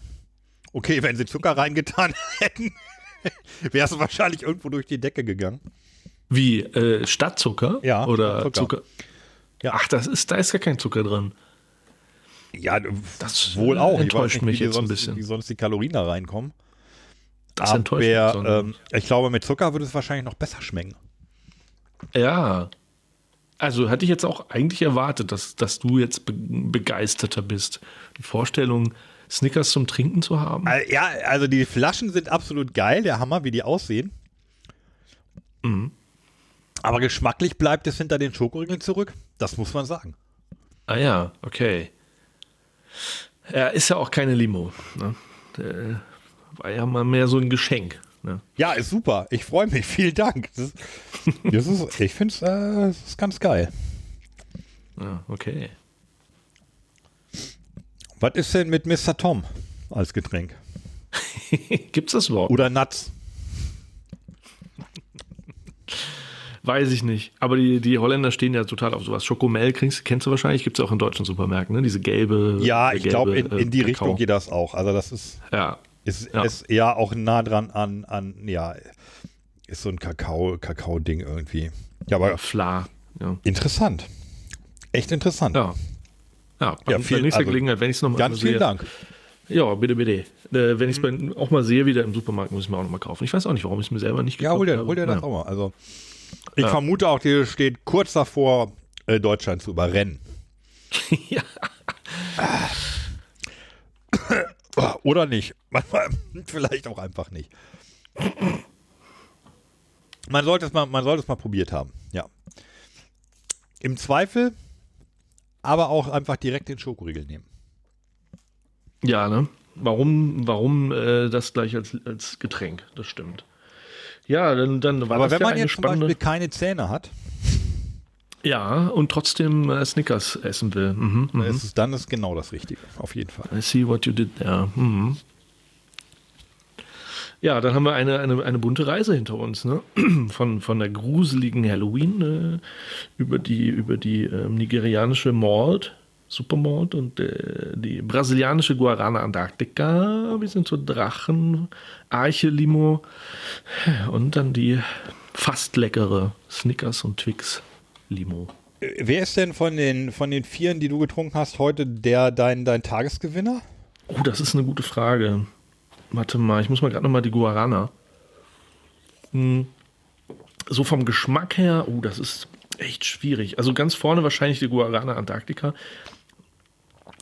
Okay, wenn sie Zucker reingetan (laughs) hätten, wäre es wahrscheinlich irgendwo durch die Decke gegangen. Wie, äh, Stadtzucker? Ja, Oder Zucker. Zucker? Ja. Ach, das ist, da ist gar kein Zucker drin. Ja, Das wohl auch. Ich enttäuscht weiß nicht, mich jetzt ein sonst, bisschen. Wie sonst die Kalorien da reinkommen. Das enttäuscht mich. Aber ähm, ich glaube, mit Zucker würde es wahrscheinlich noch besser schmecken. Ja. Also hatte ich jetzt auch eigentlich erwartet, dass, dass du jetzt be begeisterter bist. Die Vorstellung, Snickers zum Trinken zu haben. Äh, Ja, also die Flaschen sind absolut geil, der Hammer, wie die aussehen. Mhm. Aber geschmacklich bleibt es hinter den Schokoriegeln zurück. Das muss man sagen. Ah ja, okay. Er ist ja auch keine Limo. Ne? Der war ja mal mehr so ein Geschenk. Ne? Ja, ist super. Ich freue mich. (laughs) Vielen Dank. Das das ist, ich finde es äh, es ist ganz geil. Ja, okay. Was ist denn mit Mr. Tom als Getränk? (laughs) Gibt's das überhaupt? Oder Nuts? Weiß ich nicht. Aber die, die Holländer stehen ja total auf sowas. Schokomel kriegst, kennst du wahrscheinlich, gibt es auch in deutschen Supermärkten, ne? Diese gelbe. Ja, äh, ich glaube, in, in die äh, Kakao. Richtung geht das auch. Also das ist, Ja. ist, Ja. ist eher auch nah dran an, an ja, ist so ein Kakao, Kakao-Ding irgendwie. Ja, aber Fla. Ja. interessant. Echt interessant. Ja. Ja, bei Ja, vielen- nächster also, Gelegenheit, wenn ich es nochmal Ganz vielen Dank. Ja, bitte, bitte. Äh, wenn ich es auch mal sehe, wieder im Supermarkt, muss ich mir auch nochmal kaufen. Ich weiß auch nicht, warum ich es mir selber nicht Ja, gekauft hol dir, habe. hol dir das auch mal. Also, ich Ja. vermute auch, die steht kurz davor, äh, Deutschland zu überrennen. (laughs) ja. (coughs) Oder nicht. Manchmal, (laughs) vielleicht auch einfach nicht. Man sollte es mal, man sollte es mal probiert haben. Ja. Im Zweifel, aber auch einfach direkt den Schokoriegel nehmen. ja, ne? Warum, warum äh, das gleich als, als Getränk? Das stimmt. Ja, dann, dann war Aber das wenn ja man jetzt zum spannende. Beispiel keine Zähne hat, Ja, und trotzdem äh, Snickers essen will. Mhm, mhm. ist es, dann ist genau das Richtige. Auf jeden Fall. I see what you did there. Mhm. Ja, dann haben wir eine, eine, eine bunte Reise hinter uns, ne? (clears throat) Von, von der gruseligen Halloween äh, über die, über die ähm, nigerianische Malt, Supermalt und äh, die brasilianische Guarana Antarctica. Wir sind so Drachen, Arche Limo und dann die fast leckere Snickers und Twix Limo. Äh, Wer ist denn von den, von den Vieren, die du getrunken hast, heute der dein, dein Tagesgewinner? Oh, das ist eine gute Frage. Warte mal, ich muss mal gerade noch mal die Guarana. Hm. So vom Geschmack her, oh, das ist echt schwierig. Also ganz vorne wahrscheinlich die Guarana Antarctica.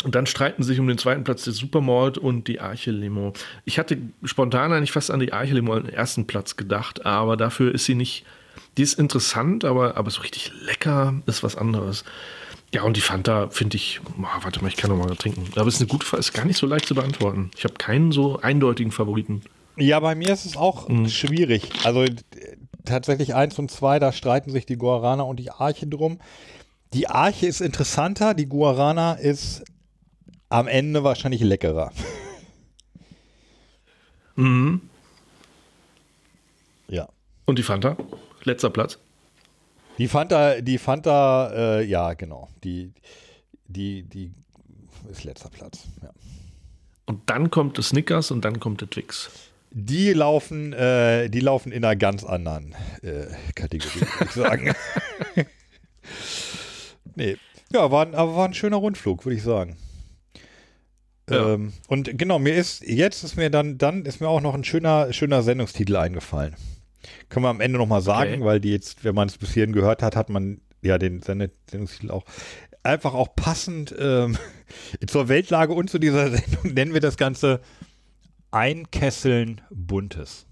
Und dann streiten sich um den zweiten Platz der Supermalt und die Arche Limo. Ich hatte spontan eigentlich fast an die Arche Limo den ersten Platz gedacht, aber dafür ist sie nicht. Die ist interessant, aber, aber so richtig lecker ist was anderes. Ja, und die Fanta finde ich, ah, warte mal, ich kann noch mal trinken. Aber es ist eine gute Frage, ist gar nicht so leicht zu beantworten. Ich habe keinen so eindeutigen Favoriten. Ja, bei mir ist es auch schwierig. Also tatsächlich eins und zwei, da streiten sich die Guarana und die Arche drum. Die Arche ist interessanter, die Guarana ist am Ende wahrscheinlich leckerer. Mhm. Ja. Und die Fanta? Letzter Platz. Die Fanta, die Fanta, äh, ja, genau. Die, die, die ist letzter Platz. Ja. Und dann kommt das Snickers und dann kommt der Twix. Die laufen, äh, die laufen in einer ganz anderen äh, Kategorie, würde ich sagen. (laughs) nee. Ja, war, ein- aber war ein schöner Rundflug, würde ich sagen. Ja. Ähm, und genau, mir ist, jetzt ist mir dann, dann ist mir auch noch ein schöner, schöner Sendungstitel eingefallen. Können wir am Ende nochmal sagen, Okay. weil die jetzt, wenn man es bis hierhin gehört hat, hat man ja den Send- Sendungstitel auch einfach auch passend ähm, (laughs) zur Weltlage und zu dieser Sendung nennen wir das Ganze Einkesseln Buntes.